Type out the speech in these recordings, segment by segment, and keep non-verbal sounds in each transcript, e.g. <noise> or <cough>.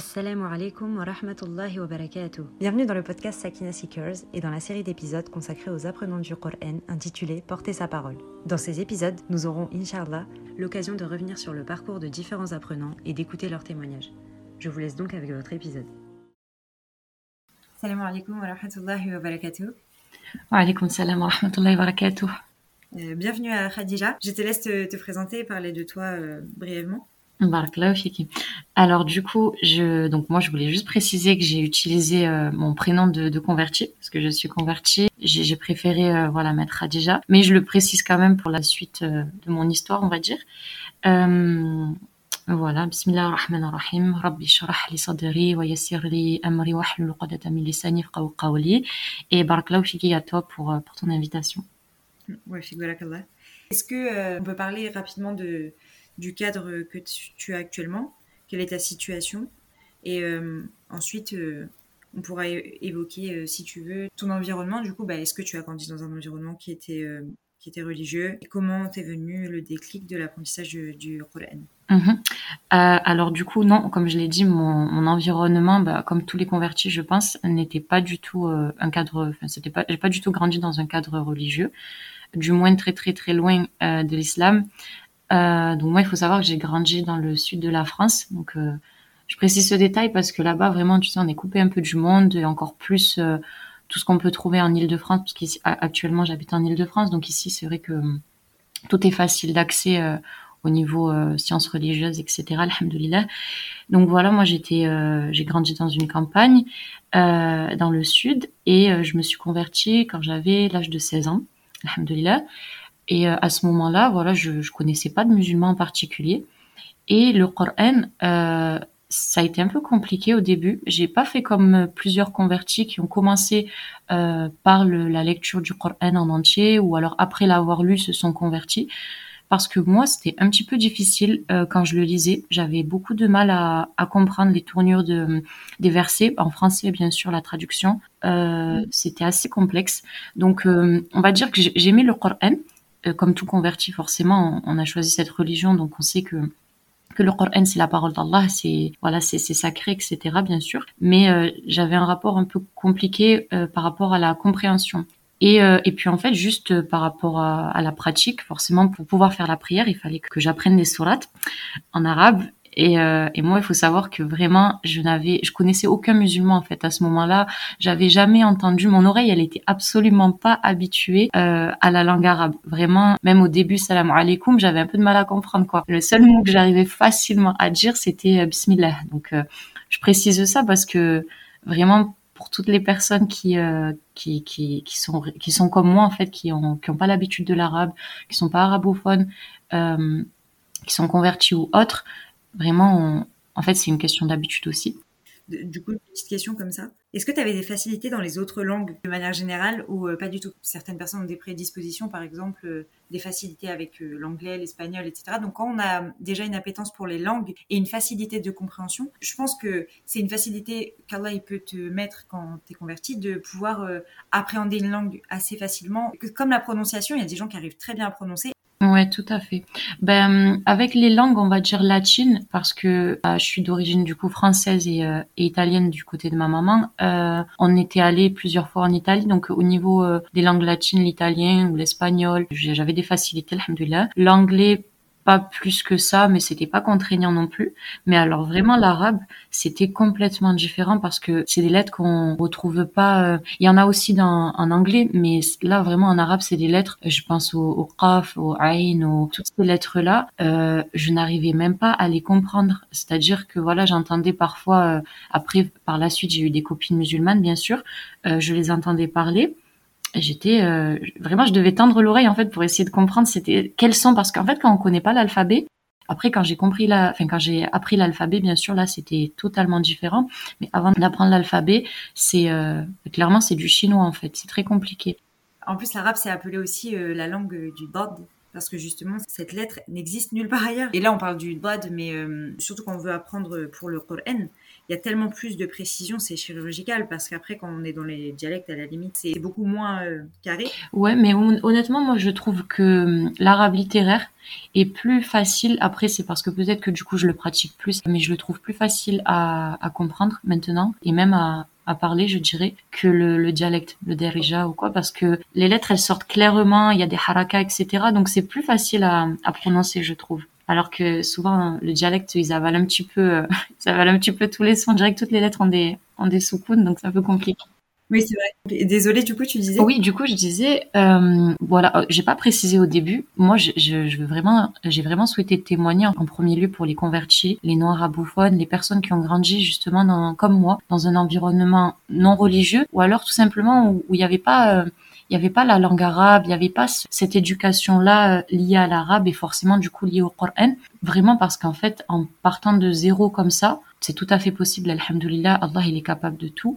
Assalamu alaikum wa rahmatullahi wa barakatuh. Bienvenue dans le podcast Sakina Seekers et dans la série d'épisodes consacrés aux apprenants du Coran intitulée Porter sa parole. Dans ces épisodes, nous aurons, inshallah, l'occasion de revenir sur le parcours de différents apprenants et d'écouter leurs témoignages. Je vous laisse donc avec votre épisode. Assalamu alaikum wa rahmatullahi wa barakatuh. Wa alaikum salam wa rahmatullahi wa barakatuh. Euh, bienvenue à Khadija. Je te laisse te, te présenter et parler de toi euh, brièvement. Alors du coup, je donc moi je voulais juste préciser que j'ai utilisé euh, mon prénom de, de converti parce que je suis convertie. J'ai préféré euh, voilà mettre Khadija, mais je le précise quand même pour la suite euh, de mon histoire, on va dire. Voilà, bismillah ar-Rahman ar-Rahim, Rabbi shrah li sadri wa yassir li amri wa hlul uqdatan min lisani yafqahu qawli et barakallahu fiki à toi pour pour ton invitation. Est-ce que on peut parler rapidement de du cadre que tu as actuellement, quelle est ta situation. Et euh, ensuite, euh, on pourra évoquer, euh, si tu veux, ton environnement. Du coup, bah, est-ce que tu as grandi dans un environnement qui était, qui était religieux et Comment t'es venu le déclic de l'apprentissage du, Coran mhm. alors du coup non, comme je l'ai dit, mon, environnement, bah, comme tous les convertis, je pense, n'était pas du tout un cadre. C'était pas, j'ai pas du tout grandi dans un cadre religieux, du moins très très très loin de l'islam. Euh, donc moi, il faut savoir que j'ai grandi dans le sud de la France. Donc euh, je précise ce détail parce que là-bas, vraiment, tu sais, on est coupé un peu du monde et encore plus euh, tout ce qu'on peut trouver en Île-de-France, parce qu'actuellement j'habite en Île-de-France, donc ici c'est vrai que hum, tout est facile d'accès au niveau sciences religieuses, etc. Alhamdulillah. Donc voilà, moi j'étais, j'ai grandi dans une campagne dans le sud et je me suis convertie quand j'avais l'âge de 16 ans. Alhamdulillah. Et euh, à ce moment-là, voilà, je ne connaissais pas de musulmans en particulier. Et le Coran, euh, ça a été un peu compliqué au début. J'ai pas fait comme plusieurs convertis qui ont commencé euh, par le, la lecture du Coran en entier ou alors après l'avoir lu se sont convertis. Parce que moi, c'était un petit peu difficile euh, quand je le lisais. J'avais beaucoup de mal à, à, comprendre les tournures de, des versets. En français, bien sûr, la traduction. Euh, c'était assez complexe. Donc, euh, on va dire que j'ai mis le Coran. Euh, comme tout converti, forcément, on, a choisi cette religion, donc on sait que que le Coran c'est la parole d'Allah, c'est voilà, c'est sacré, etc. Bien sûr, mais euh, j'avais un rapport un peu compliqué euh, par rapport à la compréhension. Et, et puis en fait, juste par rapport à, à, la pratique, forcément, pour pouvoir faire la prière, il fallait que j'apprenne les sourates en arabe et, euh, et, moi, il faut savoir que vraiment, je n'avais, je connaissais aucun musulman en fait à ce moment-là. J'avais jamais entendu. Mon oreille, elle était absolument pas habituée euh, à la langue arabe. Vraiment, même au début, salam alaikum, j'avais un peu de mal à comprendre quoi. Le seul mot que j'arrivais facilement à dire, c'était euh, bismillah. Donc, euh, je précise ça parce que vraiment pour toutes les personnes qui, euh, qui, qui, qui, sont, qui sont comme moi en fait, qui ont, qui ont pas l'habitude de l'arabe, qui sont pas arabophones, euh, qui sont convertis ou autres, Vraiment, en fait, c'est une question d'habitude aussi. Du coup, une petite question comme ça. Est-ce que tu avais des facilités dans les autres langues de manière générale ou euh, pas du tout? Certaines personnes ont des prédispositions, par exemple, euh, des facilités avec euh, l'anglais, l'espagnol, etc. Donc quand on a déjà une appétence pour les langues et une facilité de compréhension, je pense que c'est une facilité qu'Allah peut te mettre quand tu es converti de pouvoir appréhender une langue assez facilement. Comme la prononciation, il y a des gens qui arrivent très bien à prononcer Ouais, tout à fait. Ben, avec les langues, on va dire latines, parce que euh, je suis d'origine du coup française et, euh, italienne du côté de ma maman. Euh, on était allé plusieurs fois en Italie, donc au niveau des langues latines, l'italien ou l'espagnol, j'avais des facilités, <laughs> alhamdoulilah. L'anglais, plus que ça, mais c'était pas contraignant non plus. Mais alors vraiment l'arabe, c'était complètement différent parce que c'est des lettres qu'on retrouve pas. Euh, il y en a aussi dans, en anglais, mais là vraiment en arabe, c'est des lettres. Je pense au, au qaf, au aïn, au toutes ces lettres là. Euh, je n'arrivais même pas à les comprendre. C'est-à-dire que voilà, j'entendais parfois. Euh, après, par la suite, j'ai eu des copines musulmanes, bien sûr. Euh, je les entendais parler j'étais euh, vraiment je devais tendre l'oreille en fait pour essayer de comprendre c'était quels sont parce qu'en fait quand on connaît pas l'alphabet après quand j'ai compris la enfin quand j'ai appris l'alphabet bien sûr là c'était totalement différent. Mais avant d'apprendre l'alphabet c'est euh, clairement c'est du chinois en fait. C'est très compliqué. En plus l'arabe c'est appelé aussi euh, la langue du Dod parce que justement cette lettre n'existe nulle part ailleurs. Et là on parle du droit, mais surtout quand on veut apprendre pour le Coran, il y a tellement plus de précision, c'est chirurgical, parce qu'après quand on est dans les dialectes, à la limite, c'est beaucoup moins euh, carré. Ouais, mais honnêtement, moi je trouve que hum, l'arabe littéraire est plus facile. Après, c'est parce que peut-être que du coup je le pratique plus, mais je le trouve plus facile à, comprendre maintenant et même à, parler, je dirais, que le, le dialecte, le derija ou quoi, parce que les lettres, elles sortent clairement, il y a des harakas, etc. Donc c'est plus facile à prononcer, je trouve. Alors que souvent, le dialecte, ils avalent un petit peu, euh, <laughs> ils avalent un petit peu tous les sons. Que toutes les lettres ont des, ont des soukounes, donc c'est un peu compliqué. Oui, c'est vrai. Désolée, du coup, tu disais. Oui, du coup, je disais, euh, voilà, euh, j'ai pas précisé au début. Moi, je, je, je veux vraiment, j'ai vraiment souhaité témoigner en premier lieu pour les convertis, les non arabophones, les personnes qui ont grandi justement dans, comme moi, dans un environnement non religieux, ou alors tout simplement où il n'y avait pas. Euh, il n'y avait pas la langue arabe, il n'y avait pas cette éducation-là euh, liée à l'arabe et forcément du coup liée au Coran. Vraiment parce qu'en fait, en partant de zéro comme ça, c'est tout à fait possible, alhamdulillah, Allah il est capable de tout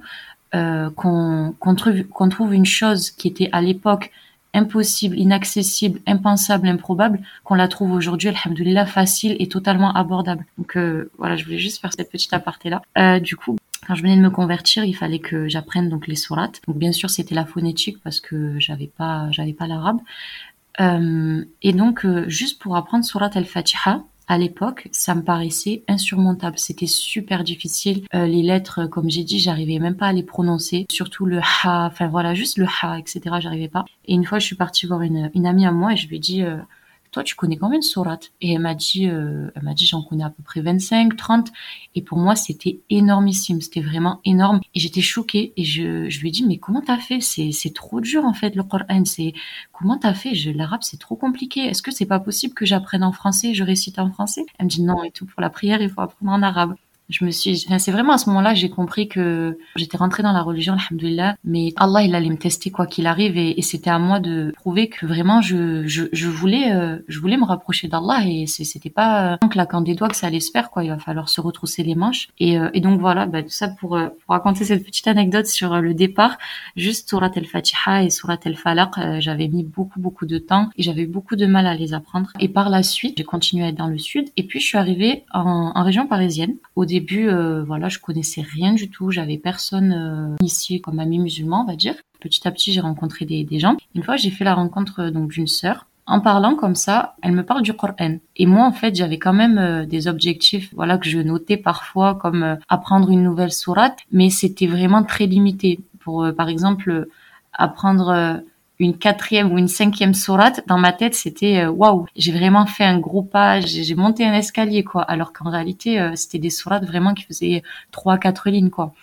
euh, qu'on trouve, qu'on trouve une chose qui était à l'époque impossible, inaccessible, impensable, improbable, qu'on la trouve aujourd'hui, alhamdoulilah, facile et totalement abordable. Donc euh, voilà, je voulais juste faire cette petite aparté-là. Euh, du coup, quand je venais de me convertir, il fallait que j'apprenne donc les sourates. Donc bien sûr, c'était la phonétique parce que j'avais pas, j'avais pas l'arabe. Euh, et donc, euh, juste pour apprendre surat al-Fatiha, à l'époque, ça me paraissait insurmontable. C'était super difficile. Euh, les lettres, comme j'ai dit, j'arrivais même pas à les prononcer. Surtout le ha, enfin voilà, juste le ha, etc. J'arrivais pas. Et une fois, je suis partie voir une, une amie à moi et je lui ai dit, euh, toi, tu connais combien de sourates Et elle m'a dit, euh, elle m'a dit, j'en connais à peu près 25, 30. Et pour moi, c'était énormissime. C'était vraiment énorme. Et j'étais choquée. Et je, je lui ai dit, mais comment t'as fait? C'est, c'est trop dur, en fait, le Coran. C'est, comment t'as fait? L'arabe, c'est trop compliqué. Est-ce que c'est pas possible que j'apprenne en français je récite en français? Elle me dit, non, et tout, pour la prière, il faut apprendre en arabe je me suis, enfin, c'est vraiment à ce moment-là j'ai compris que j'étais rentrée dans la religion, alhamdoulilah, mais Allah il allait me tester quoi qu'il arrive et, c'était à moi de prouver que vraiment je, je, je voulais, euh, je voulais me rapprocher d'Allah et c'était pas en claquant des doigts que ça allait se faire quoi. Il va falloir se retrousser les manches et, euh, et donc voilà, bah, tout ça pour, euh, pour raconter cette petite anecdote sur le départ. Juste Surat al-Fatiha et Surat al-Falaq, j'avais mis beaucoup beaucoup de temps et j'avais beaucoup de mal à les apprendre. Et par la suite, j'ai continué à être dans le sud et puis je suis arrivée en, en région parisienne. Au début, euh, voilà, je connaissais rien du tout. J'avais personne euh, ici comme ami musulman, on va dire. Petit à petit, j'ai rencontré des, des, gens. Une fois, j'ai fait la rencontre euh, donc d'une sœur. En parlant comme ça, elle me parle du Coran. Et moi, en fait, j'avais quand même euh, des objectifs, voilà, que je notais parfois comme euh, apprendre une nouvelle sourate, mais c'était vraiment très limité. Pour, par exemple, apprendre une quatrième ou une cinquième sourate, dans ma tête, c'était euh, waouh, j'ai vraiment fait un gros pas, j'ai monté un escalier quoi. Alors qu'en réalité, euh, c'était des sourates vraiment qui faisaient trois, quatre lignes quoi.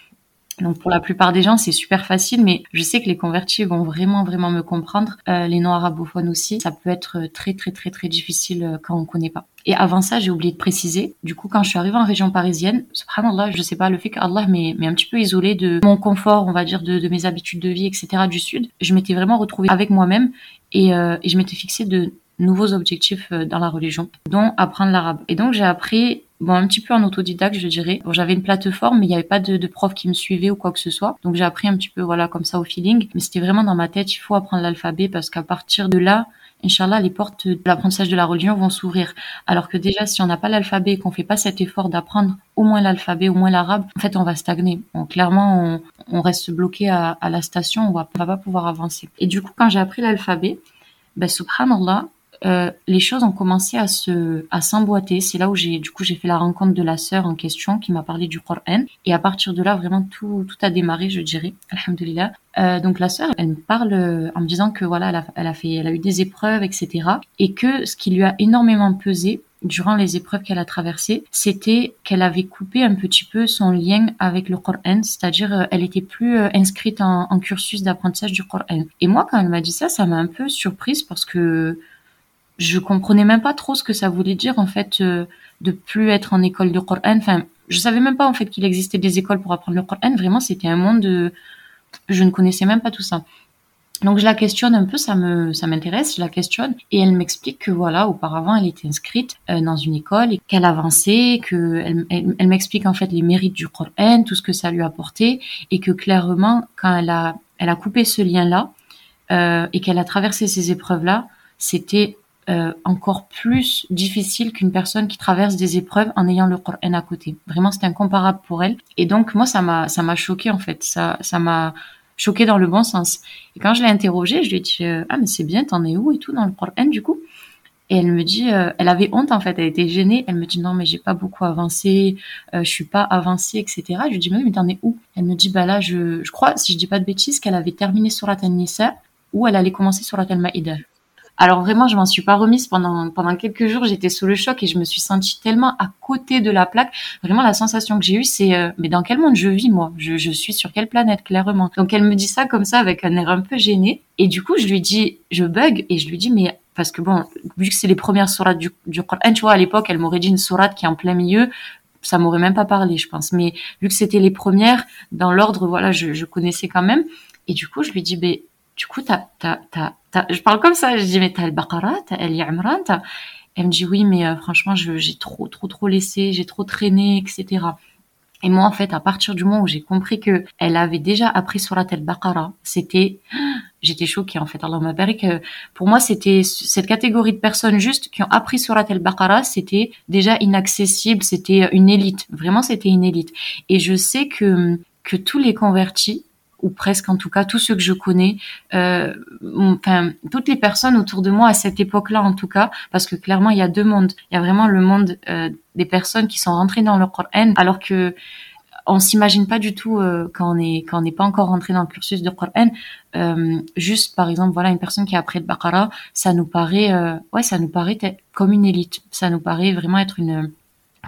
Donc pour la plupart des gens, c'est super facile, mais je sais que les convertis vont vraiment vraiment me comprendre. Euh, les non arabophones aussi, ça peut être très très très très difficile euh, quand on connaît pas. Et avant ça, j'ai oublié de préciser. Du coup, quand je suis arrivée en région parisienne, subhanallah, je sais pas, le fait qu'Allah m'ait un petit peu isolée de mon confort, on va dire, de, de, mes habitudes de vie, etc. du sud, je m'étais vraiment retrouvée avec moi-même et, euh, et je m'étais fixé de nouveaux objectifs euh, dans la religion, dont apprendre l'arabe. Et donc j'ai appris bon un petit peu en autodidacte je dirais bon j'avais une plateforme mais il n'y avait pas de, de, prof qui me suivait ou quoi que ce soit donc j'ai appris un petit peu voilà comme ça au feeling mais c'était vraiment dans ma tête il faut apprendre l'alphabet parce qu'à partir de là Inch'Allah, les portes de l'apprentissage de la religion vont s'ouvrir. Alors que déjà, si on n'a pas l'alphabet et qu'on fait pas cet effort d'apprendre au moins l'alphabet, au moins l'arabe, en fait, on va stagner. Clairement, on, on, reste bloqué à, à, la station, on va, va pas pouvoir avancer. Et du coup, quand j'ai appris l'alphabet, ben, subhanallah, euh, les choses ont commencé à se à s'emboîter. C'est là où j'ai du coup j'ai fait la rencontre de la sœur en question qui m'a parlé du Coran et à partir de là vraiment tout tout a démarré, je dirais. Alhamdulillah. Euh, donc la sœur, elle me parle euh, en me disant que voilà, elle a, elle a fait, elle a eu des épreuves, etc. Et que ce qui lui a énormément pesé durant les épreuves qu'elle a traversées, c'était qu'elle avait coupé un petit peu son lien avec le Coran, c'est-à-dire euh, elle était plus inscrite en, en cursus d'apprentissage du Coran. Et moi, quand elle m'a dit ça, ça m'a un peu surprise parce que je comprenais même pas trop ce que ça voulait dire en fait euh, de plus être en école de Coran. Enfin, je savais même pas en fait qu'il existait des écoles pour apprendre le Coran. Vraiment, c'était un monde de... je ne connaissais même pas tout ça. Donc je la questionne un peu, ça me ça m'intéresse, je la questionne et elle m'explique que voilà, auparavant elle était inscrite euh, dans une école et qu'elle avançait, que elle, m'explique en fait les mérites du Coran, tout ce que ça lui a apporté et que clairement quand elle a elle a coupé ce lien là euh, et qu'elle a traversé ces épreuves là, c'était euh, encore plus difficile qu'une personne qui traverse des épreuves en ayant le Coran à côté. Vraiment, c'était incomparable pour elle. Et donc, moi, ça m'a, ça m'a choqué en fait. Ça, ça m'a choqué dans le bon sens. Et quand je l'ai interrogée, je lui ai dit euh, ah mais c'est bien, t'en es où et tout dans le Coran du coup? Et elle me dit, euh, elle avait honte en fait, elle était gênée. Elle me dit non mais j'ai pas beaucoup avancé, euh, je suis pas avancée, etc. Je lui dis mais, mais t'en es où? Elle me dit bah là je, je crois si je dis pas de bêtises qu'elle avait terminé sur la Nisa ou elle allait commencer sur la Maïda. Alors vraiment, je m'en suis pas remise pendant pendant quelques jours. J'étais sous le choc et je me suis sentie tellement à côté de la plaque. Vraiment, la sensation que j'ai eue, c'est euh, mais dans quel monde je vis moi? Je, je suis sur quelle planète clairement? Donc elle me dit ça comme ça avec un air un peu gêné. Et du coup, je lui dis, je bug et je lui dis mais parce que bon, vu que c'est les premières sourates du, du Coran, tu vois, à l'époque, elle m'aurait dit une sourate qui est en plein milieu, ça m'aurait même pas parlé, je pense. Mais vu que c'était les premières, dans l'ordre, voilà, je, je, connaissais quand même. Et du coup, je lui dis, ben, du coup, t'as, t'as, t'as, je parle comme ça, je dis, mais t'as le Baqara, t'as El Imran, Elle me dit, oui, mais euh, franchement, j'ai trop, trop, trop laissé, j'ai trop traîné, etc. Et moi, en fait, à partir du moment où j'ai compris que elle avait déjà appris Surat al-Baqarah, c'était, <gasps> j'étais choquée, en fait. Allah que pour moi, c'était cette catégorie de personnes juste qui ont appris Surat al-Baqarah, c'était déjà inaccessible, c'était une élite. Vraiment, c'était une élite. Et je sais que, que tous les convertis, ou presque en tout cas tous ceux que je connais, euh, enfin toutes les personnes autour de moi à cette époque-là en tout cas, parce que clairement il y a deux mondes. Il y a vraiment le monde euh, des personnes qui sont rentrées dans le Coran, alors que on s'imagine pas du tout euh, quand on est quand on n'est pas encore rentré dans le cursus de Coran. Euh, juste par exemple voilà une personne qui a appris le Baqarah, ça nous paraît euh, ouais ça nous paraît comme une élite. Ça nous paraît vraiment être une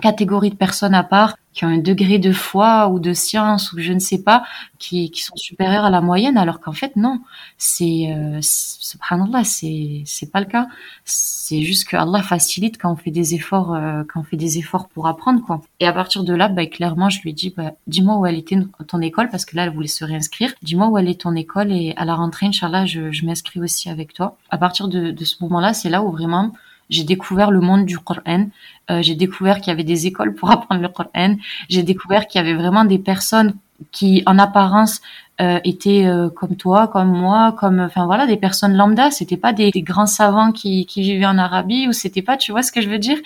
catégorie de personnes à part qui ont un degré de foi ou de science ou je ne sais pas qui, qui sont supérieurs à la moyenne alors qu'en fait non. C'est euh, subhanallah c'est c'est pas le cas. C'est juste que Allah facilite quand on fait des efforts euh, quand on fait des efforts pour apprendre quoi. Et à partir de là bah clairement je lui dit bah dis-moi où elle était ton école parce que là elle voulait se réinscrire. Dis-moi où elle est ton école et à la rentrée inchallah je, je m'inscris aussi avec toi. À partir de, de ce moment là c'est là où vraiment j'ai découvert le monde du Coran. Euh, j'ai découvert qu'il y avait des écoles pour <laughs> apprendre le Coran. J'ai découvert qu'il y avait vraiment des personnes qui, en apparence, euh, étaient euh, comme toi, comme moi, comme, enfin voilà, des personnes lambda. C'était pas des, grands savants qui, qui vivaient en Arabie ou c'était pas, tu vois ce que je veux dire?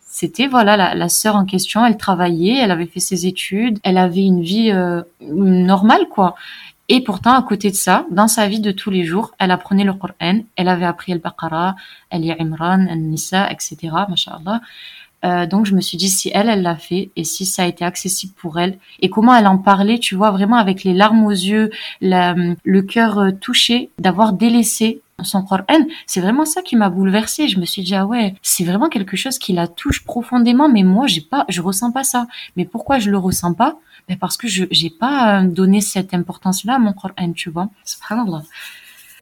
C'était voilà la, sœur en question, elle travaillait, elle avait fait ses études, elle avait une vie normale quoi. Et pourtant, à côté de ça, dans sa vie de tous les jours, elle apprenait le Coran, elle avait appris le Baqarah, elle y Imran, el Nisa, etc. Masha'Allah. Euh, donc je me suis dit si elle, elle l'a fait et si ça a été accessible pour elle et comment elle en parlait, tu vois, vraiment avec les larmes aux yeux, le cœur euh, touché d'avoir délaissé son Coran, c'est vraiment ça qui m'a bouleversée. Je me suis dit ah ouais, c'est vraiment quelque chose qui la touche profondément, mais moi j'ai pas, je ressens pas ça. Mais pourquoi je le ressens pas? Ben parce que je j'ai pas euh, donné cette importance-là à mon Coran, tu vois. Subhanallah.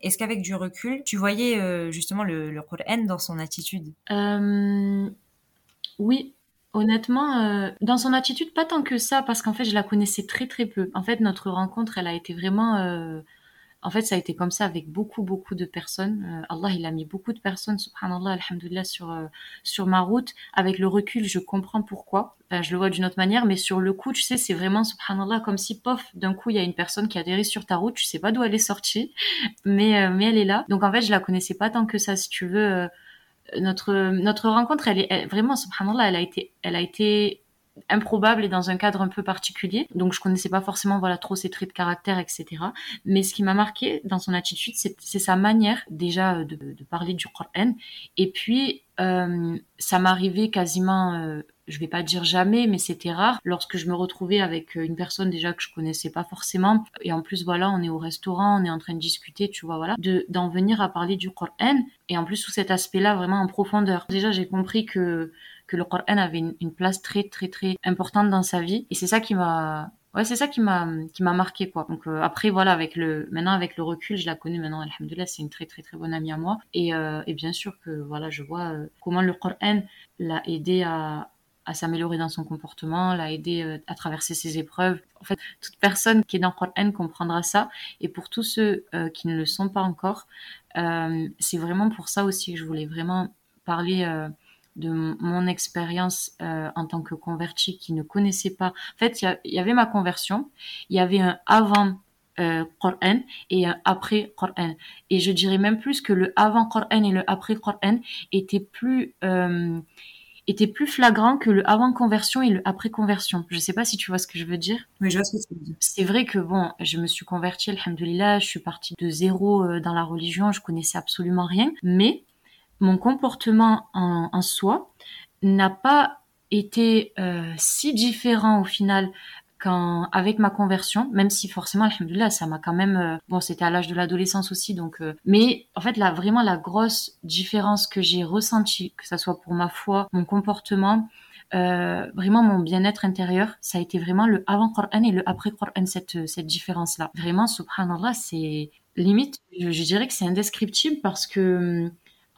Est-ce qu'avec du recul, tu voyais euh, justement le, le Coran dans son attitude? Euh, Oui, Honnêtement, euh, dans son attitude, pas tant que ça, parce qu'en fait, je la connaissais très très peu. En fait, notre rencontre, elle a été vraiment euh, en fait, ça a été comme ça avec beaucoup, beaucoup de personnes. Euh, Allah, il a mis beaucoup de personnes, subhanallah, alhamdulillah, sur, euh, sur ma route. Avec le recul, je comprends pourquoi. je le vois d'une autre manière, mais sur le coup, tu sais, c'est vraiment, subhanallah, comme si, pof, d'un coup, il y a une personne qui atterrit sur ta route, tu sais pas d'où elle est sortie, <laughs> mais, mais elle est là. Donc, en fait, je la connaissais pas tant que ça, si tu veux. notre, notre rencontre, elle est vraiment, subhanallah, elle a été, elle a été improbable et dans un cadre un peu particulier. Donc je connaissais pas forcément voilà trop ses traits de caractère, etc. Mais ce qui m'a marqué dans son attitude, c'est sa manière déjà de, de, parler du Coran. Et puis euh, ça m'arrivait quasiment, euh, je vais pas dire jamais, mais c'était rare lorsque je me retrouvais avec une personne déjà que je connaissais pas forcément. Et en plus voilà, on est au restaurant, on est en train de discuter, tu vois voilà, de d'en venir à parler du Coran. Et en plus sous cet aspect-là vraiment en profondeur. Déjà j'ai compris que que le Coran avait une, place très très très importante dans sa vie et c'est ça qui m'a ouais c'est ça qui m'a qui m'a marqué quoi donc euh, après voilà avec le maintenant avec le recul je la connais maintenant alhamdoulilah c'est une très très très bonne amie à moi et, euh, et bien sûr que voilà je vois euh, comment le Coran l'a aidé à à s'améliorer dans son comportement, l'a aidé à traverser ses épreuves. En fait, toute personne qui est dans le Coran comprendra ça. Et pour tous ceux qui ne le sont pas encore, c'est vraiment pour ça aussi que je voulais vraiment parler de mon expérience euh, en tant que convertie qui ne connaissait pas. En fait, il y, avait ma conversion, il y avait un avant euh, Coran et un après Coran. Et je dirais même plus que le avant Coran et le après Coran étaient plus euh, était plus flagrant que le avant conversion et le après conversion. Je sais pas si tu vois ce que je veux dire. Oui, je vois ce que tu veux dire. C'est vrai que bon, je me suis convertie, alhamdoulilah, je suis partie de zéro euh, dans la religion, je connaissais absolument rien, mais mon comportement en, soi n'a pas été euh, si différent au final quand avec ma conversion, même si forcément, alhamdoulilah, ça m'a quand même, euh, bon, c'était à l'âge de l'adolescence aussi, donc, euh, mais en fait, là, vraiment, la grosse différence que j'ai ressentie, que ça soit pour ma foi, mon comportement, vraiment mon bien-être intérieur, ça a été vraiment le avant Coran et le après Coran, cette, cette différence-là. Vraiment, subhanallah, c'est limite, je, je dirais que c'est indescriptible parce que,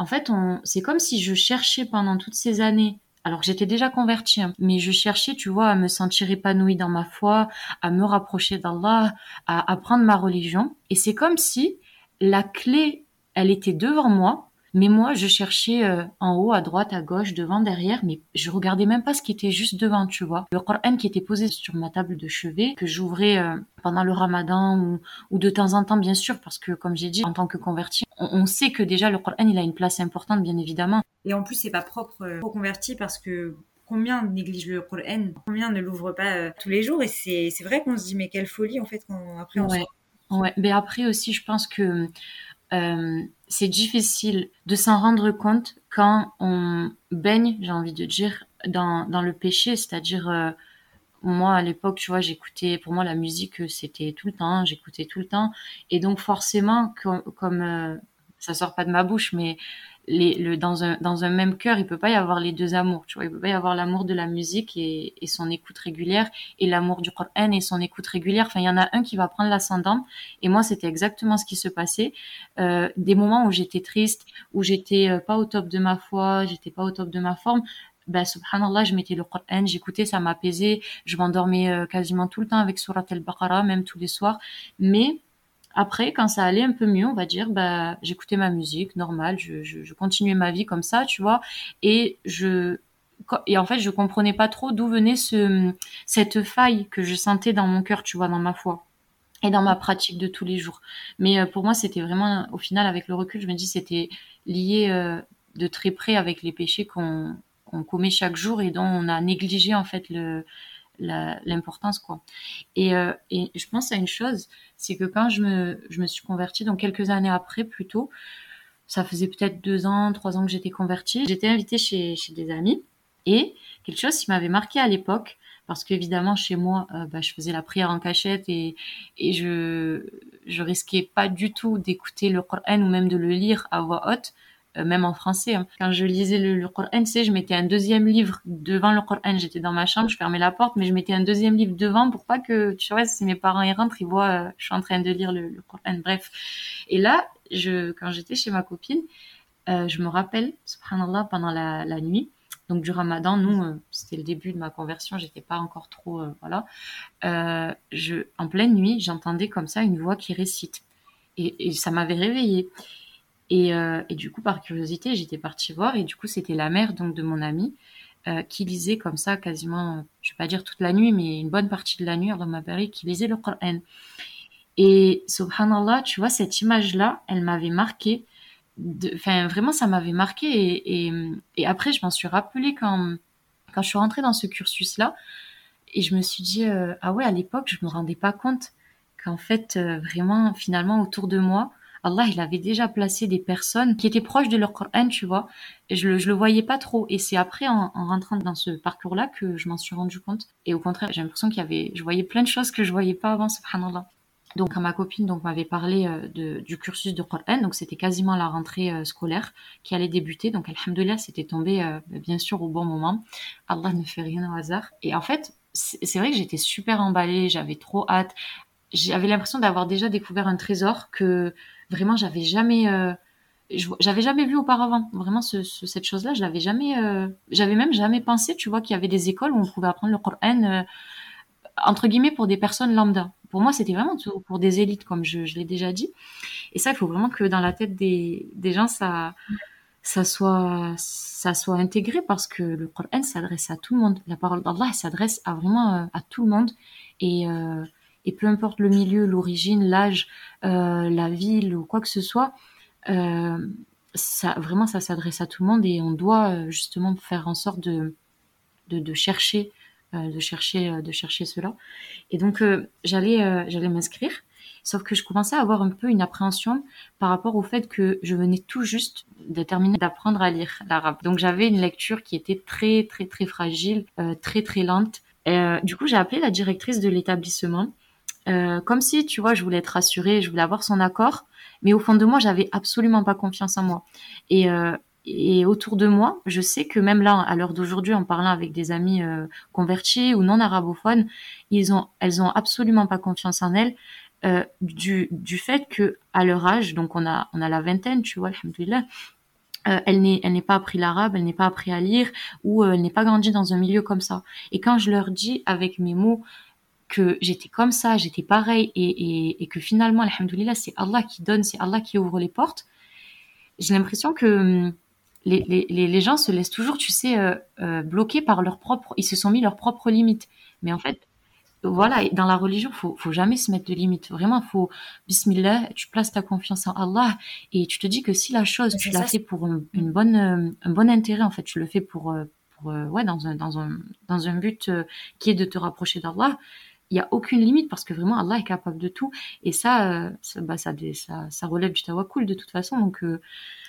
en fait, on, c'est comme si je cherchais pendant toutes ces années alors que j'étais déjà convertie, hein. mais je cherchais, tu vois, à me sentir épanouie dans ma foi, à me rapprocher d'Allah, à apprendre ma religion. Et c'est comme si la clé, elle était devant moi, mais moi, je cherchais euh, en haut, à droite, à gauche, devant, derrière, mais je regardais même pas ce qui était juste devant, tu vois. Le Coran qui était posé sur ma table de chevet, que j'ouvrais euh, pendant le ramadan ou, ou, de temps en temps, bien sûr, parce que, comme j'ai dit, en tant que converti, on, on, sait que déjà le Coran, il a une place importante, bien évidemment. Et en plus, c'est pas propre euh, aux convertis parce que combien néglige le Coran, combien ne l'ouvre pas euh, tous les jours, et c'est vrai qu'on se dit, mais quelle folie, en fait, quand après on ouais. Ouais, mais après aussi, je pense que euh, c'est difficile de s'en rendre compte quand on baigne, j'ai envie de dire, dans, dans le péché. C'est-à-dire, euh, moi, à l'époque, tu vois, j'écoutais, pour moi, la musique, c'était tout le temps, j'écoutais tout le temps. Et donc, forcément, comme, euh, ça sort pas de ma bouche, mais dans, un, même cœur, il peut pas y avoir les deux amours. Tu vois, il peut pas y avoir l'amour de la musique et, et son écoute régulière et l'amour du Coran et son écoute régulière. Enfin, il y en a un qui va prendre l'ascendant. Et moi, c'était exactement ce qui se passait. Euh, des moments où j'étais triste, où j'étais euh, pas au top de ma foi, j'étais pas au top de ma forme. Ben, subhanallah, je mettais le Coran, j'écoutais, ça m'apaisait. Je m'endormais euh, quasiment tout le temps avec Surat al-Baqarah, même tous les soirs. Mais après, quand ça allait un peu mieux, on va dire, bah, j'écoutais ma musique normale, je, je, je, continuais ma vie comme ça, tu vois, et je et en fait, je comprenais pas trop d'où venait ce cette faille que je sentais dans mon cœur, tu vois, dans ma foi et dans ma pratique de tous les jours. Mais euh, pour moi, c'était vraiment, au final, avec le recul, je me dis, c'était lié euh, de très près avec les péchés qu'on qu'on commet chaque jour et dont on a négligé en fait le l'importance quoi. Et, euh, et je pense à une chose, c'est que quand je me, je me suis convertie, donc quelques années après plutôt, ça faisait peut-être deux ans, trois ans que j'étais convertie, j'étais invitée chez, chez des amis et quelque chose qui m'avait marqué à l'époque, parce qu'évidemment chez moi, euh, bah, je faisais la prière en cachette et, et je, je risquais pas du tout d'écouter le Coran ou même de le lire à voix haute. Euh, même en français. Hein. Quand je lisais le, le Coran, tu sais, je mettais un deuxième livre devant le Coran. J'étais dans ma chambre, je fermais la porte, mais je mettais un deuxième livre devant pour pas que, tu vois, si mes parents y rentrent, ils voient, euh, je suis en train de lire le, le Coran. Bref. Et là, quand j'étais chez ma copine, euh, je me rappelle, subhanallah, pendant la, nuit, donc du ramadan, nous, euh, c'était le début de ma conversion, j'étais pas encore trop, voilà. En pleine nuit, j'entendais comme ça une voix qui récite. Et ça m'avait réveillée. Et, euh, et, du coup, par curiosité, j'étais partie voir. Et du coup, c'était la mère donc de mon ami euh, qui lisait comme ça quasiment, je vais pas dire toute la nuit, mais une bonne partie de la nuit, Allah m'a qui lisait le Coran. Et subhanallah, tu vois, cette image-là, elle m'avait marqué. Enfin, vraiment, ça m'avait marqué. Et, après, je m'en suis rappelé quand, quand je suis rentrée dans ce cursus-là. Et je me suis dit, euh, ah ouais, à l'époque, je me rendais pas compte qu'en fait, vraiment, finalement, autour de moi, Allah, il avait déjà placé des personnes qui étaient proches de leur Coran, tu vois. Je le, je le voyais pas trop. Et c'est après, en, en, rentrant dans ce parcours-là, que je m'en suis rendu compte. Et au contraire, j'ai l'impression qu'il y avait, je voyais plein de choses que je voyais pas avant, subhanallah. Donc, quand ma copine donc m'avait parlé euh, de, du cursus de Coran, donc c'était quasiment la rentrée euh, scolaire qui allait débuter. Donc, alhamdoulilah, c'était tombé euh, bien sûr au bon moment. Allah ne fait rien au hasard. Et en fait, c'est vrai que j'étais super emballée, j'avais trop hâte. J'avais l'impression d'avoir déjà découvert un trésor que vraiment j'avais jamais euh, j'avais jamais vu auparavant. Vraiment ce, ce, cette chose là je l'avais jamais euh, j'avais même jamais pensé tu vois qu'il y avait des écoles où on pouvait apprendre le Coran euh, entre guillemets pour des personnes lambda. Pour moi c'était vraiment pour des élites comme je, je l'ai déjà dit. Et ça il faut vraiment que dans la tête des, des gens ça ça soit ça soit intégré parce que le Coran s'adresse à tout le monde. La parole d'Allah s'adresse à vraiment à tout le monde. Et et peu importe le milieu, l'origine, l'âge, euh, la ville ou quoi que ce soit, euh, ça vraiment ça s'adresse à tout le monde et on doit euh, justement faire en sorte de de, chercher de chercher de chercher cela. Et donc j'allais j'allais m'inscrire, sauf que je commençais à avoir un peu une appréhension par rapport au fait que je venais tout juste de terminer d'apprendre à lire l'arabe. Donc j'avais une lecture qui était très très très fragile, très très lente. Du coup j'ai appelé la directrice de l'établissement euh, comme si, tu vois, je voulais être rassurée, je voulais avoir son accord, mais au fond de moi, j'avais absolument pas confiance en moi. Et, euh, et autour de moi, je sais que même là, à l'heure d'aujourd'hui, en parlant avec des amis euh, convertis ou non arabophones, ils ont, elles ont absolument pas confiance en elles. Du, du fait que à leur âge, donc on a on a la vingtaine, tu vois, alhamdoulilah, elle n'est elle n'est pas appris l'arabe, elle n'est pas appris à lire ou elle n'est pas grandie dans un milieu comme ça. Et quand je leur dis avec mes mots, que j'étais comme ça, j'étais pareil, et, et, que finalement, alhamdoulilah, c'est Allah qui donne, c'est Allah qui ouvre les portes, j'ai l'impression que hum, les, les, les, gens se laissent toujours, tu sais, euh, euh, bloquer par leur propre, ils se sont mis leurs propres limites. Mais en fait, voilà, dans la religion, faut, faut jamais se mettre de limites. Vraiment, faut, bismillah, tu places ta confiance en Allah et tu te dis que si la chose, tu l'as fait pour une bonne, euh, un bon intérêt, en fait, tu le fais pour, pour ouais, dans un, dans un, dans un but qui est de te rapprocher d'Allah, il y a aucune limite parce que vraiment Allah est capable de tout et ça, euh, ça, bah, ça, ça, relève du tawakkul de toute façon. Donc, euh,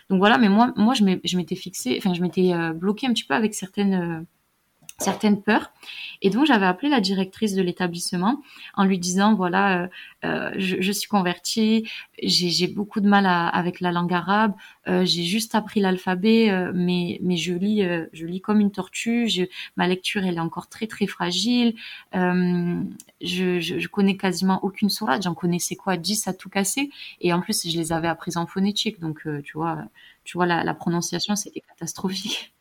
donc voilà. Mais moi, moi, je m'étais fixé, enfin, je m'étais euh, bloqué un petit peu avec certaines certaines peurs. Et donc j'avais appelé la directrice de l'établissement en lui disant voilà, euh, euh je, je, suis convertie, j'ai beaucoup de mal à, avec la langue arabe, euh, j'ai juste appris l'alphabet, euh, mais mais je lis euh, je lis comme une tortue, je, ma lecture elle est encore très très fragile, je, je, je, connais quasiment aucune sourate, j'en connaissais quoi 10 à tout casser, et en plus je les avais apprises en phonétique, donc tu vois tu vois la, la prononciation c'était catastrophique.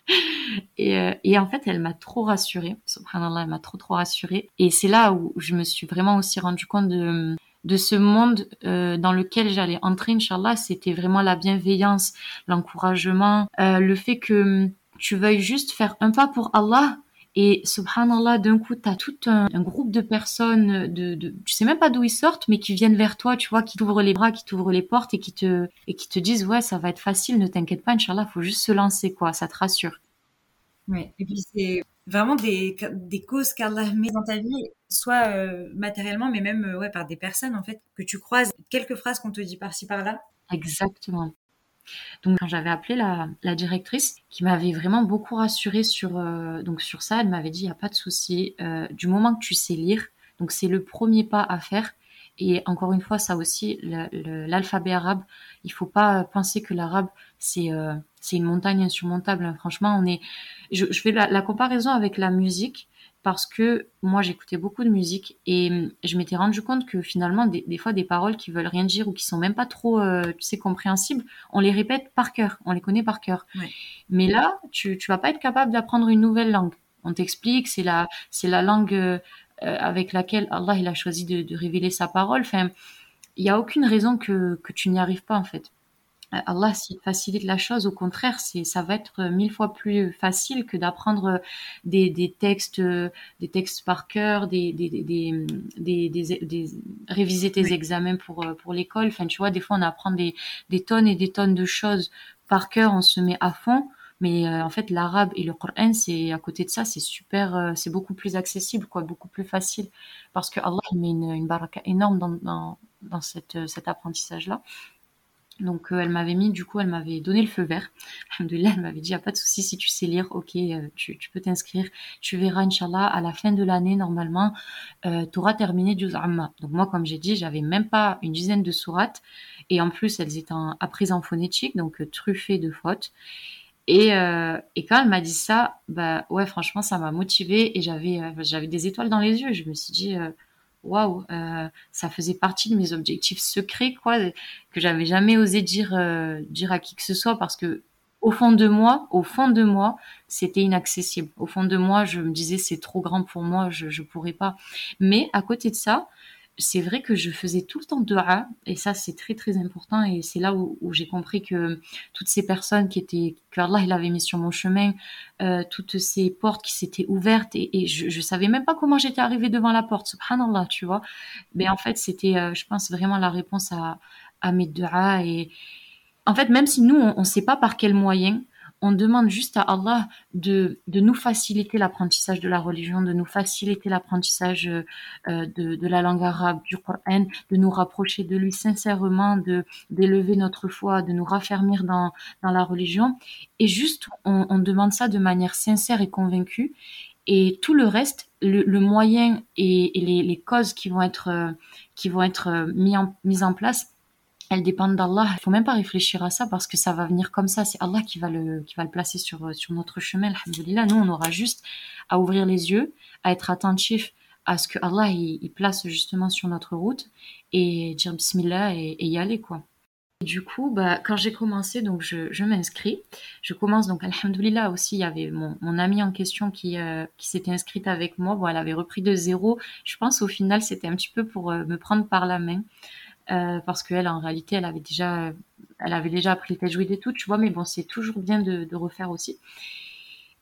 Et, euh, et, en fait, elle m'a trop rassurée. Subhanallah, elle m'a trop trop rassurée. Et c'est là où je me suis vraiment aussi rendu compte de ce monde euh, dans lequel j'allais entrer, Inch'Allah, c'était vraiment la bienveillance, l'encouragement, euh, le fait que tu veuilles juste faire un pas pour Allah et subhanallah, d'un coup, tu as tout un, groupe de personnes, de, de, sais même pas d'où ils sortent, mais qui viennent vers toi, tu vois, qui t'ouvrent les bras, qui t'ouvrent les portes et qui te et qui te disent ouais, ça va être facile, ne t'inquiète pas, Inch'Allah, faut juste se lancer, quoi, ça te rassure. Oui, et puis c'est vraiment des, des causes qu'Allah met dans ta vie, soit euh, matériellement, mais même euh, ouais, par des personnes en fait que tu croises. Quelques phrases qu'on te dit par-ci par-là. Exactement. Donc quand j'avais appelé la, la, directrice, qui m'avait vraiment beaucoup rassurée sur euh, donc sur ça, elle m'avait dit il y a pas de souci, du moment que tu sais lire, donc c'est le premier pas à faire. Et encore une fois, ça aussi, l'alphabet arabe, il faut pas penser que l'arabe c'est c'est une montagne insurmontable. Hein. Franchement, on est. Je, je fais la, la, comparaison avec la musique parce que moi j'écoutais beaucoup de musique et hum, je m'étais rendu compte que finalement des, des, fois des paroles qui veulent rien dire ou qui sont même pas trop euh, tu sais compréhensibles on les répète par cœur on les connaît par cœur mais là tu tu vas pas être capable d'apprendre une nouvelle langue on t'explique c'est la c'est la langue euh, avec laquelle Allah il a choisi de, de révéler sa parole enfin il y a aucune raison que que tu n'y arrives pas en fait Allah s'il facilite la chose, au contraire, c'est ça va être mille fois plus facile que d'apprendre des, des textes, des textes par cœur, des, des, des, des, des réviser tes oui. examens pour pour l'école. Enfin, tu vois, des fois on apprend des, des tonnes et des tonnes de choses par cœur, on se met à fond. Mais euh, en fait, l'arabe et le Coran, c'est à côté de ça, c'est super, euh, c'est beaucoup plus accessible, quoi, beaucoup plus facile, parce que Allah met une, une baraka énorme dans, dans, dans cette, cet apprentissage-là. Donc euh, elle m'avait mis, du coup, elle m'avait donné le feu vert. <laughs> Alhamdoulilah, elle m'avait dit, il a pas de souci, si tu sais lire, ok, euh, tu, peux t'inscrire. Tu verras, Inch'Allah, à la fin de l'année, normalement, euh, tu auras terminé Juz Amma. Donc moi, comme j'ai dit, j'avais même pas une dizaine de sourates. Et en plus, elles étaient en, apprises en phonétique, donc truffées de fautes. Et, quand elle m'a dit ça, bah ouais, franchement, ça m'a motivée et j'avais des étoiles dans les yeux. Je me suis dit, waouh, euh, ça faisait partie de mes objectifs secrets, quoi, que j'avais jamais osé dire euh, dire à qui que ce soit parce que au fond de moi, au fond de moi, c'était inaccessible. Au fond de moi, je me disais c'est trop grand pour moi, je je pourrais pas. Mais à côté de ça, c'est vrai que je faisais tout le temps dua, et ça c'est très très important, et c'est là où, j'ai compris que toutes ces personnes qui étaient, que Allah il avait mis sur mon chemin, euh, toutes ces portes qui s'étaient ouvertes, et, je, je savais même pas comment j'étais arrivée devant la porte, subhanallah, tu vois. Mais en fait, c'était, euh, je pense, vraiment la réponse à, à mes dua, et en fait, même si nous, on ne sait pas par quel moyen, on demande juste à Allah de, de nous faciliter l'apprentissage de la religion, de nous faciliter l'apprentissage euh, de, de, la langue arabe, du Coran, de nous rapprocher de lui sincèrement, de d'élever notre foi, de nous raffermir dans, dans la religion. Et juste, on, demande ça de manière sincère et convaincue. Et tout le reste, le, le moyen et, les, les, causes qui vont être, euh, qui vont être euh, mis en, mis en place, elles dépendent d'Allah. Il faut même pas réfléchir à ça parce que ça va venir comme ça. C'est Allah qui va le, qui va le placer sur, sur notre chemin. Alhamdulillah. Nous, on aura juste à ouvrir les yeux, à être attentif à ce que Allah il, place justement sur notre route et dire Bismillah et, y aller quoi. Et du coup, bah, quand j'ai commencé, donc je, je m'inscris. Je commence donc, alhamdoulilah aussi, il y avait mon, mon amie en question qui, euh, qui s'était inscrite avec moi. Bon, elle avait repris de zéro. Je pense au final, c'était un petit peu pour euh, me prendre par la main. Euh, parce qu'elle, en réalité, elle avait déjà, elle avait déjà appris le tajwid et tout, tu vois, mais bon, c'est toujours bien de, refaire aussi.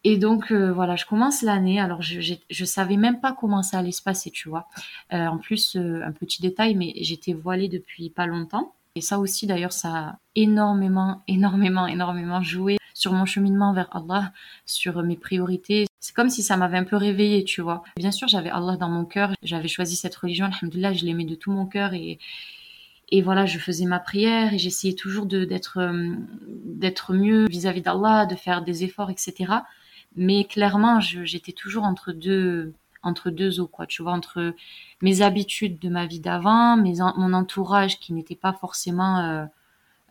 Et donc, euh, voilà, je commence l'année. Alors, je, je savais même pas comment ça allait se passer, tu vois. Euh, en plus, euh, un petit détail, mais j'étais voilée depuis pas longtemps. Et ça aussi, d'ailleurs, ça a énormément, <laughs> énormément, énormément joué sur mon cheminement vers Allah, sur mes priorités. C'est comme si ça m'avait un peu réveillée, tu vois. Bien sûr, j'avais Allah dans mon cœur. J'avais choisi cette religion, alhamdulillah, je l'aimais de tout mon cœur et, et voilà, je faisais ma prière et j'essayais toujours d'être euh, d'être mieux vis-à-vis d'Allah, de faire des efforts, etc. Mais clairement, j'étais toujours entre deux entre deux eaux, quoi. Tu vois, entre mes habitudes de ma vie d'avant, mon entourage qui n'était pas forcément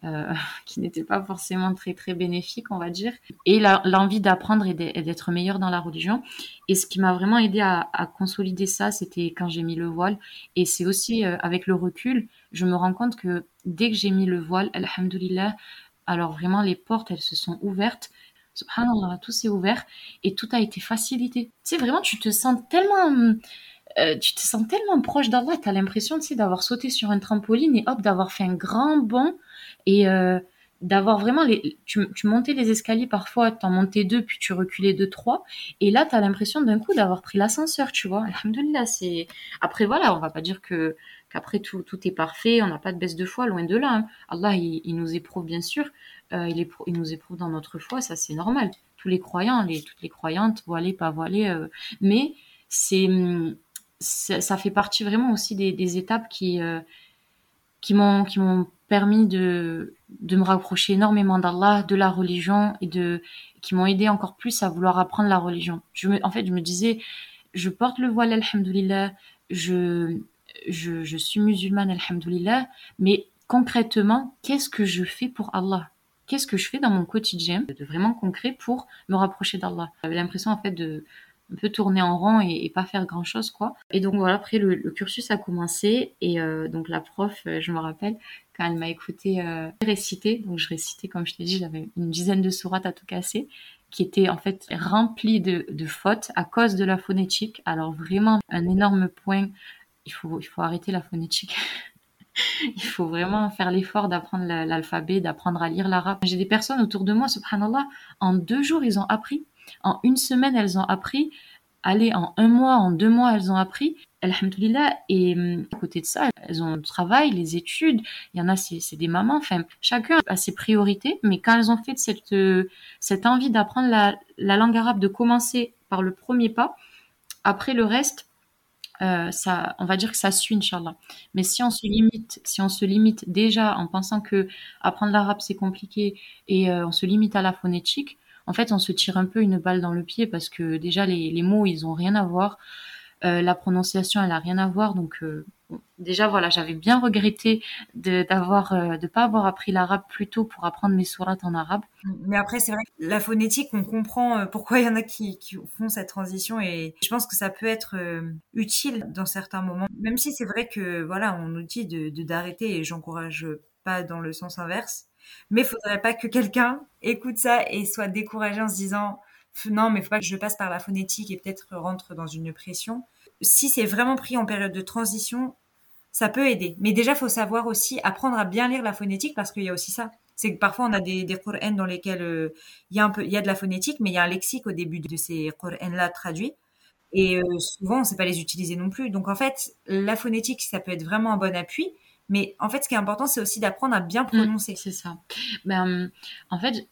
euh, <laughs> qui n'était pas forcément très très bénéfique, on va dire, et l'envie d'apprendre et d'être meilleur dans la religion. Et ce qui m'a vraiment aidé à, consolider ça, c'était quand j'ai mis le voile. Et c'est aussi euh, avec le recul, je me rends compte que dès que j'ai mis le voile, alhamdoulilah, alors vraiment les portes, elles se sont ouvertes. Subhanallah, tout s'est ouvert et tout a été facilité. Tu sais, vraiment, tu te sens tellement euh, tu te sens tellement proche d'Allah, tu as l'impression d'avoir sauté sur un trampoline et hop, d'avoir fait un grand bond et euh, d'avoir vraiment tu, montais les escaliers parfois t'en montais deux puis tu reculais deux trois. Et là t'as l'impression d'un coup d'avoir pris l'ascenseur tu vois. Alhamdoulilah c'est après voilà on va pas dire que qu'après tout tout est parfait on n'a pas de baisse de foi loin de là hein. Allah il, nous éprouve bien sûr. Euh, il, nous éprouve dans notre foi ça c'est normal. Tous les croyants les toutes les croyantes voilées pas voilées euh, mais c'est ça fait partie vraiment aussi des, étapes qui qui m'ont permis de de me rapprocher énormément d'Allah, de la religion et de qui m'ont aidé encore plus à vouloir apprendre la religion. En fait, je me disais, je porte le voile, alhamdoulilah, je je, je suis musulmane, alhamdoulilah, mais concrètement, qu'est-ce que je fais pour Allah? Qu'est-ce que je fais dans mon quotidien de vraiment concret pour me rapprocher d'Allah? J'avais l'impression en fait de un peu tourner en rond et, pas faire grand chose quoi. Et donc voilà, après le, cursus a commencé et euh, donc la prof, euh, je me rappelle quand elle m'a écouté euh, réciter, donc je récitais comme je t'ai dit, j'avais une dizaine de sourates à tout casser qui étaient en fait remplies de, de fautes à cause de la phonétique. Alors vraiment un énorme point, il faut il faut arrêter la phonétique. <laughs> il faut vraiment faire l'effort d'apprendre l'alphabet, d'apprendre à lire l'arabe. J'ai des personnes autour de moi, subhanallah, en deux jours, ils ont appris en une semaine, elles ont appris. Allez, en un mois, en deux mois, elles ont appris. Alhamdulillah. Et hum, à côté de ça, elles ont le travail, les études. Il y en a, c'est des mamans. Chacun a ses priorités. Mais quand elles ont fait cette, cette envie d'apprendre la, la langue arabe, de commencer par le premier pas, après le reste, euh, on va dire que ça suit, Inch'Allah. Mais si on se limite, si on se limite déjà en pensant que apprendre l'arabe c'est compliqué et euh, on se limite à la phonétique, en fait, on se tire un peu une balle dans le pied parce que déjà les, mots, ils ont rien à voir. Euh, la prononciation, elle a rien à voir. Donc euh, déjà voilà, j'avais bien regretté de d'avoir euh, de pas avoir appris l'arabe plus tôt pour apprendre mes sourates en arabe. Mais après c'est vrai que la phonétique, on comprend pourquoi il y en a qui, qui font cette transition et je pense que ça peut être utile dans certains moments. Même si c'est vrai que voilà, on nous dit de d'arrêter et j'encourage pas dans le sens inverse. Mais il faudrait pas que quelqu'un écoute ça et soit découragé en se disant non, mais faut pas que je passe par la phonétique et peut-être rentre dans une pression. Si c'est vraiment pris en période de transition, ça peut aider. Mais déjà, faut savoir aussi apprendre à bien lire la phonétique parce qu'il y a aussi ça. C'est que parfois on a des, des Qur'an dans lesquels euh, il y a un peu, il y a de la phonétique, mais il y a un lexique au début de ces Qur'an-là traduits. Et euh, souvent, on ne sait pas les utiliser non plus. Donc en fait, la phonétique, ça peut être vraiment un bon appui. Mais en fait, ce qui est important, c'est aussi d'apprendre à bien mmh, prononcer. c'est ça. Ben, en fait,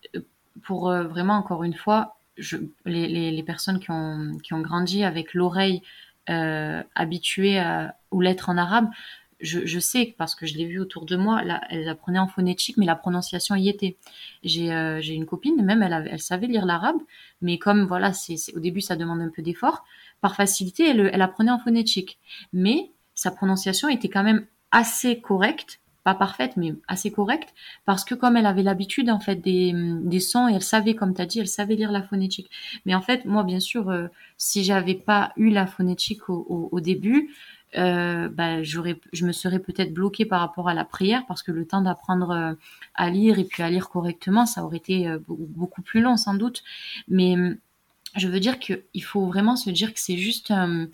pour vraiment, encore une fois, je, les, les, les, personnes qui ont, qui ont grandi avec l'oreille euh, habituées à, ou lettres en arabe, je, je, sais parce que je l'ai vu autour de moi, là, elles apprenaient en phonétique, mais la prononciation y était. J'ai euh, une copine, même elle, avait, elle savait lire l'arabe, mais comme voilà, c'est au début ça demande un peu d'effort, par facilité, elle, elle apprenait en phonétique, mais sa prononciation était quand même assez correcte pas parfaite, mais assez correcte, parce que comme elle avait l'habitude en fait des, des sons et elle savait, comme tu as dit, elle savait lire la phonétique. Mais en fait, moi, bien sûr, euh, si j'avais pas eu la phonétique au, au, début, euh, bah, j'aurais, je me serais peut-être bloquée par rapport à la prière, parce que le temps d'apprendre euh, à lire et puis à lire correctement, ça aurait été euh, beaucoup plus long sans doute. Mais je veux dire qu'il faut vraiment se dire que c'est juste une,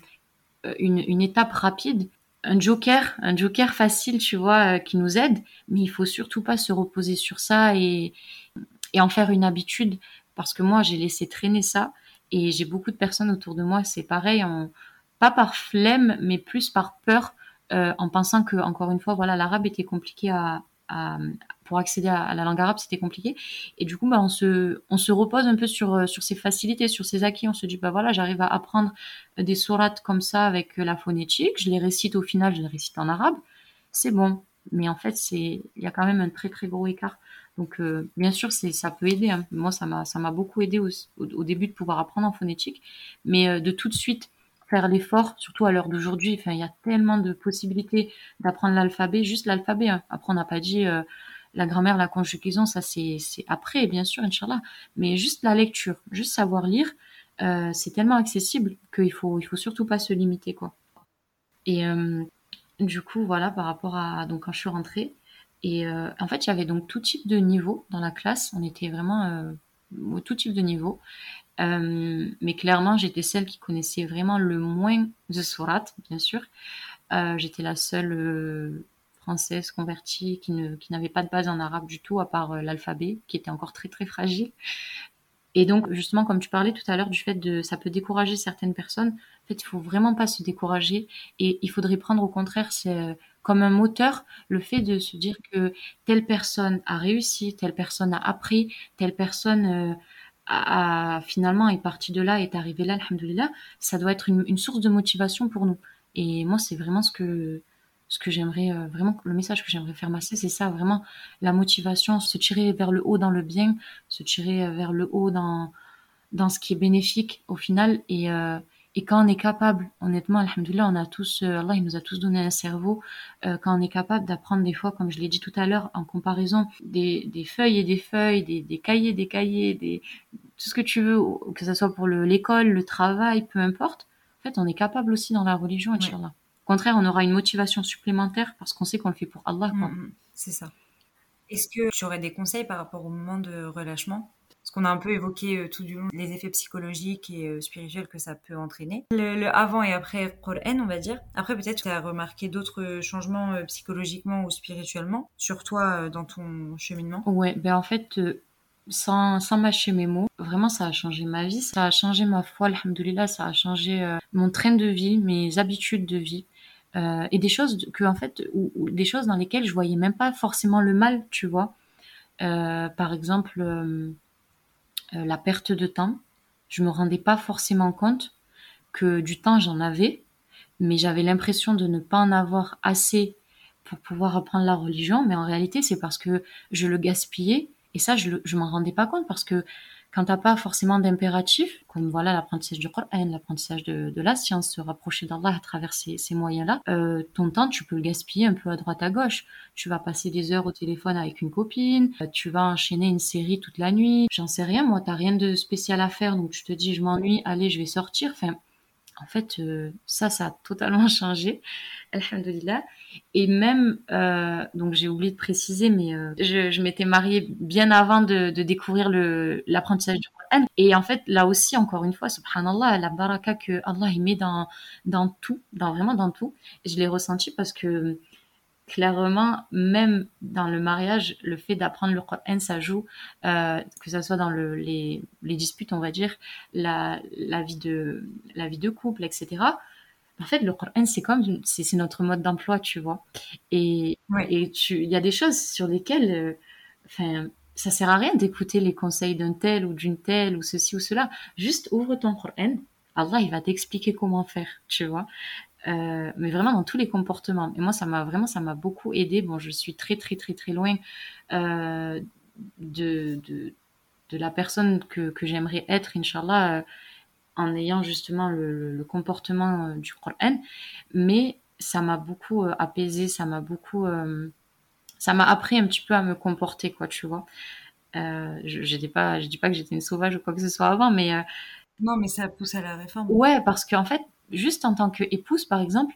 une étape rapide un joker, un joker facile, tu vois, euh, qui nous aide, mais il faut surtout pas se reposer sur ça et, en faire une habitude, parce que moi, j'ai laissé traîner ça, et j'ai beaucoup de personnes autour de moi, c'est pareil, pas par flemme, mais plus par peur, euh, en pensant que, encore une fois, voilà, l'arabe était compliqué à, pour accéder à, la langue arabe, c'était compliqué. Et du coup, bah, on se, on se repose un peu sur, euh, sur ces facilités, sur ces acquis. On se dit, bah voilà, j'arrive à apprendre des sourates comme ça avec la phonétique. Je les récite au final, je les récite en arabe. C'est bon. Mais en fait, il y a quand même un très très gros écart. Donc, euh, bien sûr, ça peut aider. Hein. Moi, ça m'a, beaucoup aidé au, début de pouvoir apprendre en phonétique. Mais euh, de tout de suite faire l'effort, surtout à l'heure d'aujourd'hui. Enfin, il y a tellement de possibilités d'apprendre l'alphabet, juste l'alphabet. Hein. Après, on n'a pas dit euh, la grammaire, la conjugaison, ça c'est après, bien sûr, Inch'Allah. Mais juste la lecture, juste savoir lire, euh, c'est tellement accessible qu'il faut, il faut surtout pas se limiter, quoi. Et euh, du coup, voilà, par rapport à donc quand je suis rentrée, et en fait, il y avait donc tout type de niveau dans la classe. On était vraiment au tout type de niveau. Euh, mais clairement, j'étais celle qui connaissait vraiment le moins de surat, bien sûr. Euh, j'étais la seule euh, française convertie qui ne qui n'avait pas de base en arabe du tout, à part l'alphabet, qui était encore très très fragile. Et donc, justement, comme tu parlais tout à l'heure du fait de ça peut décourager certaines personnes, en fait, il faut vraiment pas se décourager et il faudrait prendre au contraire c'est comme un moteur le fait de se dire que telle personne a réussi, telle personne a appris, telle personne à, finalement est parti de là, est arrivé là, alhamdoulilah, ça doit être une, source de motivation pour nous. Et moi, c'est vraiment ce que ce que j'aimerais euh, vraiment le message que j'aimerais faire masser, c'est ça vraiment la motivation, se tirer vers le haut dans le bien, se tirer vers le haut dans dans ce qui est bénéfique au final et euh, et quand on est capable, honnêtement, alhamdoulilah, on a tous, euh, Allah, il nous a tous donné un cerveau. Euh, quand on est capable d'apprendre des fois, comme je l'ai dit tout à l'heure, en comparaison des, des, feuilles et des feuilles, des, des cahiers, des cahiers, des, tout ce que tu veux, que ce soit pour l'école, le, travail, peu importe. En fait, on est capable aussi dans la religion, Inch'Allah. Au contraire, on aura une motivation supplémentaire parce qu'on sait qu'on le fait pour Allah. Mm, mm, c'est ça. Est-ce que tu aurais des conseils par rapport au moment de relâchement? Qu'on a un peu évoqué euh, tout du long, les effets psychologiques et euh, spirituels que ça peut entraîner. Le, avant et après Qur'an, on va dire. Après, peut-être tu as remarqué d'autres changements euh, psychologiquement ou spirituellement sur toi dans ton cheminement? Ouais, ben en fait, sans, sans mâcher mes mots, vraiment ça a changé ma vie, ça a changé ma foi, alhamdoulilah, ça a changé mon train de vie, mes habitudes de vie. Et des choses que en fait ou, des choses dans lesquelles je voyais même pas forcément le mal tu vois par exemple euh, la perte de temps. Je me rendais pas forcément compte que du temps j'en avais, mais j'avais l'impression de ne pas en avoir assez pour pouvoir apprendre la religion. Mais en réalité, c'est parce que je le gaspillais et ça, je, je m'en rendais pas compte parce que quand t'as pas forcément d'impératif, comme voilà l'apprentissage du Coran, l'apprentissage de, la science, se rapprocher d'Allah à travers ces, ces moyens-là, euh, ton temps tu peux le gaspiller un peu à droite à gauche. Tu vas passer des heures au téléphone avec une copine, euh, tu vas enchaîner une série toute la nuit. J'en sais rien, moi t'as rien de spécial à faire, donc tu te dis je m'ennuie, allez je vais sortir. Enfin, en fait, euh, ça, ça a totalement <laughs> changé. Alhamdulillah. Et même, euh, donc j'ai oublié de préciser, mais euh, je, m'étais mariée bien avant de, découvrir l'apprentissage du Coran. Et en fait, là aussi, encore une fois, subhanallah, la baraka que Allah met dans, dans tout, dans vraiment dans tout, je l'ai ressenti parce que clairement, même dans le mariage, le fait d'apprendre le Coran, ça joue, euh, que ça soit dans le, les, les disputes, on va dire, la, la, vie de, la vie de couple, etc. En fait, le Coran, c'est comme, c'est notre mode d'emploi, tu vois. Et il y a des choses sur lesquelles, euh, enfin, ça sert à rien d'écouter les conseils d'un tel ou d'une telle ou ceci ou cela. Juste ouvre ton Coran. Allah, il va t'expliquer comment faire, tu vois. Euh, mais vraiment dans tous les comportements. Et moi, ça m'a vraiment, ça m'a beaucoup aidé. Bon, je suis très, très, très, très loin euh, de, de, de, la personne que, que j'aimerais être, Inch'Allah, euh, en ayant justement le, le, comportement euh, du Coran. Mais ça m'a beaucoup euh, apaisé, ça m'a beaucoup. ça m'a appris un petit peu à me comporter, quoi, tu vois. je, pas, je dis pas que j'étais une sauvage ou quoi que ce soit avant, mais. non, mais ça pousse à la réforme. Ouais, parce qu'en fait, juste en tant qu'épouse, par exemple,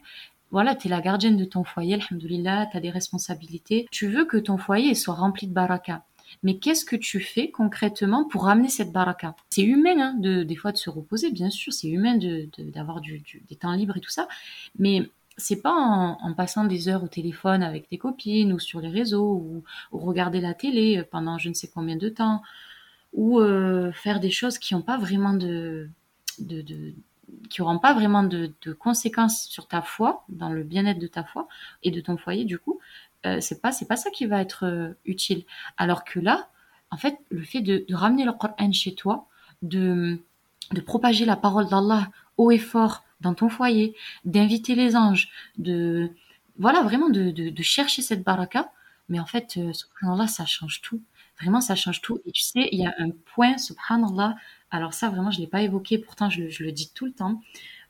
voilà, tu es la gardienne de ton foyer, alhamdoulilah, tu as des responsabilités. Tu veux que ton foyer soit rempli de baraka. Mais qu'est-ce que tu fais concrètement pour ramener cette baraka? C'est humain, hein, de, des fois, de se reposer, bien sûr, c'est humain d'avoir de, du, des temps libres et tout ça. Mais c'est pas en, passant des heures au téléphone avec tes copines ou sur les réseaux ou, regarder la télé pendant je ne sais combien de temps ou euh, faire des choses qui n'ont pas vraiment de, qui n'auront pas vraiment de, conséquences sur ta foi, dans le bien-être de ta foi et de ton foyer, du coup, euh, c'est pas c'est pas ça qui va être euh, utile. Alors que là, en fait, le fait de, ramener le Coran chez toi, de, de propager la parole d'Allah haut et fort dans ton foyer, d'inviter les anges, de voilà vraiment de, chercher cette baraka. Mais en fait, euh, subhanallah, ça change tout. Vraiment, ça change tout. Et tu sais, il y a un point, subhanallah, alors ça, vraiment, je l'ai pas évoqué, pourtant je, le dis tout le temps.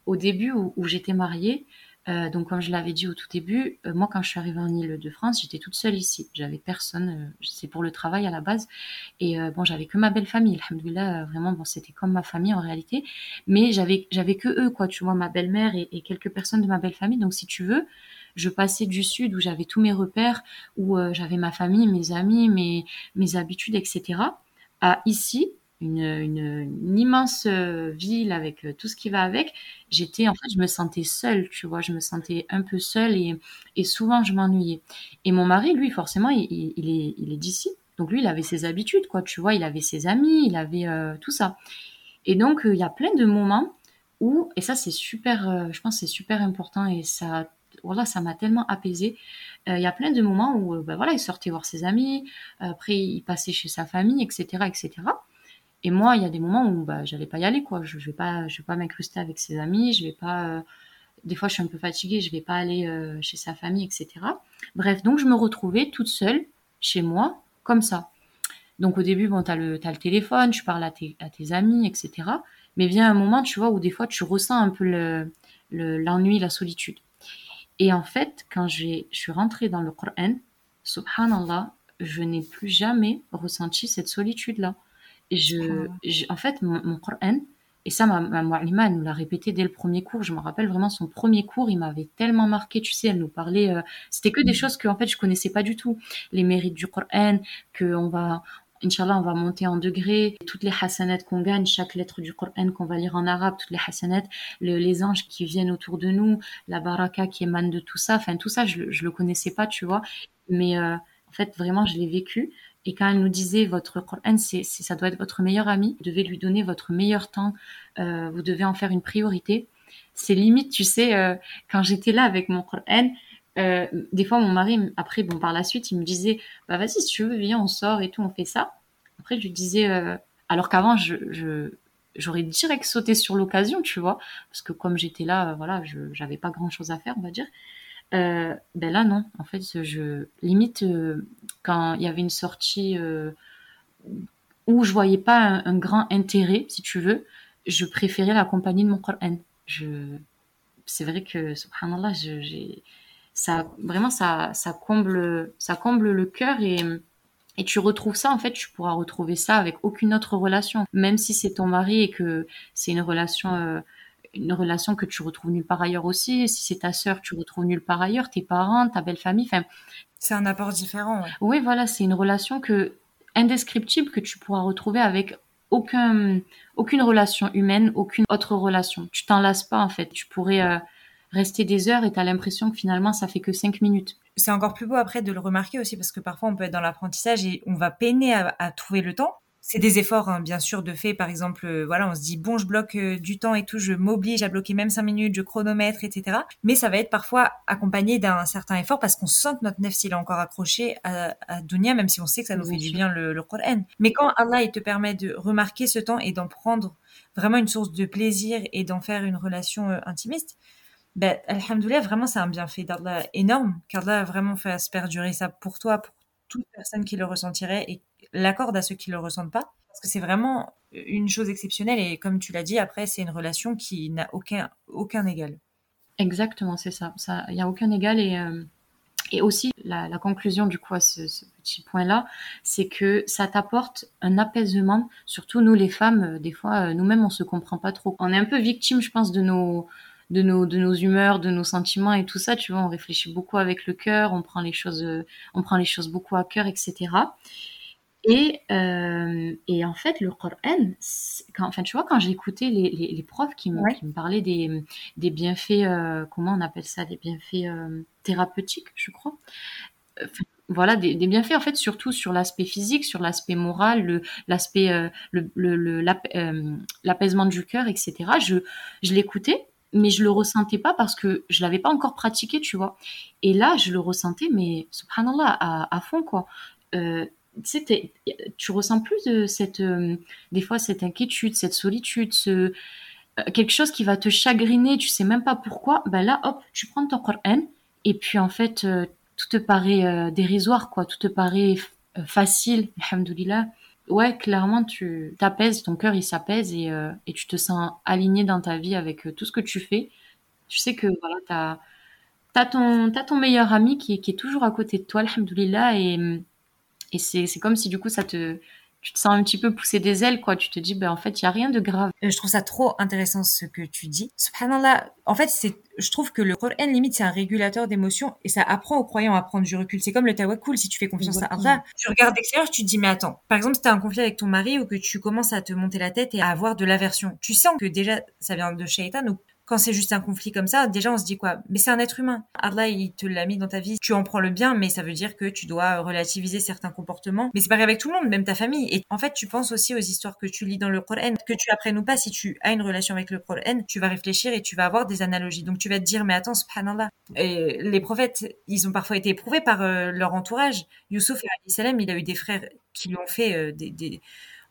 Au début où, j'étais mariée, euh, donc comme je l'avais dit au tout début, euh, moi quand je suis arrivée en Ile-de-France, j'étais toute seule ici. J'avais personne, euh, c'est pour le travail à la base. Et bon, j'avais que ma belle famille, alhamdoulilah, vraiment, bon, c'était comme ma famille en réalité. Mais j'avais, que eux, quoi, tu vois, ma belle-mère et, et, quelques personnes de ma belle famille. Donc si tu veux, je passais du sud où j'avais tous mes repères, où j'avais ma famille, mes amis, mes, mes habitudes, etc. à ici, une, immense euh, ville avec euh, tout ce qui va avec, j'étais en fait je me sentais seule, tu vois, je me sentais un peu seule et, et souvent je m'ennuyais. Et mon mari, lui, forcément, il, est, il est d'ici, donc lui, il avait ses habitudes, quoi, tu vois, il avait ses amis, il avait euh, tout ça. Et donc il y a plein de moments où, et ça c'est super, je pense c'est super important et ça voilà, ça m'a tellement apaisé. Il y a plein de moments où, ben voilà, il sortait voir ses amis, après il passait chez sa famille, etc., etc. Et moi, il y a des moments où bah, j'allais pas y aller, quoi. Je, je vais pas, je vais pas m'incruster avec ses amis, je vais pas. Euh, des fois, je suis un peu fatiguée, je vais pas aller euh, chez sa famille, etc. Bref, donc je me retrouvais toute seule chez moi, comme ça. Donc au début, bon, t'as le, as le téléphone, tu parles à tes, à tes amis, etc. Mais vient un moment, tu vois, où des fois, tu ressens un peu le, l'ennui, la solitude. Et en fait, quand je suis rentrée dans le Coran, subhanallah, je n'ai plus jamais ressenti cette solitude-là je, en fait, mon, mon, Coran, et ça, ma, ma nous l'a répété dès le premier cours. Je me rappelle vraiment son premier cours, il m'avait tellement marqué. Tu sais, elle nous parlait, euh, c'était que des mm. choses que en fait je connaissais pas du tout. Les mérites du Coran, que on va, Inch'Allah, on va monter en degrés. Toutes les hasanats qu'on gagne, chaque lettre du Coran qu'on va lire en arabe, toutes les hasanats, les anges qui viennent autour de nous, la baraka qui émane de tout ça. Enfin, tout ça, je, je le connaissais pas, tu vois. Mais euh, en fait, vraiment, je l'ai vécu. Et quand elle nous disait votre Coran, c'est, ça doit être votre meilleur ami, vous devez lui donner votre meilleur temps, euh, vous devez en faire une priorité. C'est limite, tu sais, euh, quand j'étais là avec mon Coran, euh, des fois mon mari, après, bon, par la suite, il me disait, bah vas-y, si tu veux, viens, on sort et tout, on fait ça. Après, je lui disais, alors qu'avant, je, j'aurais direct sauté sur l'occasion, tu vois, parce que comme j'étais là, voilà, je, j'avais pas grand chose à faire, on va dire. Euh, ben là non, en fait, je limite euh, quand il y avait une sortie euh, où je voyais pas un, grand intérêt, si tu veux, je préférais la compagnie de mon Coran. Je, c'est vrai que subhanallah, j'ai ça vraiment ça ça comble ça comble le cœur et et tu retrouves ça, en fait, tu pourras retrouver ça avec aucune autre relation. Même si c'est ton mari et que c'est une relation une relation que tu retrouves nulle part ailleurs aussi. Si c'est ta sœur, tu retrouves nulle part ailleurs, tes parents, ta belle famille. Enfin, c'est un apport différent. Oui, voilà, c'est une relation que indescriptible que tu pourras retrouver avec aucun, aucune relation humaine, aucune autre relation. Tu t'en lasses pas en fait. Tu pourrais euh, rester des heures et tu as l'impression que finalement ça fait que cinq minutes. C'est encore plus beau après de le remarquer aussi parce que parfois on peut être dans l'apprentissage et on va peiner à trouver le temps. C'est des efforts hein, bien sûr de fait. Par exemple euh, voilà on se dit bon je bloque euh, du temps et tout je m'oblige à bloquer même cinq minutes je chronomètre etc mais ça va être parfois accompagné d'un certain effort parce qu'on sent que notre nefs il est encore accroché à, à Dunia même si on sait que ça nous fait du bien le, le Coran. Mais quand Allah il te permet de remarquer ce temps et d'en prendre vraiment une source de plaisir et d'en faire une relation euh, intimiste ben, alhamdoulilah, vraiment, c'est un bienfait d'Allah énorme, car Allah a vraiment fait perdurer ça pour toi, pour toute personne qui le ressentirait et l'accorde à ceux qui le ressentent pas. Parce que c'est vraiment une chose exceptionnelle et comme tu l'as dit, après, c'est une relation qui n'a aucun, égal. Exactement, c'est ça. Il n'y a aucun égal et, euh, et aussi la, conclusion du coup à ce, petit point-là, c'est que ça t'apporte un apaisement. Surtout nous les femmes, euh, des fois, euh, nous-mêmes, on se comprend pas trop. On est un peu victime, je pense, de nos de nos de nos humeurs, de nos sentiments et tout ça. Tu vois, on réfléchit beaucoup avec le cœur, on prend les choses, on prend les choses beaucoup à cœur, etc. Et, euh, et en fait, le Coran, quand, enfin, tu vois, quand écouté les, les, les, profs qui me, qui me parlaient des, des bienfaits, euh, comment on appelle ça, des bienfaits euh, thérapeutiques, je crois. voilà, des, des, bienfaits en fait, surtout sur l'aspect physique, sur l'aspect moral, le, l'aspect, euh, le, le, euh, l'apaisement du cœur, etc. Je, je l'écoutais, mais je le ressentais pas parce que je l'avais pas encore pratiqué, tu vois. Et là, je le ressentais, mais subhanallah, à, à fond, quoi. Euh, tu ressens plus de cette, euh, des fois, cette inquiétude, cette solitude, ce, euh, quelque chose qui va te chagriner, tu sais même pas pourquoi. Ben là, hop, tu prends ton Coran et puis en fait, euh, tout te paraît dérisoire, quoi. Tout te paraît facile, alhamdoulilah. Ouais, clairement, tu t'apaises, ton cœur il s'apaise et, et tu te sens aligné dans ta vie avec tout ce que tu fais. Tu sais que voilà, t'as as ton, as ton meilleur ami qui, qui est toujours à côté de toi, alhamdoulilah, et et c'est comme si du coup ça te tu te sens un petit peu pousser des ailes, quoi. Tu te dis, ben, en fait, il y a rien de grave. Euh, je trouve ça trop intéressant ce que tu dis. Subhanallah. En fait, c'est, je trouve que le Coran, limite, c'est un régulateur d'émotions et ça apprend aux croyants à prendre du recul. C'est comme le tawakkul. Si tu fais confiance à Allah, tu regardes d'extérieur, tu te dis, mais attends. Par exemple, si t'as un conflit avec ton mari ou que tu commences à te monter la tête et à avoir de l'aversion, tu sens que déjà, ça vient de shaitan ou quand c'est juste un conflit comme ça, déjà on se dit quoi? Mais c'est un être humain. Allah il te l'a mis dans ta vie, tu en prends le bien, mais ça veut dire que tu dois relativiser certains comportements. Mais c'est pareil avec tout le monde, même ta famille. Et en fait, tu penses aussi aux histoires que tu lis dans le Coran, que tu apprennes ou pas. Si tu as une relation avec le Coran, tu vas réfléchir et tu vas avoir des analogies. Donc tu vas te dire mais attends, subhanallah. Et les prophètes, ils ont parfois été éprouvés par euh, leur entourage. Youssouf, salam, il a eu des frères qui lui ont fait euh, des,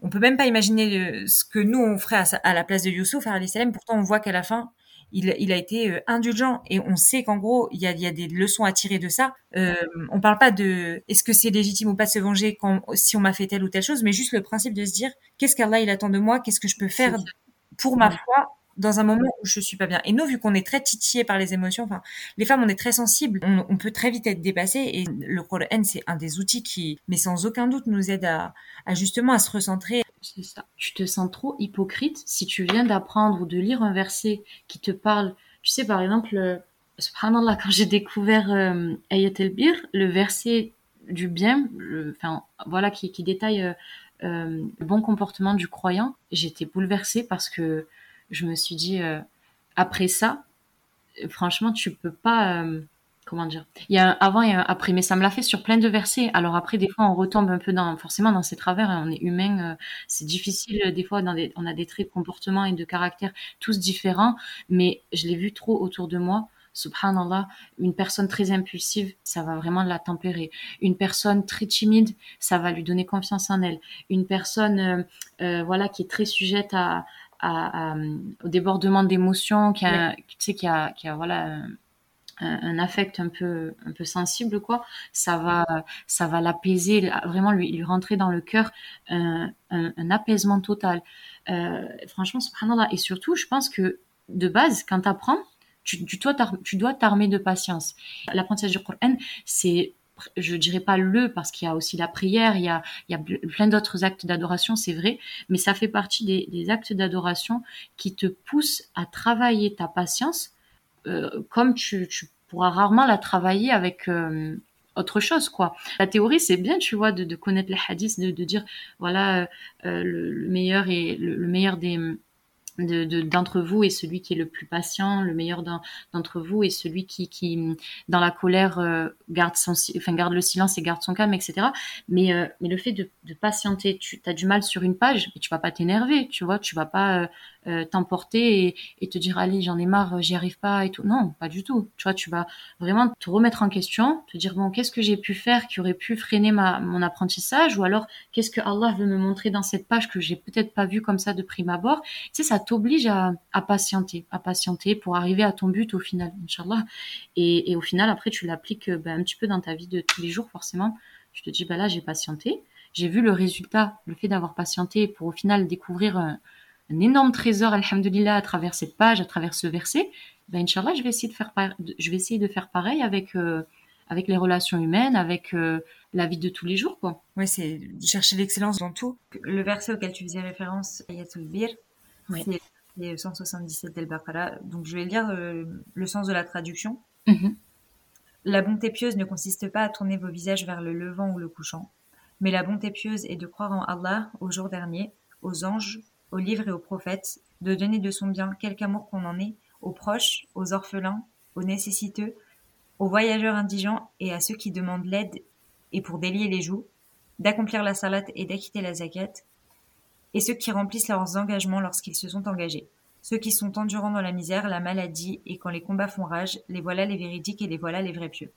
on peut même pas imaginer euh, ce que nous on ferait à, la place de Youssouf, salam. Pourtant, on voit qu'à la fin, il, a été euh, indulgent. Et on sait qu'en gros il y a, des leçons à tirer de ça. Euh, on parle pas de est-ce que c'est légitime ou pas de se venger quand si on m'a fait telle ou telle chose, mais juste le principe de se dire qu'est-ce qu'Allah il attend de moi, qu'est-ce que je peux faire pour ma foi dans un moment où je suis pas bien. Et nous, vu qu'on est très titillés par les émotions, enfin, les femmes, on est très sensibles, on, peut très vite être dépassé. Et le Coran, c'est un des outils qui, mais sans aucun doute, nous aide à, justement à se recentrer. C'est ça. Tu te sens trop hypocrite si tu viens d'apprendre ou de lire un verset qui te parle. Tu sais, par exemple, euh, subhanallah, quand j'ai découvert euh, Ayat el-Bir, le verset du bien, enfin, voilà, qui, détaille euh, le bon comportement du croyant, j'étais bouleversée parce que je me suis dit, euh, après ça, franchement, tu peux pas. Euh, comment dire Il y a un avant et un après, mais ça me l'a fait sur plein de versets. Alors après, des fois, on retombe un peu dans, forcément, dans ses travers. Hein, on est humain, euh, c'est difficile. Des fois, on a des traits de comportement et de caractère tous différents. Mais je l'ai vu trop autour de moi. Subhanallah, une personne très impulsive, ça va vraiment la tempérer. Une personne très timide, ça va lui donner confiance en elle. Une personne, voilà, qui est très sujette à, à, au débordement d'émotions, qui a, tu sais, qui a, qui a voilà un, un, affect un peu, un peu sensible, quoi. Ça va, ça va l'apaiser, vraiment lui, lui rentrer dans le cœur un, un, un apaisement total. Euh, franchement, subhanallah. Et surtout, je pense que de base, quand tu apprends, tu, tu dois t'armer de patience. L'apprentissage du Coran, c'est je dirais pas le parce qu'il y a aussi la prière, il y a, il y a plein d'autres actes d'adoration, c'est vrai, mais ça fait partie des, actes d'adoration qui te poussent à travailler ta patience euh, comme tu, pourras rarement la travailler avec euh, autre chose quoi. La théorie c'est bien tu vois de, connaître les hadiths, de, de dire voilà euh, le, meilleur et le meilleur des d'entre vous est celui qui est le plus patient, le meilleur d'entre vous est celui qui, dans la colère euh, garde son, le silence et garde son calme, etc. Mais euh, mais le fait de, de patienter, tu as du mal sur une page, mais tu vas pas t'énerver, tu vois, tu vas pas euh, t'emporter et, te dire allez j'en ai marre j'y arrive pas et tout. Non pas du tout. Tu vois tu vas vraiment te remettre en question te dire bon qu'est-ce que j'ai pu faire qui aurait pu freiner ma mon apprentissage ou alors qu'est-ce que Allah veut me montrer dans cette page que j'ai peut-être pas vu comme ça de prime abord. Tu sais ça t'oblige à, patienter à patienter pour arriver à ton but au final inchallah. Et, et au final après tu l'appliques ben, un petit peu dans ta vie de tous les jours forcément. Tu te dis bah là j'ai patienté. J'ai vu le résultat le fait d'avoir patienté pour au final découvrir un énorme trésor, alhamdulillah, à travers cette page, à travers ce verset, ben, Inch'Allah, je vais essayer de faire, je vais essayer de faire pareil avec, euh, avec les relations humaines, avec euh, la vie de tous les jours, quoi. Oui, c'est chercher l'excellence dans tout. Le verset auquel tu faisais référence, Ayatul Bir, c'est le 177 d'El Baqarah. Donc, je vais lire euh, le sens de la traduction. Mhm. La bonté pieuse ne consiste pas à tourner vos visages vers le levant ou le couchant, mais la bonté pieuse est de croire en Allah, au jour dernier, aux anges, aux livres et aux prophètes, de donner de son bien quelque amour qu'on en ait, aux proches, aux orphelins, aux nécessiteux, aux voyageurs indigents et à ceux qui demandent l'aide et pour délier les joues, d'accomplir la salate et d'acquitter la zakat, et ceux qui remplissent leurs engagements lorsqu'ils se sont engagés, ceux qui sont endurants dans la misère, la maladie, et quand les combats font rage, les voilà les véridiques et les voilà les vrais pieux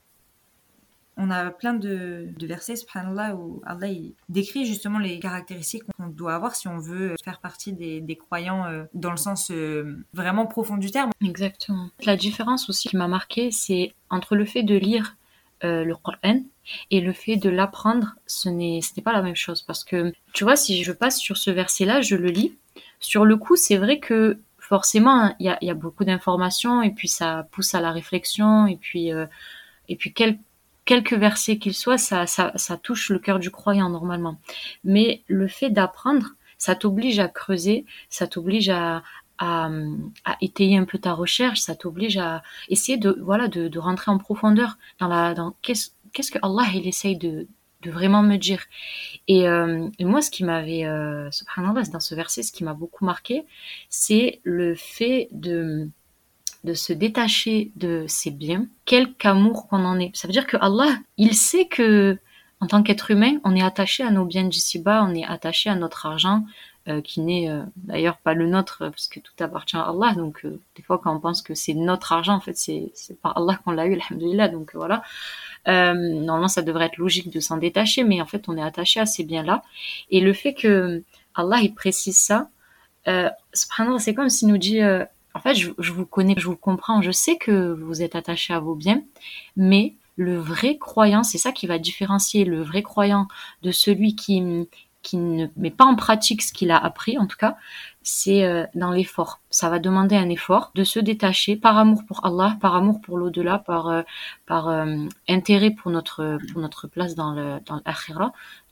on a plein de, versets, subhanallah, où Allah décrit justement les caractéristiques qu'on doit avoir si on veut faire partie des, croyants euh, dans le sens euh, vraiment profond du terme. Exactement. La différence aussi qui m'a marqué, c'est entre le fait de lire euh, le Coran et le fait de l'apprendre, ce n'est, pas la même chose. Parce que, tu vois, si je passe sur ce verset-là, je le lis. Sur le coup, c'est vrai que forcément, il y a, beaucoup d'informations et puis ça pousse à la réflexion et puis, et puis quel quelques versets qu'ils soient, ça, touche le cœur du croyant normalement. Mais le fait d'apprendre, ça t'oblige à creuser, ça t'oblige à, étayer un peu ta recherche, ça t'oblige à essayer de voilà de, rentrer en profondeur dans la dans qu'est-ce que Allah il essaye de vraiment me dire. Et, euh, et moi, ce qui m'avait, euh, subhanallah, dans ce verset, ce qui m'a beaucoup marqué, c'est le fait de de se détacher de ses biens, quelque amour qu'on en est. Ça veut dire que Allah, il sait que en tant qu'être humain, on est attaché à nos biens d'ici-bas, on est attaché à notre argent, euh, qui n'est euh, d'ailleurs pas le nôtre, parce que tout appartient à Allah. Donc, euh, des fois, quand on pense que c'est notre argent, en fait, c'est, par Allah qu'on l'a eu, alhamdulillah. Donc, voilà. normalement, ça devrait être logique de s'en détacher, mais en fait, on est attaché à ces biens-là. Et le fait que Allah, il précise ça, c'est comme s'il nous dit, en fait, je, vous connais, je vous comprends, je sais que vous êtes attaché à vos biens, mais le vrai croyant, c'est ça qui va différencier le vrai croyant de celui qui, ne met pas en pratique ce qu'il a appris, en tout cas, c'est euh, dans l'effort. Ça va demander un effort de se détacher par amour pour Allah, par amour pour l'au-delà, par, euh, euh, intérêt pour notre, place dans le dans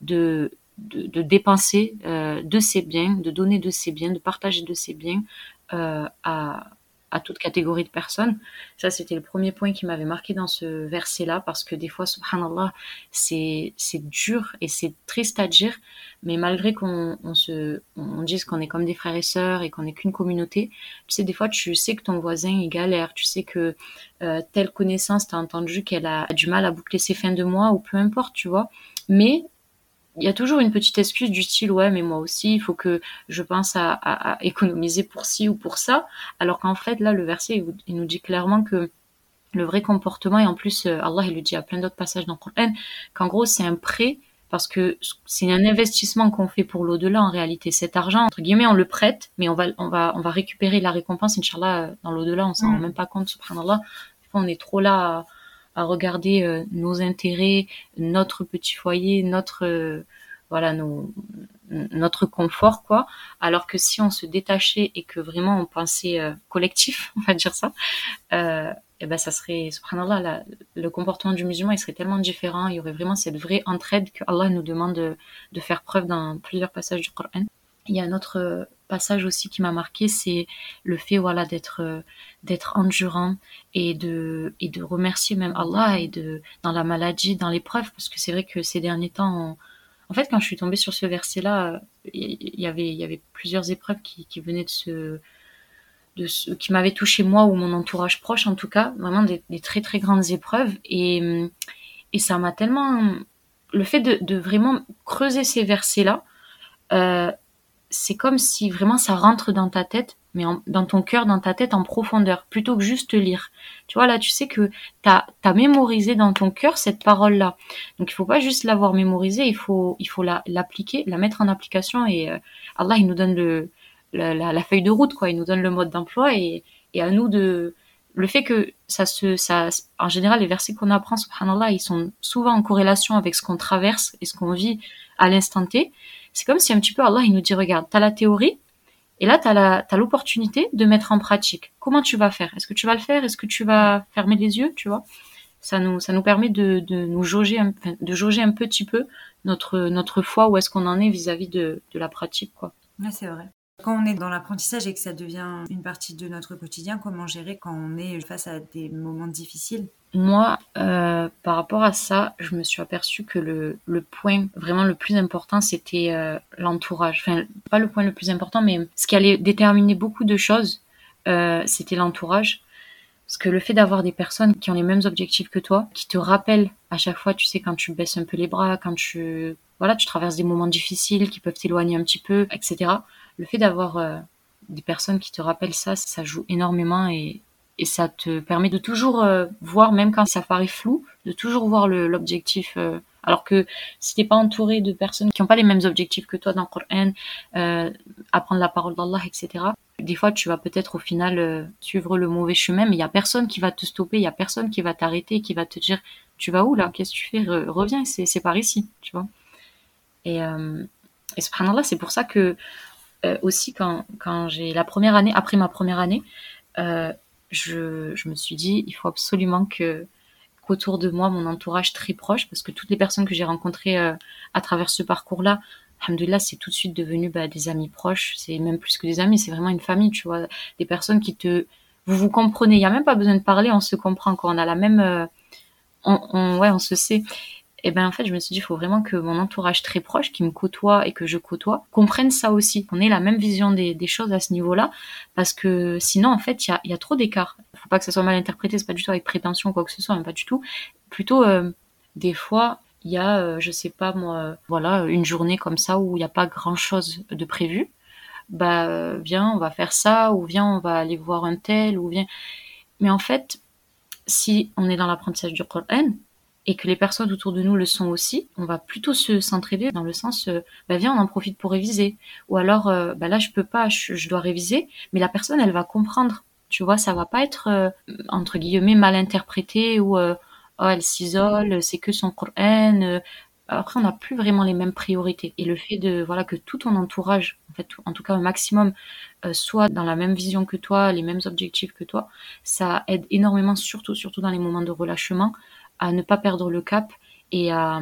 de, dépenser de ses biens, de donner de ses biens, de partager de ses biens à, à toute catégorie de personnes. Ça, c'était le premier point qui m'avait marqué dans ce verset-là, parce que des fois, subhanallah, c'est, c'est dur et c'est triste à dire, mais malgré qu'on on se, on dise qu'on est comme des frères et sœurs et qu'on n'est qu'une communauté, tu sais, des fois, tu sais que ton voisin, il galère, tu sais que euh, telle connaissance, t'as entendu qu'elle a du mal à boucler ses fins de mois, ou peu importe, tu vois. Mais il y a toujours une petite excuse du style ouais mais moi aussi il faut que je pense à, économiser pour ci ou pour ça. Alors qu'en fait là le verset il, nous dit clairement que le vrai comportement et en plus euh, Allah il le dit à plein d'autres passages dans le Coran qu'en gros c'est un prêt parce que c'est un investissement qu'on fait pour l'au-delà en réalité. Cet argent entre guillemets on le prête mais on va on va on va récupérer la récompense inchallah dans l'au-delà. On s'en mm. rend même pas compte subhanallah. On est trop là à regarder euh, nos intérêts, notre petit foyer, notre euh, voilà nos notre confort, quoi. Alors que si on se détachait et que vraiment on pensait euh, collectif, <laughs> on va dire ça, et eh ben ça serait, subhanallah, la, le comportement du musulman, serait tellement différent. Il y aurait vraiment cette vraie entraide que Allah nous demande de, de faire preuve dans plusieurs passages du Coran. Il y a un autre passage aussi qui m'a marqué, c'est le fait voilà d'être euh, d'être endurant et de et de remercier même Allah et de dans la maladie, dans l'épreuve, parce que c'est vrai que ces derniers temps, en fait, quand je suis tombée sur ce verset-là, il y avait il y avait plusieurs épreuves qui, qui venaient de se de ce, qui m'avaient touché moi ou mon entourage proche en tout cas, vraiment des, très très grandes épreuves. Et et ça m'a tellement le fait de, de vraiment creuser ces versets là euh, c'est comme si vraiment ça rentre dans ta tête, mais dans ton cœur, dans ta tête en profondeur, plutôt que juste lire. Tu vois, là, tu sais que tu as, mémorisé dans ton cœur cette parole-là. Donc, il faut pas juste l'avoir mémorisée, il faut, il faut l'appliquer, la, mettre en application. Et euh, Allah, il nous donne le, la, la, feuille de route, quoi. Il nous donne le mode d'emploi et, et à nous de... Le fait que ça se... Ça, en général, les versets qu'on apprend, subhanallah, ils sont souvent en corrélation avec ce qu'on traverse et ce qu'on vit à l'instant T. C'est comme si un petit peu Allah, il nous dit, regarde, tu as la théorie, et là, tu as l'opportunité de mettre en pratique. Comment tu vas faire? Est-ce que tu vas le faire? Est-ce que tu vas fermer les yeux? Tu vois? Ça nous, ça nous permet de, de nous jauger un, de jauger un petit peu notre, notre foi, où est-ce qu'on en est vis-à-vis de, de la pratique. quoi. Ouais, c'est vrai. Quand on est dans l'apprentissage et que ça devient une partie de notre quotidien, comment gérer quand on est face à des moments difficiles? Moi, euh, par rapport à ça, je me suis aperçue que le, le point vraiment le plus important, c'était euh, l'entourage. Enfin, pas le point le plus important, mais ce qui allait déterminer beaucoup de choses, euh, c'était l'entourage. Parce que le fait d'avoir des personnes qui ont les mêmes objectifs que toi, qui te rappellent à chaque fois, tu sais, quand tu baisses un peu les bras, quand tu, voilà, tu traverses des moments difficiles qui peuvent t'éloigner un petit peu, etc. Le fait d'avoir euh, des personnes qui te rappellent ça, ça joue énormément et, ça te permet de toujours euh, voir, même quand ça paraît flou, de toujours voir l'objectif. Euh, alors que si t'es pas entouré de personnes qui n'ont pas les mêmes objectifs que toi dans le Coran, apprendre la parole d'Allah, etc. Des fois, tu vas peut-être au final suivre le mauvais chemin, mais il y a personne qui va te stopper, il y a personne qui va t'arrêter, qui va te dire tu vas où là, qu'est-ce que tu fais, reviens, c'est par ici, tu vois. Et, euh, et subhanallah, c'est pour ça que aussi quand, quand j'ai la première année, après ma première année, euh, je, je me suis dit, il faut absolument que qu'autour de moi, mon entourage très proche, parce que toutes les personnes que j'ai rencontrées euh, à travers ce parcours-là, alhamdoulilah, c'est tout de suite devenu bah, des amis proches. C'est même plus que des amis, c'est vraiment une famille, tu vois. Des personnes qui te... Vous vous comprenez, il n'y a même pas besoin de parler, on se comprend quand on a la même... Euh, on, on, ouais, on se sait et ben en fait je me suis dit il faut vraiment que mon entourage très proche qui me côtoie et que je côtoie comprenne ça aussi. Qu'on ait la même vision des, choses à ce niveau-là. Parce que sinon en fait il y a, y a, trop d'écart. Faut pas que ça soit mal interprété c'est pas du tout avec prétention quoi que ce soit même pas du tout. Plutôt euh, des fois il y a euh, je sais pas moi voilà une journée comme ça où il n'y a pas grand chose de prévu. Bah viens on va faire ça ou viens on va aller voir un tel ou viens. Mais en fait si on est dans l'apprentissage du Coran et que les personnes autour de nous le sont aussi, on va plutôt se s'entraider dans le sens, euh, bah viens, on en profite pour réviser. Ou alors, euh, bah là, je peux pas, je, dois réviser, mais la personne, elle va comprendre. Tu vois, ça va pas être euh, entre guillemets mal interprété ou oh, elle s'isole, c'est que son Coran. après, on n'a plus vraiment les mêmes priorités. Et le fait de voilà que tout ton entourage, en fait, en tout cas un maximum, soit dans la même vision que toi, les mêmes objectifs que toi, ça aide énormément, surtout surtout dans les moments de relâchement à ne pas perdre le cap et à,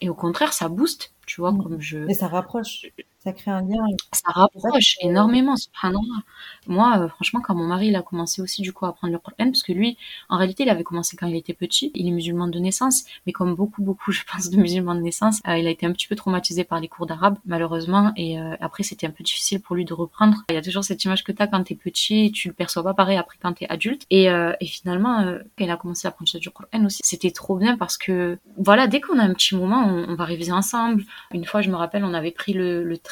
et au contraire, ça booste, tu vois, mmh. comme je. Et ça rapproche. Ça crée un lien. Ça rapproche énormément, subhanallah. Moi, euh, franchement, quand mon mari, il a commencé aussi, du coup, à apprendre le Coran, parce que lui, en réalité, il avait commencé quand il était petit. Il est musulman de naissance, mais comme beaucoup, beaucoup, <laughs> je pense, de musulmans de naissance, euh, il a été un petit peu traumatisé par les cours d'arabe, malheureusement, et euh, après, c'était un peu difficile pour lui de reprendre. Il y a toujours cette image que tu as quand t'es petit, tu le perçois pas pareil après quand t'es adulte. Et, et finalement, quand il a commencé à apprendre du Coran aussi, c'était trop bien parce que, voilà, dès qu'on a un petit moment, on, on, va réviser ensemble. Une fois, je me rappelle, on avait pris le, le train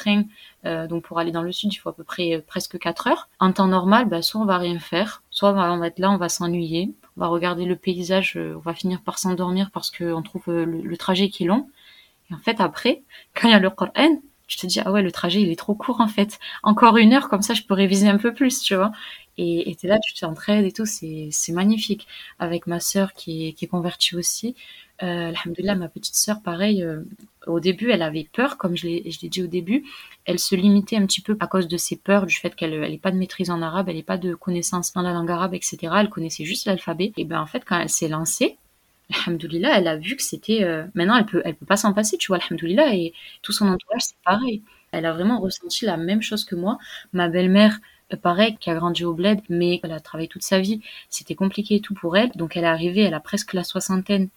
euh, donc pour aller dans le sud, il faut à peu près euh, presque 4 heures. En temps normal, bah, soit on va rien faire, soit on va, être là, on va s'ennuyer, on va regarder le paysage, euh, on va finir par s'endormir parce qu'on trouve le, trajet qui est long. Et en fait, après, quand il y a le Coran, je te dis ah ouais le trajet il est trop court en fait encore une heure comme ça je peux réviser un peu plus tu vois Et tu es là, tu t'entraides et tout, c'est magnifique. Avec ma sœur qui est, qui est convertie aussi, euh, Alhamdulillah, ma petite sœur, pareil, euh, au début, elle avait peur, comme je l'ai dit au début. Elle se limitait un petit peu à cause de ses peurs, du fait qu'elle n'ait pas de maîtrise en arabe, elle n'ait pas de connaissances dans la langue arabe, etc. Elle connaissait juste l'alphabet. Et ben en fait, quand elle s'est lancée, Alhamdulillah, elle a vu que c'était... Euh, maintenant, elle peut, elle peut pas s'en passer, tu vois, Alhamdulillah, et tout son entourage, c'est pareil. Elle a vraiment ressenti la même chose que moi. Ma belle-mère, euh, pareil, qui a grandi au bled, mais elle a travaillé toute sa vie. C'était compliqué et tout pour elle. Donc elle est arrivée, elle a presque la soixantaine.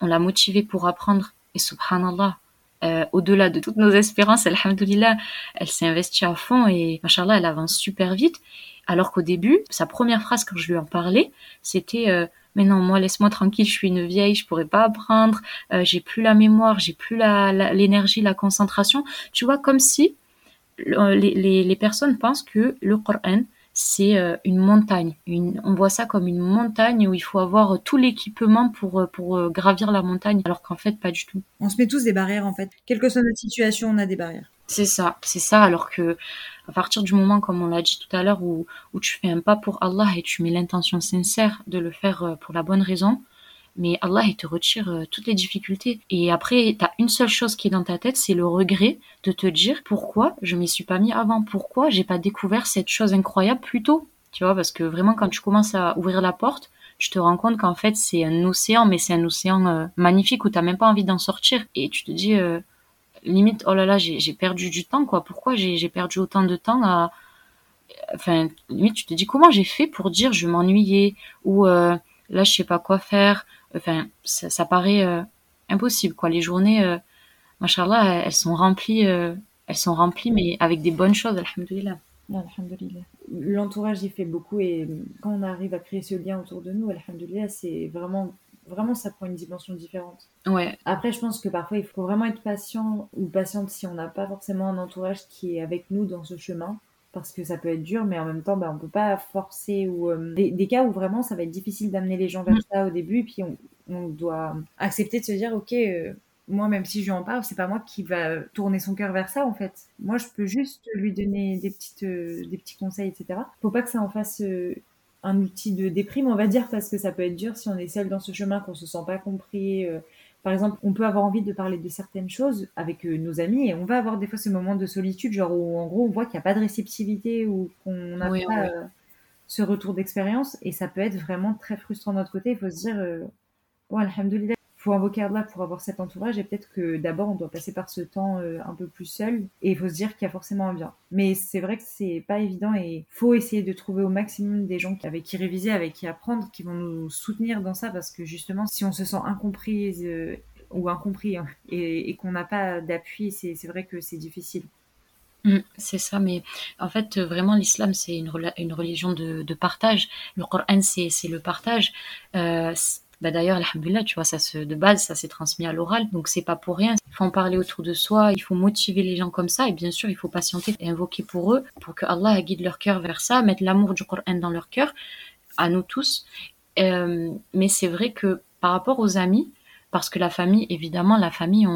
On l'a motivée pour apprendre. Et subhanallah, euh, au-delà de toutes nos espérances, alhamdoulilah, elle s'est investie à fond et machallah, elle avance super vite. Alors qu'au début, sa première phrase quand je lui en parlais, c'était euh, mais non, moi laisse-moi tranquille, je suis une vieille, je pourrais pas apprendre, euh, j'ai plus la mémoire, j'ai plus l'énergie, la, la, concentration. Tu vois, comme si les, les, personnes pensent que le Coran, c'est euh, une montagne. on voit ça comme une montagne où il faut avoir tout l'équipement pour, euh, pour euh, gravir la montagne, alors qu'en fait, pas du tout. On se met tous des barrières, en fait. Quelle que soit notre situation, on a des barrières. C'est ça, c'est ça, alors que à partir du moment, comme on l'a dit tout à l'heure, où, où tu fais un pas pour Allah et tu mets l'intention sincère de le faire pour la bonne raison, mais Allah, il te retire euh, toutes les difficultés. Et après, tu as une seule chose qui est dans ta tête, c'est le regret de te dire pourquoi je m'y suis pas mis avant, pourquoi j'ai pas découvert cette chose incroyable plus tôt. Tu vois, parce que vraiment, quand tu commences à ouvrir la porte, tu te rends compte qu'en fait, c'est un océan, mais c'est un océan euh, magnifique où t'as même pas envie d'en sortir. Et tu te dis, euh, limite, oh là là, j'ai perdu du temps, quoi. Pourquoi j'ai perdu autant de temps à... Enfin, limite, tu te dis, comment j'ai fait pour dire je m'ennuyais? Ou là, je sais pas quoi faire enfin, ça, paraît euh, impossible, quoi. Les journées, euh, machallah, elles sont remplies, euh, elles sont remplies, mais avec des bonnes choses, alhamdoulilah. L'entourage y fait beaucoup et quand on arrive à créer ce lien autour de nous, alhamdoulilah, c'est vraiment vraiment ça prend une dimension différente. Ouais. Après, je pense que parfois il faut vraiment être patient ou patiente si on n'a pas forcément un entourage qui est avec nous dans ce chemin parce que ça peut être dur, mais en même temps, bah, on peut pas forcer ou euh, des, cas où vraiment ça va être difficile d'amener les gens vers mm. ça au début, puis on, doit accepter de se dire, ok, euh, moi même si je lui en parle, c'est pas moi qui va tourner son cœur vers ça en fait. Moi, je peux juste lui donner des petites, euh, des petits conseils, etc. Faut pas que ça en fasse un outil de déprime, on va dire, parce que ça peut être dur si on est seul dans ce chemin, qu'on se sent pas compris par exemple, on peut avoir envie de parler de certaines choses avec euh, nos amis et on va avoir des fois ce moment de solitude, genre où en gros on voit qu'il n'y a pas de réceptivité ou qu'on n'a pas euh, ce retour d'expérience et ça peut être vraiment très frustrant de notre côté. Il faut se dire, euh, bon, alhamdoulilah, faut invoquer Allah pour avoir cet entourage et peut-être que d'abord on doit passer par ce temps euh, un peu plus seul et il faut se dire qu'il y a forcément un bien. Mais c'est vrai que c'est pas évident et faut essayer de trouver au maximum des gens avec qui réviser, avec qui apprendre, qui vont nous soutenir dans ça parce que justement si on se sent incomprise euh, ou incompris hein, et, qu'on n'a pas d'appui, c'est vrai que c'est difficile. Mmh, c'est ça, mais en fait, vraiment, l'islam, c'est une, une religion de, partage. Le Coran, c'est le partage. Euh, bah d'ailleurs, alhamdulillah, tu vois, ça se, de base, ça s'est transmis à l'oral, donc c'est pas pour rien. Il faut en parler autour de soi, il faut motiver les gens comme ça, et bien sûr, il faut patienter et invoquer pour eux, pour que Allah guide leur cœur vers ça, mettre l'amour du Coran dans leur cœur, à nous tous. Euh, mais c'est vrai que par rapport aux amis, parce que la famille, évidemment, la famille,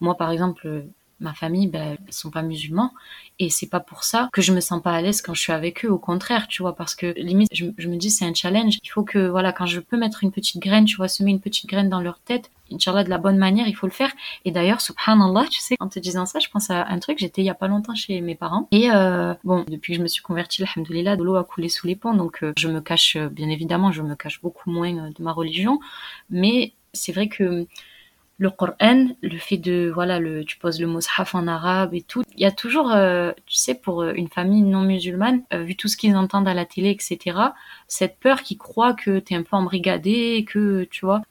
moi par exemple, ma famille, ben, ils sont pas musulmans. Et c'est pas pour ça que je me sens pas à l'aise quand je suis avec eux. Au contraire, tu vois, parce que limite, je, me dis, c'est un challenge. Il faut que, voilà, quand je peux mettre une petite graine, tu vois, semer une petite graine dans leur tête, Inch'Allah, de la bonne manière, il faut le faire. Et d'ailleurs, subhanallah, tu sais, en te disant ça, je pense à un truc, j'étais il y a pas longtemps chez mes parents. Et euh, bon, depuis que je me suis convertie, alhamdoulilah, de l'eau a coulé sous les ponts. Donc, euh, je me cache, euh, bien évidemment, je me cache beaucoup moins de ma religion. Mais c'est vrai que le Coran, le fait de voilà, le, tu poses le mushaf en arabe et tout. Il y a toujours, euh, tu sais, pour euh, une famille non musulmane, euh, vu tout ce qu'ils entendent à la télé, etc., cette peur qui croit que tu es un peu embrigadé, que tu vois,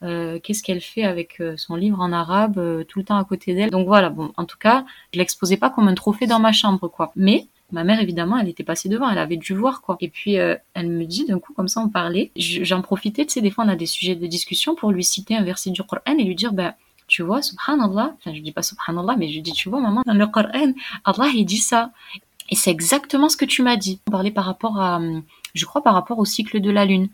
qu'est-ce qu'elle fait avec son livre en arabe tout le temps à côté d'elle. Donc voilà, bon, en tout cas, je l'exposais pas comme un trophée dans ma chambre, quoi. Mais Ma mère, évidemment, elle était passée devant, elle avait dû voir, quoi. Et puis, elle me dit, d'un coup, comme ça, on parlait. J'en profitais, tu sais, des fois, on a des sujets de discussion pour lui citer un verset du Coran et lui dire, ben, tu vois, subhanallah, enfin je dis pas subhanallah, mais je dis, tu vois, maman, dans le Coran, Allah, il dit ça. Et c'est exactement ce que tu m'as dit. On parlait par rapport je crois, par rapport au cycle de la Lune.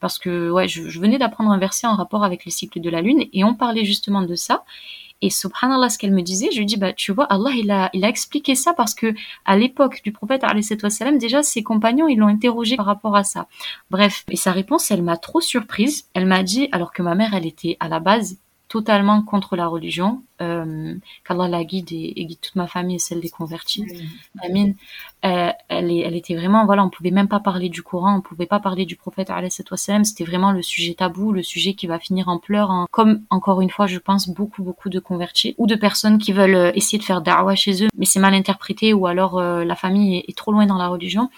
Parce que, ouais, je, venais d'apprendre un verset en rapport avec le cycle de la Lune, et on parlait justement de ça. Et subhanallah, ce qu'elle me disait, je lui dis, bah, tu vois, Allah, il a, expliqué ça parce que à l'époque du prophète, wassalam, déjà, ses compagnons, ils l'ont interrogé par rapport à ça. Bref. Et sa réponse, elle m'a trop surprise. Elle m'a dit, alors que ma mère, elle était à la base totalement contre la religion, euh, qu'Allah la guide et, guide toute ma famille et celle des convertis. Amine. Euh, elle, elle était vraiment, voilà, on pouvait même pas parler du Coran, on pouvait pas parler du prophète c'était vraiment le sujet tabou, le sujet qui va finir en pleurs, hein. comme encore une fois, je pense beaucoup, beaucoup de convertis ou de personnes qui veulent euh, essayer de faire da'wah chez eux, mais c'est mal interprété ou alors euh, la famille est, est, trop loin dans la religion.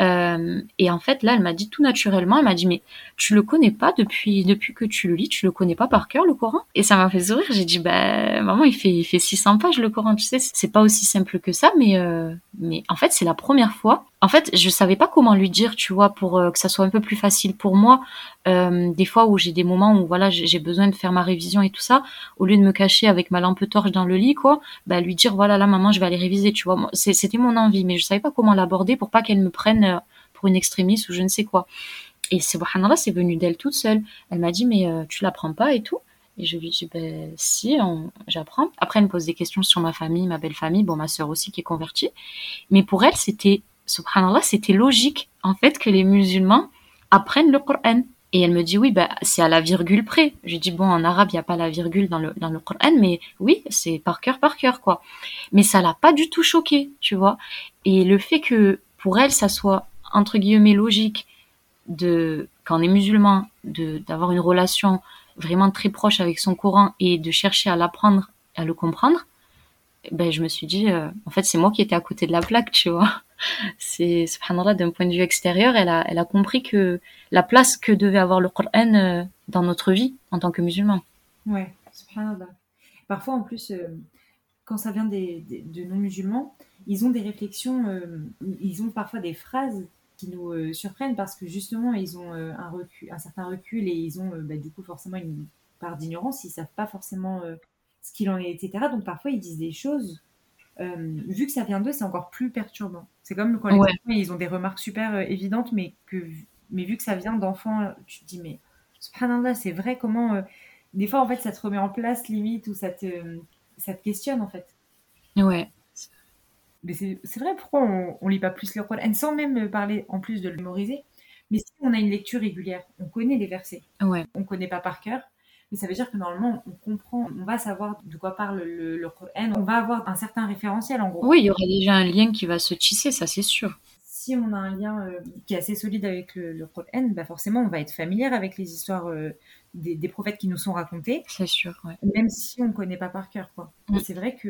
Euh, et en fait, là, elle m'a dit tout naturellement, elle m'a dit, mais tu le connais pas depuis, depuis que tu le lis, tu le connais pas par cœur, le Coran? Et ça m'a fait sourire. J'ai dit, bah, maman, il fait, il fait 600 pages, le Coran, tu sais, c'est pas aussi simple que ça, mais, euh, mais en fait, c'est la première fois. En fait, je savais pas comment lui dire, tu vois, pour euh, que ça soit un peu plus facile pour moi. Euh, des fois où j'ai des moments où voilà, j'ai besoin de faire ma révision et tout ça, au lieu de me cacher avec ma lampe torche dans le lit, quoi, bah lui dire voilà, là, maman, je vais aller réviser, tu vois. C'était mon envie, mais je savais pas comment l'aborder pour pas qu'elle me prenne euh, pour une extrémiste ou je ne sais quoi. Et c'est c'est venu d'elle toute seule. Elle m'a dit mais tu l'apprends pas et tout? Et je lui dis, ben si, j'apprends. Après, elle me pose des questions sur ma famille, ma belle famille, bon, ma sœur aussi qui est convertie. Mais pour elle, c'était, subhanallah, c'était logique, en fait, que les musulmans apprennent le Coran. Et elle me dit, oui, ben, c'est à la virgule près. Je dis, bon, en arabe, il n'y a pas la virgule dans le, dans le Coran, mais oui, c'est par cœur, par cœur, quoi. Mais ça l'a pas du tout choqué, tu vois. Et le fait que, pour elle, ça soit, entre guillemets, logique de, quand on est musulman, de, d'avoir une relation vraiment très proche avec son Coran et de chercher à l'apprendre, à le comprendre, ben je me suis dit, euh, en fait, c'est moi qui étais à côté de la plaque, tu vois. <laughs> C'est, subhanallah, d'un point de vue extérieur, elle a, elle a compris que la place que devait avoir le Coran euh, dans notre vie en tant que musulman. Ouais, subhanallah. Parfois, en plus, euh, quand ça vient des, de non-musulmans, ils ont des réflexions, ils ont parfois des phrases qui nous surprennent parce que justement ils ont un recul, un certain recul et ils ont bah, du coup forcément une part d'ignorance, ils savent pas forcément ce qu'il en est, etc. Donc parfois ils disent des choses. vu que ça vient d'eux, c'est encore plus perturbant. C'est comme quand les enfants ils ont des remarques super évidentes, mais que mais vu que ça vient d'enfants, tu te dis mais subhanallah, c'est vrai comment des fois en fait ça te remet en place limite ou ça te ça te questionne en fait. Ouais mais c'est vrai, pourquoi on, on lit pas plus le Coran sans même parler en plus de le mémoriser Mais si on a une lecture régulière, on connaît les versets. Ouais. On connaît pas par cœur, mais ça veut dire que normalement, on comprend, on va savoir de quoi parle le, le Coran, on va avoir un certain référentiel en gros. Oui, il y aura déjà un lien qui va se tisser, ça c'est sûr. Si on a un lien euh, qui est assez solide avec le, le Coran, bah forcément, on va être familière avec les histoires euh, des, des, prophètes qui nous sont racontées. C'est sûr, ouais. Même si on ne connaît pas par cœur, quoi. Mm. C'est vrai que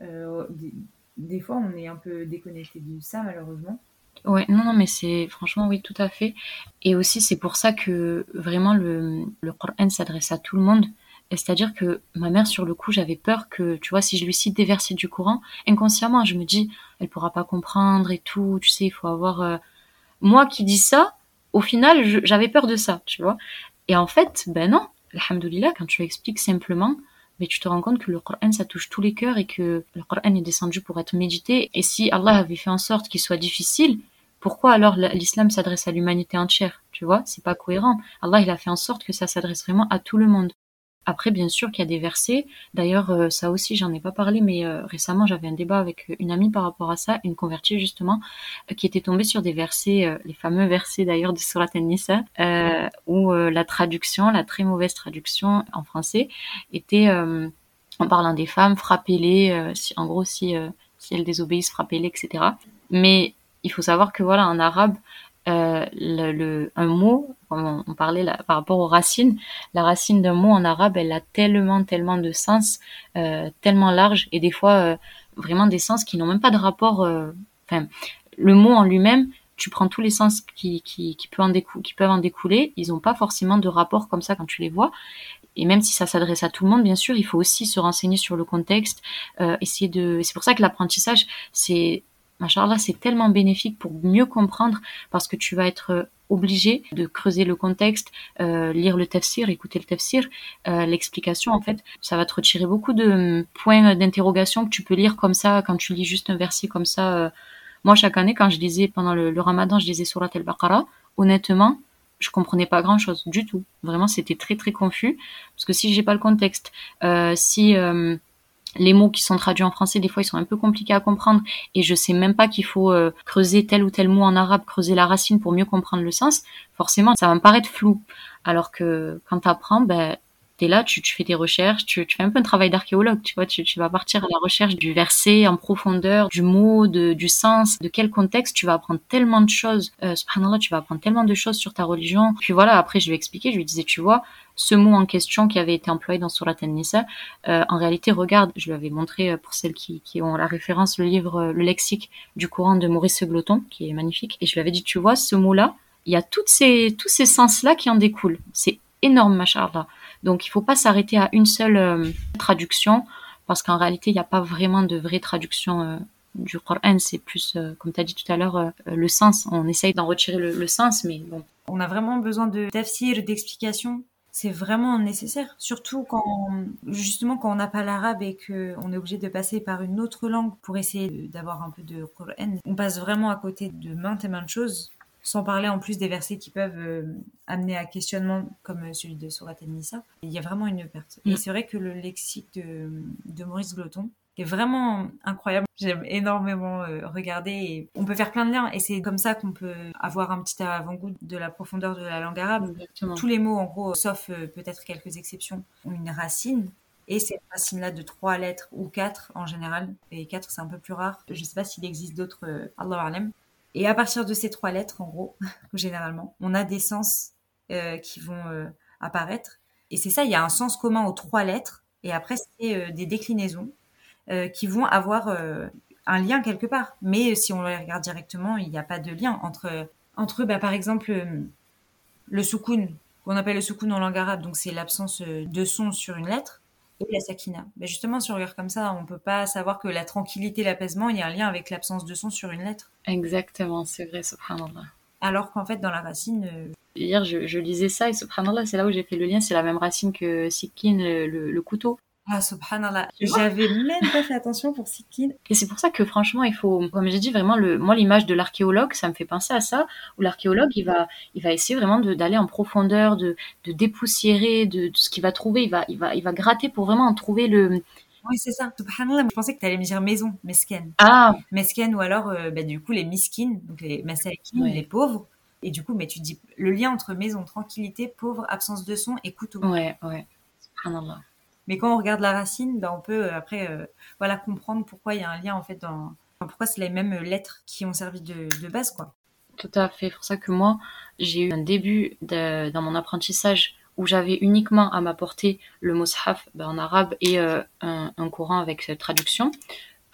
euh, des fois, on est un peu déconnecté de ça, malheureusement. Ouais, non, non, mais c'est franchement, oui, tout à fait. Et aussi, c'est pour ça que vraiment le, le Coran s'adresse à tout le monde. C'est-à-dire que ma mère, sur le coup, j'avais peur que, tu vois, si je lui cite des versets du Coran, inconsciemment, je me dis, elle pourra pas comprendre et tout, tu sais, il faut avoir. Euh, moi qui dis ça, au final, j'avais peur de ça, tu vois. Et en fait, ben non, alhamdoulilah, quand tu expliques simplement, mais tu te rends compte que le Coran, ça touche tous les cœurs et que le Coran est descendu pour être médité. Et si Allah avait fait en sorte qu'il soit difficile, pourquoi alors l'islam s'adresse à l'humanité entière? Tu vois, c'est pas cohérent. Allah, il a fait en sorte que ça s'adresse vraiment à tout le monde. Après, bien sûr qu'il y a des versets. D'ailleurs, euh, ça aussi, j'en ai pas parlé, mais euh, récemment, j'avais un débat avec une amie par rapport à ça, une convertie justement, euh, qui était tombée sur des versets, les fameux <laughs> versets d'ailleurs de Surat An-Nisa, où la traduction, la très mauvaise traduction en français, était en parlant des femmes, frappez-les, si, en gros, si, si elles désobéissent, frappez-les, etc. Mais il faut savoir que voilà, en arabe, euh, un mot, on, on parlait par rapport aux racines, la racine d'un mot en arabe, elle a tellement, tellement de sens, euh, tellement large, et des fois euh, vraiment des sens qui n'ont même pas de rapport. Enfin, le mot en lui-même, tu prends tous les sens qui, qui peuvent en découler, ils n'ont pas forcément de rapport comme ça quand tu les vois. Et même si ça s'adresse à tout le monde, bien sûr, il faut aussi se renseigner sur le contexte, essayer de. C'est pour ça que l'apprentissage, c'est Machallah, c'est tellement bénéfique pour mieux comprendre parce que tu vas être euh, obligé de creuser le contexte, euh, lire le tafsir, écouter le tafsir, euh, l'explication en fait, ça va te retirer beaucoup de hum, points d'interrogation que tu peux lire comme ça quand tu lis juste un verset comme ça. moi chaque année quand je lisais pendant le, ramadan, je lisais surat al-Baqarah, honnêtement, je comprenais pas grand chose du tout. Vraiment, c'était très très confus parce que si j'ai pas le contexte, si euh, les mots qui sont traduits en français, des fois, ils sont un peu compliqués à comprendre et je sais même pas qu'il faut euh, creuser tel ou tel mot en arabe, creuser la racine pour mieux comprendre le sens. Forcément, ça va me paraître flou. Alors que quand tu apprends, ben, t'es là, tu, tu, fais tes recherches, tu, tu, fais un peu un travail d'archéologue, tu vois, tu, tu, vas partir à la recherche du verset en profondeur, du mot, de, du sens, de quel contexte, tu vas apprendre tellement de choses, euh, subhanallah, tu vas apprendre tellement de choses sur ta religion. Puis voilà, après je lui ai je lui disais, tu vois, ce mot en question qui avait été employé dans Surat An-Nisa, euh, en réalité, regarde, je lui avais montré euh, pour celles qui, ont la référence, le livre, euh, le lexique du Coran de Maurice Gloton, qui est magnifique, et je lui avais dit, tu vois, ce mot-là, il y a toutes ces, tous ces sens-là qui en découlent. C'est énorme, machallah. Donc il ne faut pas s'arrêter à une seule traduction parce qu'en réalité, il n'y a pas vraiment de vraie traduction euh, du Coran. C'est plus, comme tu as dit tout à l'heure, le sens. On essaye d'en retirer le, sens, mais bon. On a vraiment besoin de tafsir, d'explications. C'est vraiment nécessaire, surtout quand justement quand on n'a pas l'arabe et qu'on est obligé de passer par une autre langue pour essayer d'avoir un peu de Coran. On passe vraiment à côté de maintes et maintes choses sans parler en plus des versets qui peuvent euh, amener à questionnement comme celui de Surat Nisa. Il y a vraiment une perte. Et mm. c'est vrai que le lexique de, Maurice Gloton est vraiment incroyable. J'aime énormément euh, regarder et on peut faire plein de liens et c'est comme ça qu'on peut avoir un petit avant-goût de la profondeur de la langue arabe. Tous les mots, en gros, sauf peut-être quelques exceptions, ont une racine. Et cette racine-là de trois lettres ou quatre en général, et quatre c'est un peu plus rare. Je ne sais pas s'il existe d'autres, Allah Alem, et à partir de ces trois lettres, en gros, <laughs> généralement, on a des sens euh, qui vont euh, apparaître. Et c'est ça, il y a un sens commun aux trois lettres. Et après, c'est euh, des déclinaisons qui vont avoir un lien quelque part. Mais si on les regarde directement, il n'y a pas de lien entre, entre bah, par exemple, le soukoun, qu'on appelle le soukoun en langue arabe, donc c'est l'absence de son sur une lettre et la sakina. Mais justement, si on regarde comme ça, on peut pas savoir que la tranquillité, l'apaisement, il y a un lien avec l'absence de son sur une lettre. Exactement, c'est vrai, subhanallah. Alors qu'en fait, dans la racine. Euh, Hier, je, lisais ça et subhanallah, c'est là où j'ai fait le lien, c'est la même racine que sikin, le couteau. Ah, subhanallah. J'avais même pas fait attention pour Sikkin. Et c'est pour ça que franchement, il faut, comme j'ai dit, vraiment, le, moi, l'image de l'archéologue, ça me fait penser à ça, où l'archéologue, il va, il va essayer vraiment d'aller en profondeur, de, de dépoussiérer, de, ce qu'il va trouver, il va, il va, il va gratter pour vraiment en trouver le, oui, c'est ça. Subhanallah, je pensais que tu allais me dire maison, mesken. Ah. Mesken ou alors, euh, bah, du coup, les miskines, donc les masalikin, les pauvres. Et du coup, mais tu dis le lien entre maison, tranquillité, pauvre, absence de son et couteau. Ouais, ouais. Subhanallah. Mais quand on regarde la racine, ben on peut euh, après euh, voilà comprendre pourquoi il y a un lien en fait dans pourquoi c'est les mêmes lettres qui ont servi de, base quoi. Tout à fait. Pour ça que moi j'ai eu un début dans mon apprentissage où j'avais uniquement à m'apporter le mushaf ben, en arabe et euh, un, un, Coran avec traduction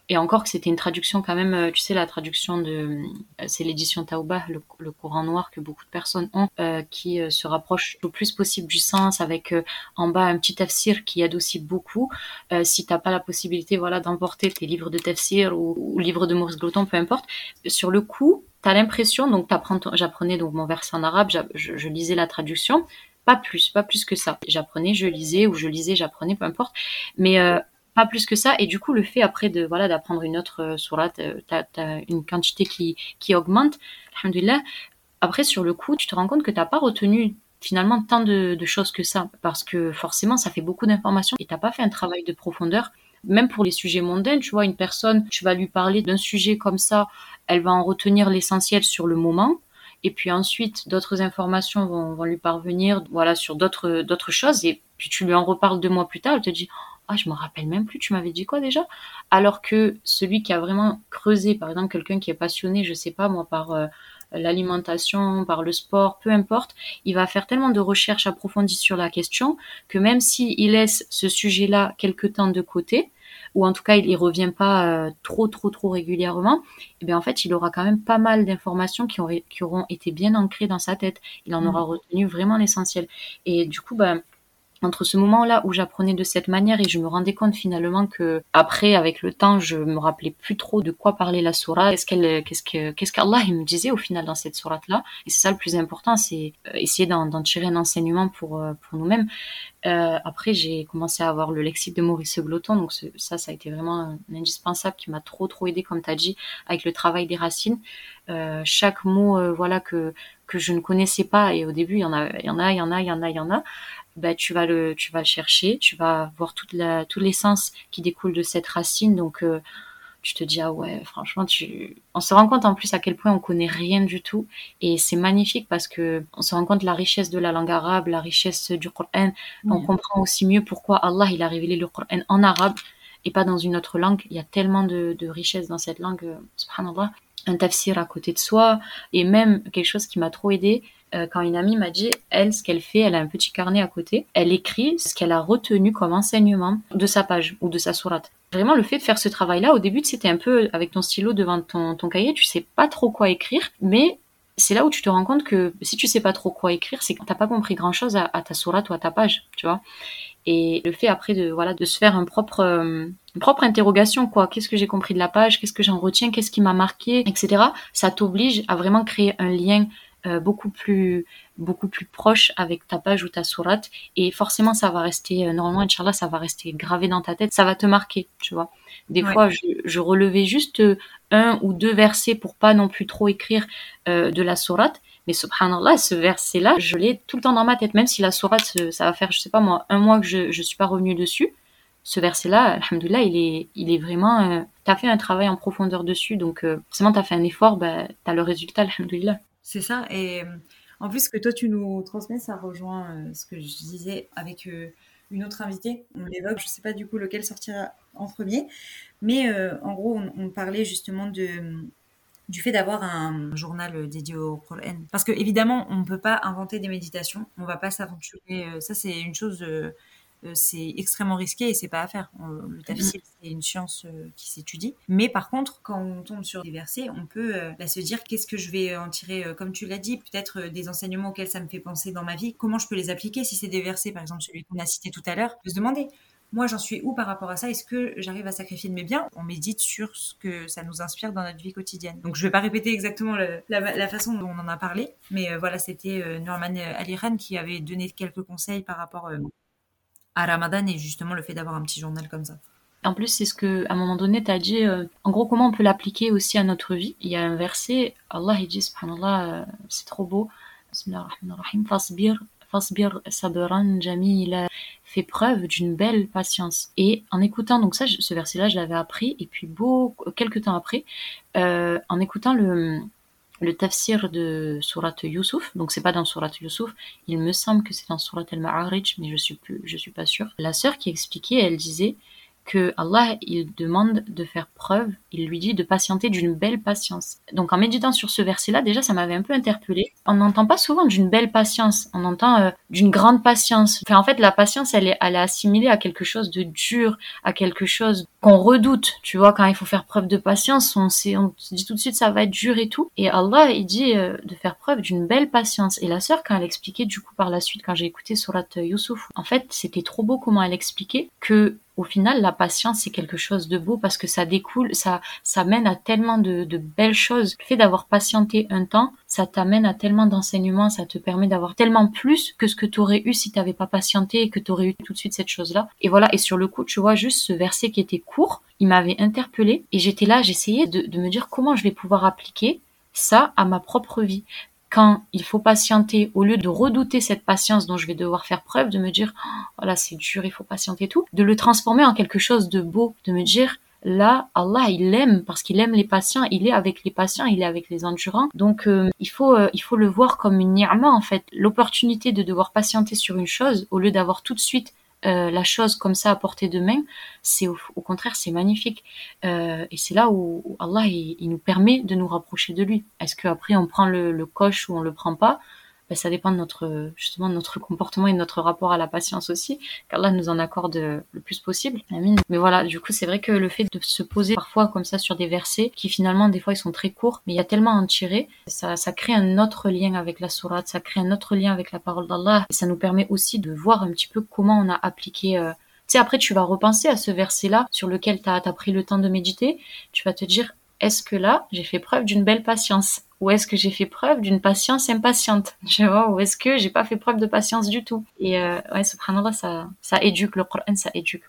et encore que c'était une traduction quand même, euh, tu sais, la traduction de, euh, c'est l'édition Taouba, le, Coran noir que beaucoup de personnes ont, euh, qui se rapproche le plus possible du sens, avec en bas un petit tafsir qui aide aussi beaucoup. si t'as pas la possibilité, voilà, d'emporter tes livres de tafsir ou, ou livres de Maurice Gloton, peu importe, sur le coup, t'as l'impression, donc j'apprenais donc mon verset en arabe, je, je lisais la traduction, pas plus, pas plus que ça. J'apprenais, je lisais, ou je lisais, j'apprenais, peu importe. Mais euh, pas plus que ça. Et du coup, le fait après de voilà d'apprendre une autre euh, surat, euh, t'as as une quantité qui qui augmente. Alhamdulillah. Après, sur le coup, tu te rends compte que t'as pas retenu finalement tant de, choses que ça, parce que forcément, ça fait beaucoup d'informations et t'as pas fait un travail de profondeur. Même pour les sujets mondains, tu vois, une personne, tu vas lui parler d'un sujet comme ça, elle va en retenir l'essentiel sur le moment, et puis ensuite d'autres informations vont, vont, lui parvenir, voilà, sur d'autres choses, et puis tu lui en reparles deux mois plus tard, elle te dit ah je me rappelle même plus tu m'avais dit quoi déjà? Alors que celui qui a vraiment creusé par exemple quelqu'un qui est passionné je sais pas moi par euh, l'alimentation par le sport peu importe il va faire tellement de recherches approfondies sur la question que même s'il il laisse ce sujet là quelque temps de côté ou en tout cas il y revient pas euh, trop trop trop régulièrement, et eh bien en fait il aura quand même pas mal d'informations qui, qui auront été bien ancrées dans sa tête. Il en mmh. aura retenu vraiment l'essentiel. Et du coup, ben entre ce moment-là où j'apprenais de cette manière et je me rendais compte finalement que après, avec le temps, je me rappelais plus trop de quoi parlait la sourate, qu'est-ce qu'elle, qu'est-ce que, qu'est-ce qu'Allah me disait au final dans cette sourate-là. Et c'est ça le plus important, c'est euh, essayer d'en, tirer un enseignement pour, euh, pour nous-mêmes. Euh, après, j'ai commencé à avoir le lexique de Maurice Gloton, donc ça, ça a été vraiment indispensable qui m'a trop, trop aidé, comme tu as dit, avec le travail des racines. Euh, chaque mot, euh, voilà, que que je ne connaissais pas, et au début, il y en a, il y en a, il y en a, il y en a, il y en a. Bah, tu vas le, tu vas le chercher, tu vas voir toute la, tous les sens qui découlent de cette racine, donc euh, tu te dis ah ouais franchement tu on se rend compte en plus à quel point on connaît rien du tout et c'est magnifique parce que on se rend compte de la richesse de la langue arabe la richesse du Coran on comprend aussi mieux pourquoi Allah il a révélé le Coran en arabe et pas dans une autre langue il y a tellement de, de richesse dans cette langue euh, subhanallah un tafsir à côté de soi et même quelque chose qui m'a trop aidé euh, quand une amie m'a dit, elle, ce qu'elle fait, elle a un petit carnet à côté, elle écrit ce qu'elle a retenu comme enseignement de sa page ou de sa sourate. Vraiment, le fait de faire ce travail-là, au début, c'était un peu avec ton stylo devant ton, ton cahier, tu sais pas trop quoi écrire, mais c'est là où tu te rends compte que si tu sais pas trop quoi écrire, c'est que t'as pas compris grand chose à, ta sourate ou à ta page, tu vois. Et le fait après de voilà de se faire un propre euh, une propre interrogation quoi. Qu'est-ce que j'ai compris de la page? Qu'est-ce que j'en retiens? Qu'est-ce qui m'a marqué? Etc. Ça t'oblige à vraiment créer un lien euh, beaucoup plus beaucoup plus proche avec ta page ou ta sourate. Et forcément ça va rester euh, normalement inchallah ça va rester gravé dans ta tête. Ça va te marquer tu vois. Des fois je, je, relevais juste euh, un ou deux versets pour pas non plus trop écrire de la sourate. Mais subhanallah ce verset là je l'ai tout le temps dans ma tête. Même si la sourate ça va faire je sais pas moi un mois que je je suis pas revenue dessus ce verset-là, alhamdoulilah, il est, il est vraiment, euh, t'as fait un travail en profondeur dessus, donc euh, forcément t'as fait un effort, bah, t'as le résultat, alhamdoulilah. C'est ça. Et euh, en plus, ce que toi, tu nous transmets, ça rejoint euh, ce que je disais avec euh, une autre invitée. On l'évoque, je ne sais pas du coup lequel sortira en premier. Mais en gros, on, parlait justement de, du fait d'avoir un journal dédié au Coran. Parce que évidemment, on ne peut pas inventer des méditations. On ne va pas s'aventurer. Ça, c'est une chose c'est extrêmement risqué et c'est pas à faire. le tafsir, mm-hmm. c'est une science euh, qui s'étudie. Mais par contre, quand on tombe sur des versets, on peut euh, bah, se dire qu'est-ce que je vais en tirer, comme tu l'as dit, peut-être des enseignements auxquels ça me fait penser dans ma vie. Comment je peux les appliquer si c'est des versets, par exemple celui qu'on a cité tout à l'heure, se demander moi j'en suis où par rapport à ça? Est-ce que j'arrive à sacrifier de mes biens? On médite sur ce que ça nous inspire dans notre vie quotidienne. Donc je vais pas répéter exactement la, façon dont on en a parlé, mais voilà, c'était Norman Aliran qui avait donné quelques conseils par rapport à Ramadan et justement le fait d'avoir un petit journal comme ça. En plus, c'est ce que, à un moment donné, tu as dit, euh, en gros, comment on peut l'appliquer aussi à notre vie. Il y a un verset, Allah, dit, subhanallah, euh, c'est trop beau. Fasbir, fasbir sabran jamila. Fait preuve d'une belle patience. Et en écoutant, donc ça, ce verset-là, je l'avais appris, et puis beau, quelques temps après, euh, en écoutant le, le tafsir de Surat Yusuf, donc c'est pas dans Surat Yusuf, il me semble que c'est dans Surat Al-Ma'arij, mais je suis plus, je suis pas sûre. La sœur qui expliquait, elle disait que Allah, il demande de faire preuve, il lui dit de patienter d'une belle patience. Donc en méditant sur ce verset-là, déjà, ça m'avait un peu interpellé. On n'entend pas souvent d'une belle patience, on entend euh, d'une grande patience. Enfin, en fait, la patience, elle est, elle est assimilée à quelque chose de dur, à quelque chose qu'on redoute. Tu vois, quand il faut faire preuve de patience, on, se dit tout de suite ça va être dur et tout. Et Allah, il dit euh, de faire preuve d'une belle patience. Et la sœur, quand elle expliquait du coup par la suite, quand j'ai écouté Surat Yusuf, en fait, c'était trop beau comment elle expliquait que au final, la patience, c'est quelque chose de beau parce que ça découle, ça, ça mène à tellement de, de belles choses. Le fait d'avoir patienté un temps, ça t'amène à tellement d'enseignements, ça te permet d'avoir tellement plus que ce que tu aurais eu si tu n'avais pas patienté et que tu aurais eu tout de suite cette chose-là. Et voilà, et sur le coup, tu vois, juste ce verset qui était court, il m'avait interpellé et j'étais là, j'essayais de, me dire comment je vais pouvoir appliquer ça à ma propre vie quand il faut patienter, au lieu de redouter cette patience dont je vais devoir faire preuve, de me dire, oh, voilà, c'est dur, il faut patienter tout, de le transformer en quelque chose de beau, de me dire, là, Allah, il aime parce qu'il aime les patients, il est avec les patients, il est avec les endurants. Donc, euh, il faut, euh, il faut le voir comme une ni'ma, en fait, l'opportunité de devoir patienter sur une chose au lieu d'avoir tout de suite euh, la chose comme ça à portée de main, c'est au, contraire c'est magnifique euh, et c'est là où, Allah il, nous permet de nous rapprocher de lui. Est-ce qu'après on prend le, le coche ou on le prend pas? Ben, ça dépend de notre justement de notre comportement et de notre rapport à la patience aussi, qu'Allah nous en accorde le plus possible. Mais voilà, du coup, c'est vrai que le fait de se poser parfois comme ça sur des versets qui finalement des fois ils sont très courts, mais il y a tellement à en tirer, ça, ça crée un autre lien avec la sourate, ça crée un autre lien avec la parole d'Allah, et ça nous permet aussi de voir un petit peu comment on a appliqué euh, tu sais, après, tu vas repenser à ce verset-là sur lequel tu as, pris le temps de méditer. Tu vas te dire, est-ce que là, j'ai fait preuve d'une belle patience? Ou est-ce que j'ai fait preuve d'une patience impatiente? <laughs> Tu vois Ou est-ce que j'ai pas fait preuve de patience du tout? Et euh, ouais, subhanallah, ça, ça éduque. Le Coran, ça éduque.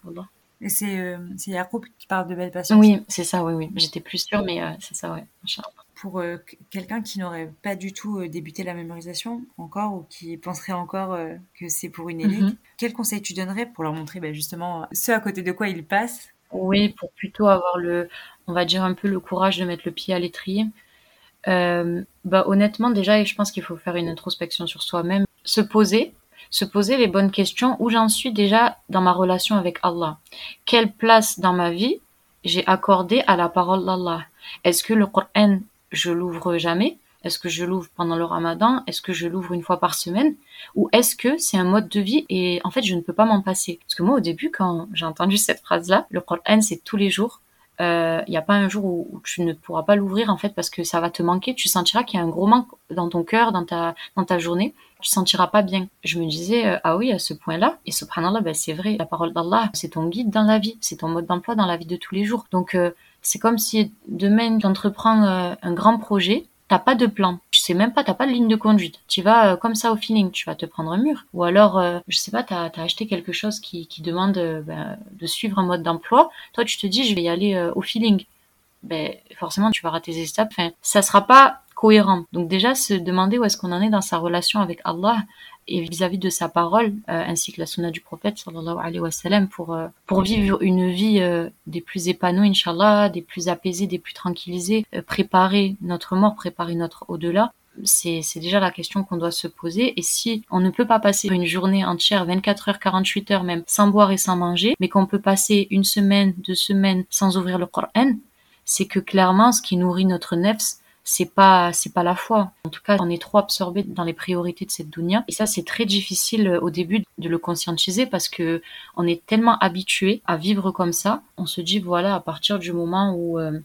Et c'est euh, Yacoub qui parle de belle patience? Oui, c'est ça, oui, oui. J'étais plus sûre, mais euh, c'est ça, ouais. Pour euh, quelqu'un qui n'aurait pas du tout euh, débuté la mémorisation encore ou qui penserait encore que c'est pour une élite, mm-hmm. quel conseil tu donnerais pour leur montrer bah, justement ce à côté de quoi ils passent? Oui, pour plutôt avoir le, on va dire un peu le courage de mettre le pied à l'étrier. Euh, bah honnêtement déjà je pense qu'il faut faire une introspection sur soi-même. Se poser se poser les bonnes questions où j'en suis déjà dans ma relation avec Allah. Quelle place dans ma vie j'ai accordé à la parole d'Allah? Est-ce que le Coran je l'ouvre jamais? Est-ce que je l'ouvre pendant le ramadan? Est-ce que je l'ouvre une fois par semaine? Ou est-ce que c'est un mode de vie et en fait je ne peux pas m'en passer? Parce que moi au début quand j'ai entendu cette phrase-là, le Coran c'est tous les jours, il euh, n'y a pas un jour où, tu ne pourras pas l'ouvrir en fait parce que ça va te manquer. Tu sentiras qu'il y a un gros manque dans ton cœur, dans ta, dans ta journée. Tu sentiras pas bien. Je me disais, euh, ah oui, à ce point-là, et subhanallah, ben c'est vrai, la parole d'Allah, c'est ton guide dans la vie, c'est ton mode d'emploi dans la vie de tous les jours. Donc, euh, c'est comme si demain tu entreprends un grand projet, t'as pas de plan, même pas, t'as pas de ligne de conduite. Tu vas euh, comme ça au feeling, tu vas te prendre un mur. Ou alors, euh, je sais pas, t'as as acheté quelque chose qui, qui demande euh, ben, de suivre un mode d'emploi. Toi, tu te dis, je vais y aller au feeling. Ben, forcément, tu vas rater tes étapes. Enfin, ça sera pas cohérent. Donc déjà, se demander où est-ce qu'on en est dans sa relation avec Allah et vis-à-vis de sa parole, euh, ainsi que la sunna du prophète sallallahu alayhi wa sallam, pour, euh, pour vivre une vie euh, des plus épanouies, inshallah, des plus apaisées, des plus tranquillisées, préparer notre mort, préparer notre au-delà. C'est, déjà la question qu'on doit se poser. Et si on ne peut pas passer une journée entière, 24 heures, 48 heures même, sans boire et sans manger, mais qu'on peut passer une semaine, deux semaines sans ouvrir le Coran, c'est que clairement, ce qui nourrit notre nefs, c'est pas c'est pas la foi. En tout cas, on est trop absorbé dans les priorités de cette dunya et ça c'est très difficile euh, au début de le conscientiser parce que on est tellement habitué à vivre comme ça, on se dit voilà à partir du moment où euh,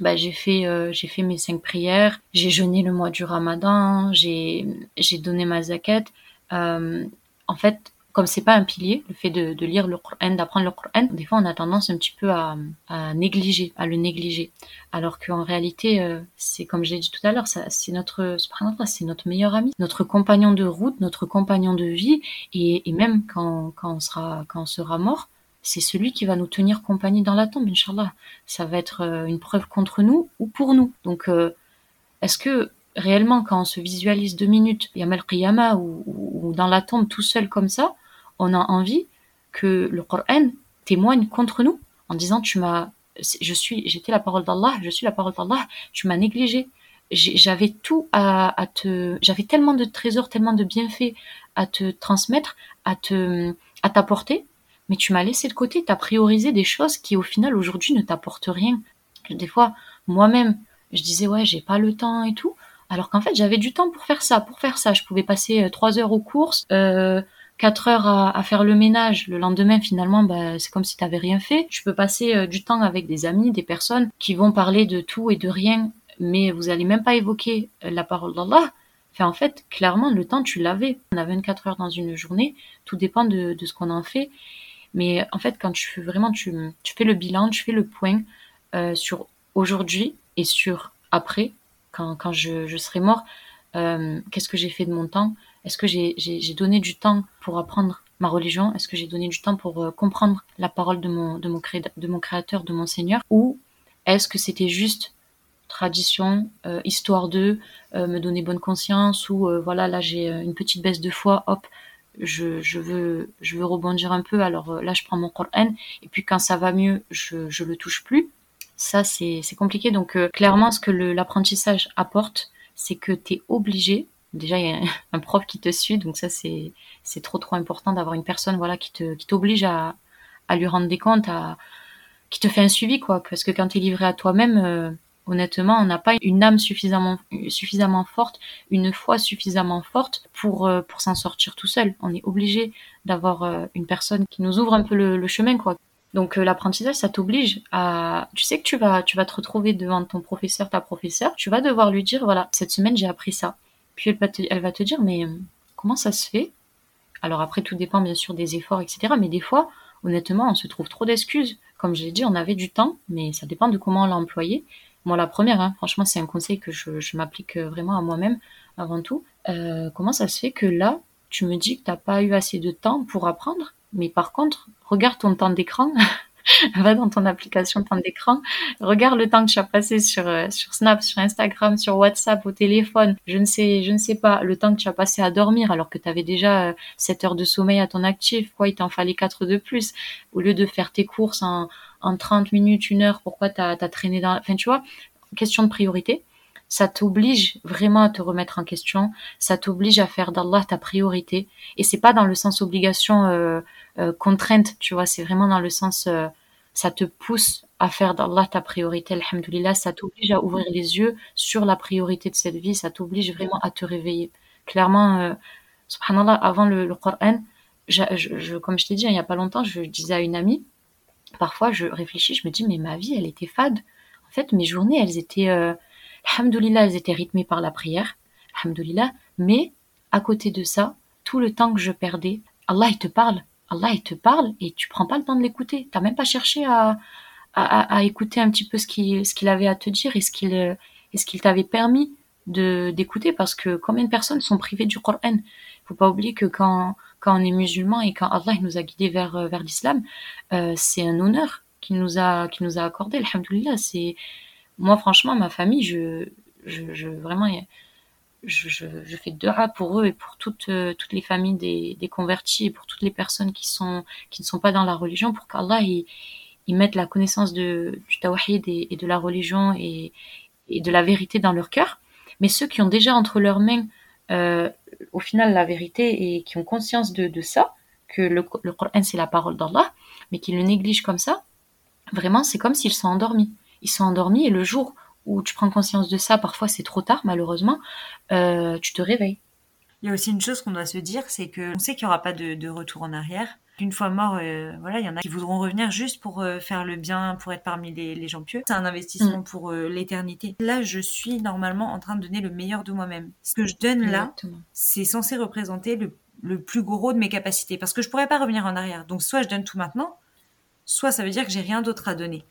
bah, j'ai fait euh, j'ai fait mes cinq prières, j'ai jeûné le mois du Ramadan, j'ai j'ai donné ma zakat. en fait, comme c'est pas un pilier, le fait de, de lire le Coran, d'apprendre le Coran, des fois on a tendance un petit peu à, à négliger, à le négliger. Alors qu'en réalité, euh, c'est comme je l'ai dit tout à l'heure, c'est notre, c'est notre meilleur ami, notre compagnon de route, notre compagnon de vie, et, et même quand, quand on sera, quand on sera mort, c'est celui qui va nous tenir compagnie dans la tombe, Inch'Allah. Ça va être euh, une preuve contre nous ou pour nous. Donc, euh, est-ce que réellement, quand on se visualise deux minutes, Yamal Qiyama ou, ou dans la tombe tout seul comme ça, on a envie que le Coran témoigne contre nous en disant tu m'as je suis j'étais la parole d'Allah je suis la parole d'Allah tu m'as négligé. J'avais tout à, te j'avais tellement de trésors tellement de bienfaits à te transmettre à te à t'apporter mais tu m'as laissé de côté tu as priorisé des choses qui au final aujourd'hui ne t'apportent rien. Des fois moi-même je disais ouais j'ai pas le temps et tout alors qu'en fait j'avais du temps pour faire ça pour faire ça. Je pouvais passer euh, trois heures aux courses euh, 4 heures à, faire le ménage, le lendemain finalement bah, c'est comme si tu n'avais rien fait. Tu peux passer euh, du temps avec des amis, des personnes qui vont parler de tout et de rien, mais vous allez même pas évoquer euh, la parole d'Allah. En fait, clairement, le temps, tu l'avais. On a 24 heures dans une journée. Tout dépend de, ce qu'on en fait. Mais en fait, quand tu fais vraiment, tu, tu fais le bilan, tu fais le point euh, sur aujourd'hui et sur après, quand, quand je serai mort, qu'est-ce que j'ai fait de mon temps est-ce que j'ai donné du temps pour apprendre ma religion? Est-ce que j'ai donné du temps pour euh, comprendre la parole de mon, créateur, de mon Seigneur? Ou est-ce que c'était juste tradition, euh, histoire de euh, me donner bonne conscience ou voilà là j'ai une petite baisse de foi, hop, je, je, veux je veux rebondir un peu, alors là je prends mon Coran et puis quand ça va mieux, je je le touche plus. Ça c'est compliqué. Donc clairement ce que l'apprentissage apporte, c'est que tu es obligé déjà il y a <laughs> un prof qui te suit donc ça c'est trop trop important d'avoir une personne voilà qui te qui t'oblige à lui rendre des comptes qui te fait un suivi quoi parce que quand tu es livré à toi-même euh, honnêtement, on n'a pas une âme suffisamment, suffisamment forte, une foi suffisamment forte pour, euh, pour s'en sortir tout seul. On est obligé d'avoir euh, une personne qui nous ouvre un peu le, chemin. Donc l'apprentissage, ça t'oblige à, tu sais que tu vas, tu vas te retrouver devant ton professeur, ta professeure, tu vas devoir lui dire, voilà, cette semaine j'ai appris ça. Puis elle va te, dire, mais comment ça se fait? Alors après, tout dépend bien sûr des efforts, etc. Mais des fois, honnêtement, on se trouve trop d'excuses. Comme je l'ai dit, on avait du temps, mais ça dépend de comment on l'a employé. Moi, la première, hein, franchement, c'est un conseil que je, m'applique euh, vraiment à moi-même avant tout. Euh, comment ça se fait que là, tu me dis que tu n'as pas eu assez de temps pour apprendre, mais par contre, regarde ton temps d'écran <laughs> <laughs> va dans ton application temps d'écran, regarde le temps que tu as passé sur, euh, sur Snap, sur Instagram, sur WhatsApp, au téléphone, je ne sais, je ne sais pas, le temps que tu as passé à dormir alors que tu avais déjà 7 euh, heures de sommeil à ton actif, quoi, il t'en fallait 4 de plus, au lieu de faire tes courses en, en 30 minutes, une heure, pourquoi tu as, traîné dans... Enfin, tu vois, question de priorité ça t'oblige vraiment à te remettre en question, ça t'oblige à faire d'Allah ta priorité. Et c'est pas dans le sens obligation euh, euh, contrainte, tu vois, c'est vraiment dans le sens euh, ça te pousse à faire d'Allah ta priorité, alhamdoulilah, ça t'oblige à ouvrir les yeux sur la priorité de cette vie, ça t'oblige vraiment à te réveiller. Clairement, subhanallah, avant le, le Coran, comme je t'ai dit hein, il y a pas longtemps, je disais à une amie, parfois je réfléchis, je me dis mais ma vie elle était fade. En fait, mes journées elles étaient, alhamdoulilah, elles étaient rythmées par la prière, alhamdoulilah, mais à côté de ça, tout le temps que je perdais, Allah il te parle, Allah, il te parle et tu prends pas le temps de l'écouter. Tu n'as même pas cherché à, à, écouter un petit peu ce qu'il ce avait à te dire et ce qu'il t'avait permis d'écouter parce que combien de personnes sont privées du Coran? Il faut pas oublier que quand quand on est musulman et quand Allah nous a guidés vers vers l'islam, euh, c'est un honneur qu'il nous a qu'il nous a accordé. Alhamdulillah, c'est moi franchement ma famille, je je, vraiment je, fais dua pour eux et pour toutes, euh, toutes les familles des, des, convertis et pour toutes les personnes qui, sont, qui ne sont pas dans la religion, pour qu'Allah il, il mette la connaissance de, du tawhid et, de la religion et, et, de la vérité dans leur cœur. Mais ceux qui ont déjà entre leurs mains, euh, au final, la vérité et qui ont conscience de, ça, que le, le c'est la parole d'Allah, mais qui le négligent comme ça, vraiment c'est comme s'ils sont endormis. Ils sont endormis et le jour où tu prends conscience de ça, parfois c'est trop tard malheureusement, euh, tu te réveilles. Il y a aussi une chose qu'on doit se dire, c'est que on sait qu'il n'y aura pas de, retour en arrière. Une fois mort, euh, voilà, il y en a qui voudront revenir juste pour euh, faire le bien, pour être parmi les, gens pieux. C'est un investissement mm. pour l'éternité. Là, je suis normalement en train de donner le meilleur de moi-même. Ce que je donne là, c'est censé représenter le, le, plus gros de mes capacités, parce que je pourrais pas revenir en arrière. Donc, soit je donne tout maintenant, soit ça veut dire que j'ai rien d'autre à donner.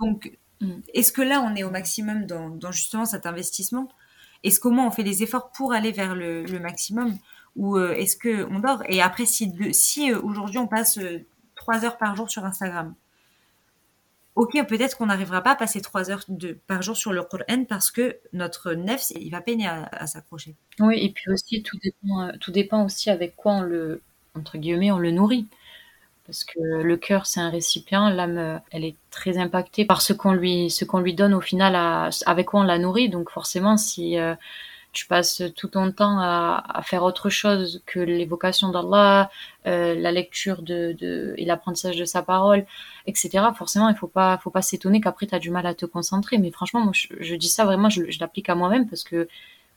Donc, Mm. Est-ce que là, on est au maximum dans, justement cet investissement? Est-ce qu'au moins on fait des efforts pour aller vers le, maximum? Ou euh, est-ce qu'on dort? Et après, si, si euh, aujourd'hui on passe euh, trois heures par jour sur Instagram, ok, peut-être qu'on n'arrivera pas à passer trois heures de, par jour sur le Coran parce que notre nef, il va peiner à, s'accrocher. Oui, et puis aussi, tout dépend, tout dépend aussi avec quoi on le, entre guillemets, on le nourrit parce que le cœur c'est un récipient, l'âme elle est très impactée par ce qu'on lui donne au final avec quoi on la nourrit. Donc forcément si euh, tu passes tout ton temps à, faire autre chose que l'évocation d'Allah, euh, la lecture et l'apprentissage de sa parole, etc. Forcément, il faut pas, faut pas s'étonner qu'après tu as du mal à te concentrer. Mais franchement, moi, je, dis ça vraiment, je l'applique à moi-même parce que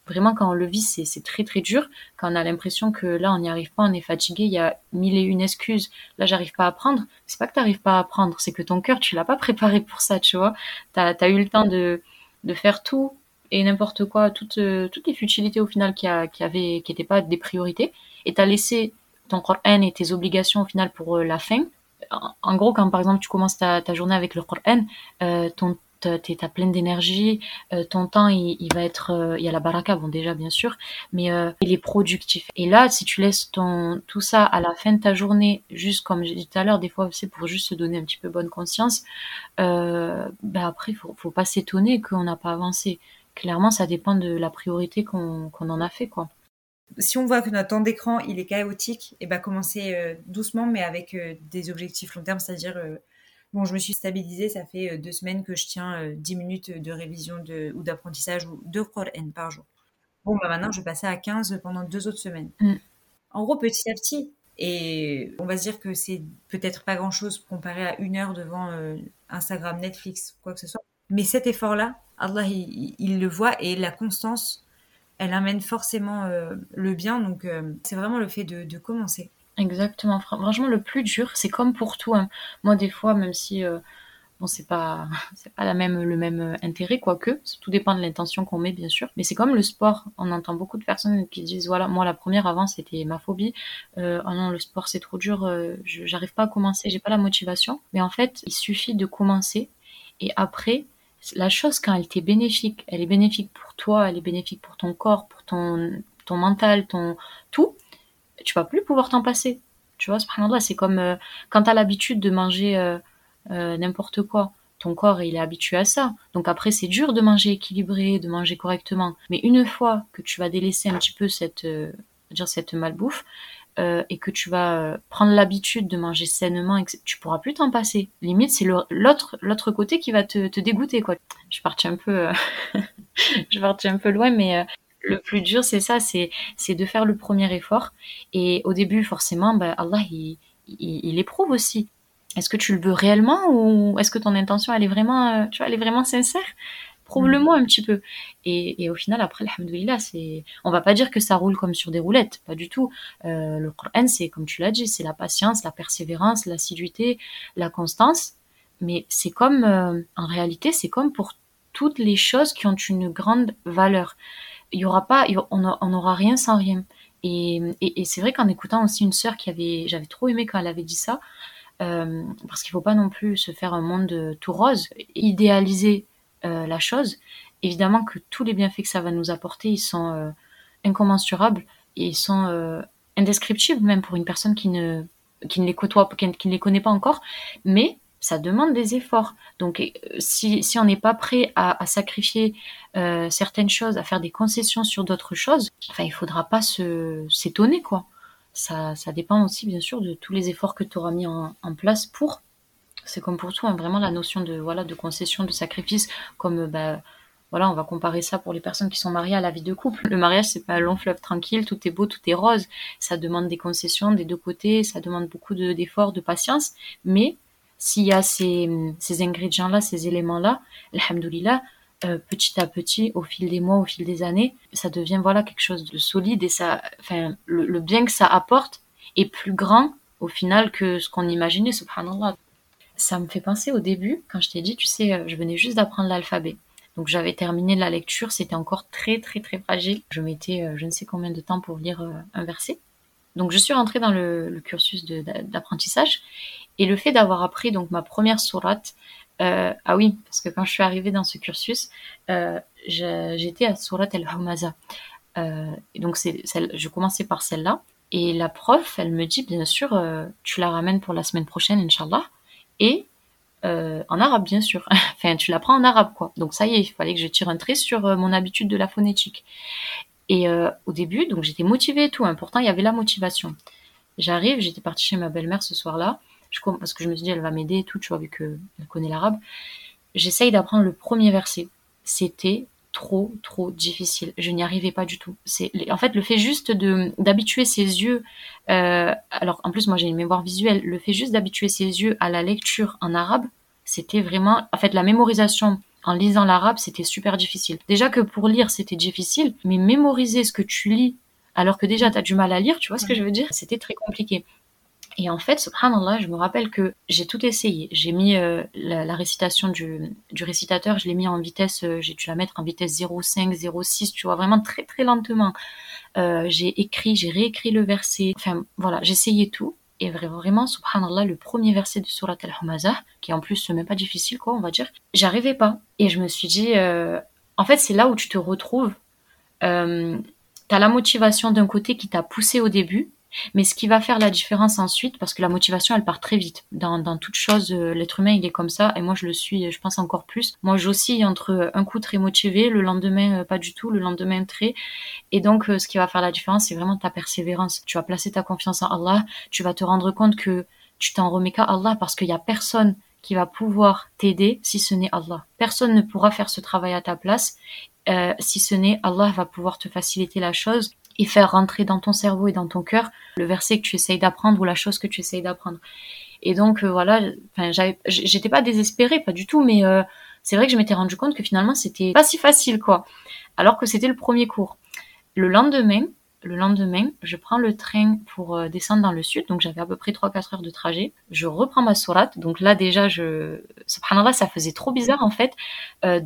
Vraiment, quand on le vit, c'est très très dur. Quand on a l'impression que là, on n'y arrive pas, on est fatigué, il y a mille et une excuses. Là, j'arrive pas à apprendre. C'est pas que t'arrives pas à apprendre, c'est que ton cœur, tu l'as pas <laughs> préparé pour ça, tu vois. T'as as eu le temps de, de faire tout et n'importe quoi, toutes, toutes les futilités au final qui, a, qui qui étaient pas des priorités. Et t'as laissé ton Coran et tes obligations au final pour euh, la fin. En, gros, quand par exemple tu commences ta, ta journée avec le Coran, euh, ton tu as plein d'énergie, euh, ton temps il, va être, euh, il y a la baraka, bon déjà bien sûr, mais euh, il est productif. Et là, si tu laisses ton tout ça à la fin de ta journée, juste comme j'ai dit tout à l'heure, des fois c'est pour juste se donner un petit peu bonne conscience, ben après faut, faut pas s'étonner qu'on n'a pas avancé. Clairement, ça dépend de la priorité qu'on en a fait, quoi si on voit que notre temps d'écran il est chaotique, et ben commencer doucement mais avec des objectifs long terme, c'est-à-dire Bon, je me suis stabilisée, ça fait euh, deux semaines que je tiens 10 euh, minutes de révision de, ou d'apprentissage ou de Qur'an par jour. Bon, bah maintenant, je vais passer à 15 pendant deux autres semaines. Mm. En gros, petit à petit. Et on va se dire que c'est peut-être pas grand-chose comparé à une heure devant euh, Instagram, Netflix, quoi que ce soit. Mais cet effort-là, Allah, il, le voit et la constance, elle amène forcément euh, le bien. Donc, euh, c'est vraiment le fait de, commencer. Exactement. Franchement, le plus dur, c'est comme pour tout. Hein. Moi, des fois, même si euh, bon, c'est pas, <laughs> c'est pas la même, le même intérêt, quoique, tout dépend de l'intention qu'on met, bien sûr. Mais c'est comme le sport. On entend beaucoup de personnes qui disent voilà, moi, la première avant, c'était ma phobie. oh non, le sport, c'est trop dur. j'arrive pas à commencer. J'ai pas la motivation. Mais en fait, il suffit de commencer. Et après, la chose quand elle t'est bénéfique, elle est bénéfique pour toi, elle est bénéfique pour ton corps, pour ton, ton mental, ton tout, tu vas plus pouvoir t'en passer. Tu vois, subhanallah, c'est comme euh, quand tu l'habitude de manger euh, euh, n'importe quoi. Ton corps, il est habitué à ça. Donc après, c'est dur de manger équilibré, de manger correctement. Mais une fois que tu vas délaisser un petit peu cette, dire cette malbouffe, et que tu vas prendre l'habitude de manger sainement tu pourras plus t'en passer. Limite, c'est l'autre l'autre côté qui va te, te, dégoûter quoi. Je partais un peu <laughs> je partais un peu loin mais le plus dur c'est ça, c'est de faire le premier effort et au début forcément bah, Allah il, éprouve aussi. Est-ce que tu le veux réellement ou est-ce que ton intention elle est vraiment tu vois, elle est vraiment sincère? Prouve-le-moi un petit peu. Et, au final, après, alhamdoulilah, c'est, on va pas dire que ça roule comme sur des roulettes, pas du tout. Euh, le Coran, c'est, comme tu l'as dit, c'est la patience, la persévérance, l'assiduité, la constance. Mais c'est comme, euh, en réalité, c'est comme pour toutes les choses qui ont une grande valeur. Il y aura pas, on n'aura rien sans rien. Et, c'est vrai qu'en écoutant aussi une sœur qui avait, j'avais trop aimé quand elle avait dit ça, euh, parce qu'il faut pas non plus se faire un monde tout rose, idéaliser euh, la chose, évidemment que tous les bienfaits que ça va nous apporter, ils sont euh, incommensurables et ils sont euh, indescriptibles même pour une personne qui ne, qui ne les côtoie, qui, ne les connaît pas encore. Mais ça demande des efforts. Donc, si, si on n'est pas prêt à, sacrifier certaines choses, à faire des concessions sur d'autres choses, enfin, il faudra pas s'étonner, quoi. Ça, ça dépend aussi, bien sûr, de tous les efforts que tu auras mis en, place pour c'est comme pour tout, hein, vraiment la notion de voilà de concession, de sacrifice, comme bah, voilà, on va comparer ça pour les personnes qui sont mariées à la vie de couple. Le mariage, c'est pas un long fleuve tranquille, tout est beau, tout est rose. Ça demande des concessions des deux côtés, ça demande beaucoup d'efforts, de, patience. Mais s'il y a ces, ces ingrédients-là, ces éléments-là, alhamdoulilah, euh, petit à petit, au fil des mois, au fil des années, ça devient voilà quelque chose de solide et ça, enfin, le, bien que ça apporte est plus grand au final que ce qu'on imaginait, subhanallah ça me fait penser au début, quand je t'ai dit, tu sais, euh, je venais juste d'apprendre l'alphabet. Donc j'avais terminé la lecture, c'était encore très très très fragile. Je mettais euh, je ne sais combien de temps pour lire euh, un verset. Donc je suis rentrée dans le, cursus d'apprentissage et le fait d'avoir appris donc ma première sourate, ah oui, parce que quand je suis arrivée dans ce cursus, j'étais à sourate al-Humaza. donc c'est je commençais par celle-là et la prof, elle me dit bien sûr, tu la ramènes pour la semaine prochaine, inshallah et euh, en arabe bien sûr. <laughs> enfin, tu l'apprends en arabe quoi. Donc ça y est, il fallait que je tire un trait sur euh, mon habitude de la phonétique. Et euh, au début, donc j'étais motivée et tout. Important, il y avait la motivation. J'arrive, j'étais partie chez ma belle-mère ce soir-là, parce que je me suis dit elle va m'aider et tout, tu vois, vu qu'elle connaît l'arabe. J'essaye d'apprendre le premier verset. C'était trop trop difficile. Je n'y arrivais pas du tout. C'est en fait le fait juste de d'habituer ses yeux. Euh, alors en plus moi j'ai une mémoire visuelle. Le fait juste d'habituer ses yeux à la lecture en arabe, c'était vraiment en fait la mémorisation en lisant l'arabe, c'était super difficile. Déjà que pour lire, c'était difficile, mais mémoriser ce que tu lis alors que déjà tu as du mal à lire, tu vois ce que je veux dire C'était très compliqué. Et en fait, subhanallah, je me rappelle que j'ai tout essayé. J'ai mis euh, la, récitation du, du, récitateur, je l'ai mis en vitesse, euh, j'ai dû la mettre en vitesse 0,5, 0,6, tu vois, vraiment très très lentement. Euh, j'ai écrit, j'ai réécrit le verset. Enfin, voilà, essayé tout. Et vraiment, subhanallah, le premier verset de Surat al-Humazah, qui en plus même pas difficile, quoi, on va dire, j'arrivais pas. Et je me suis dit, en fait, c'est là où tu te retrouves. T'as la motivation d'un côté qui t'a poussé au début, mais ce qui va faire la différence ensuite, parce que la motivation, elle part très vite. Dans, dans toute chose, euh, l'être humain, il est comme ça, et moi, je le suis, je pense encore plus. Moi, j'oscille entre un coup très motivé, le lendemain, euh, pas du tout, le lendemain, très. Et donc, euh, ce qui va faire la différence, c'est vraiment ta persévérance. Tu vas placer ta confiance en Allah, tu vas te rendre compte que tu t'en remets qu'à Allah, parce qu'il y a personne qui va pouvoir t'aider si ce n'est Allah. Personne ne pourra faire ce travail à ta place si ce n'est Allah va pouvoir te faciliter la chose et faire rentrer dans ton cerveau et dans ton cœur le verset que tu essayes d'apprendre ou la chose que tu essayes d'apprendre. Et donc euh, voilà, j'étais pas désespérée, pas du tout, mais euh, c'est vrai que je m'étais rendu compte que finalement c'était pas si facile quoi, alors que c'était le premier cours. Le lendemain, le lendemain, je prends le train pour euh, descendre dans le sud, donc j'avais à peu près 3-4 heures de trajet. Je reprends ma sourate, donc là déjà, je, subhanallah, ça faisait trop bizarre en fait. Euh,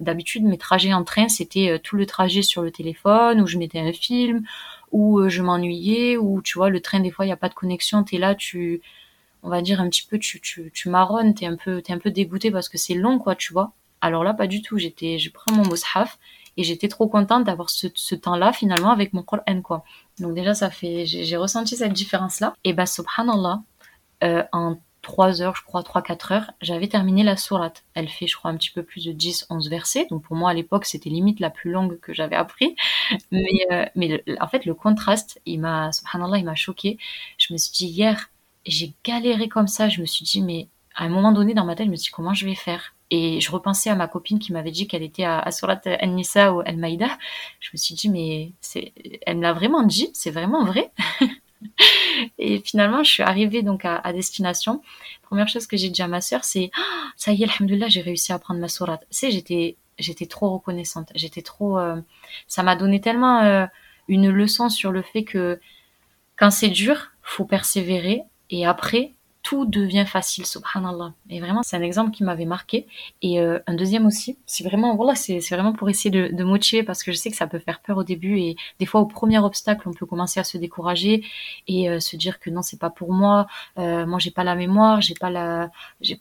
d'habitude, mes trajets en train, c'était euh, tout le trajet sur le téléphone, où je mettais un film, où je m'ennuyais, où tu vois, le train des fois il n'y a pas de connexion, t'es là, tu, on va dire un petit peu, tu, tu, tu marronnes, t'es un peu, t'es un peu dégoûté parce que c'est long quoi, tu vois. Alors là, pas du tout. J'étais, je prends mon mushaf et j'étais trop contente d'avoir ce, temps-là finalement avec mon Coran quoi. Donc déjà ça fait j'ai ressenti cette différence là et bah subhanallah euh, en 3 heures, je crois 3 4 heures, j'avais terminé la sourate. Elle fait je crois un petit peu plus de 10 11 versets. Donc pour moi à l'époque, c'était limite la plus longue que j'avais appris. <laughs> Mais euh, mais en fait le contraste, il m'a subhanallah, il m'a choqué. Je me suis dit hier, j'ai galéré comme ça, je me suis dit mais à un moment donné dans ma tête, je me suis dit comment je vais faire? Et je repensais à ma copine qui m'avait dit qu'elle était à, Surat An-Nisa ou Al-Maïda. Je me suis dit, mais c'est, elle me l'a vraiment dit, c'est vraiment vrai. <laughs> et finalement, je suis arrivée donc à, destination. Première chose que j'ai dit à ma sœur, c'est, ah, ça y est, alhamdoulilah, j'ai réussi à prendre ma sourate. Tu sais, j'étais, j'étais trop reconnaissante. J'étais trop, euh, ça m'a donné tellement euh, une leçon sur le fait que quand c'est dur, faut persévérer. Et après, tout devient facile, subhanallah. Et vraiment, c'est un exemple qui m'avait marqué. Et euh, un deuxième aussi, c'est vraiment, c'est vraiment pour essayer de, motiver parce que je sais que ça peut faire peur au début et des fois au premier obstacle, on peut commencer à se décourager et euh, se dire que non, c'est pas pour moi. Euh, moi, j'ai pas la mémoire, j'ai pas la,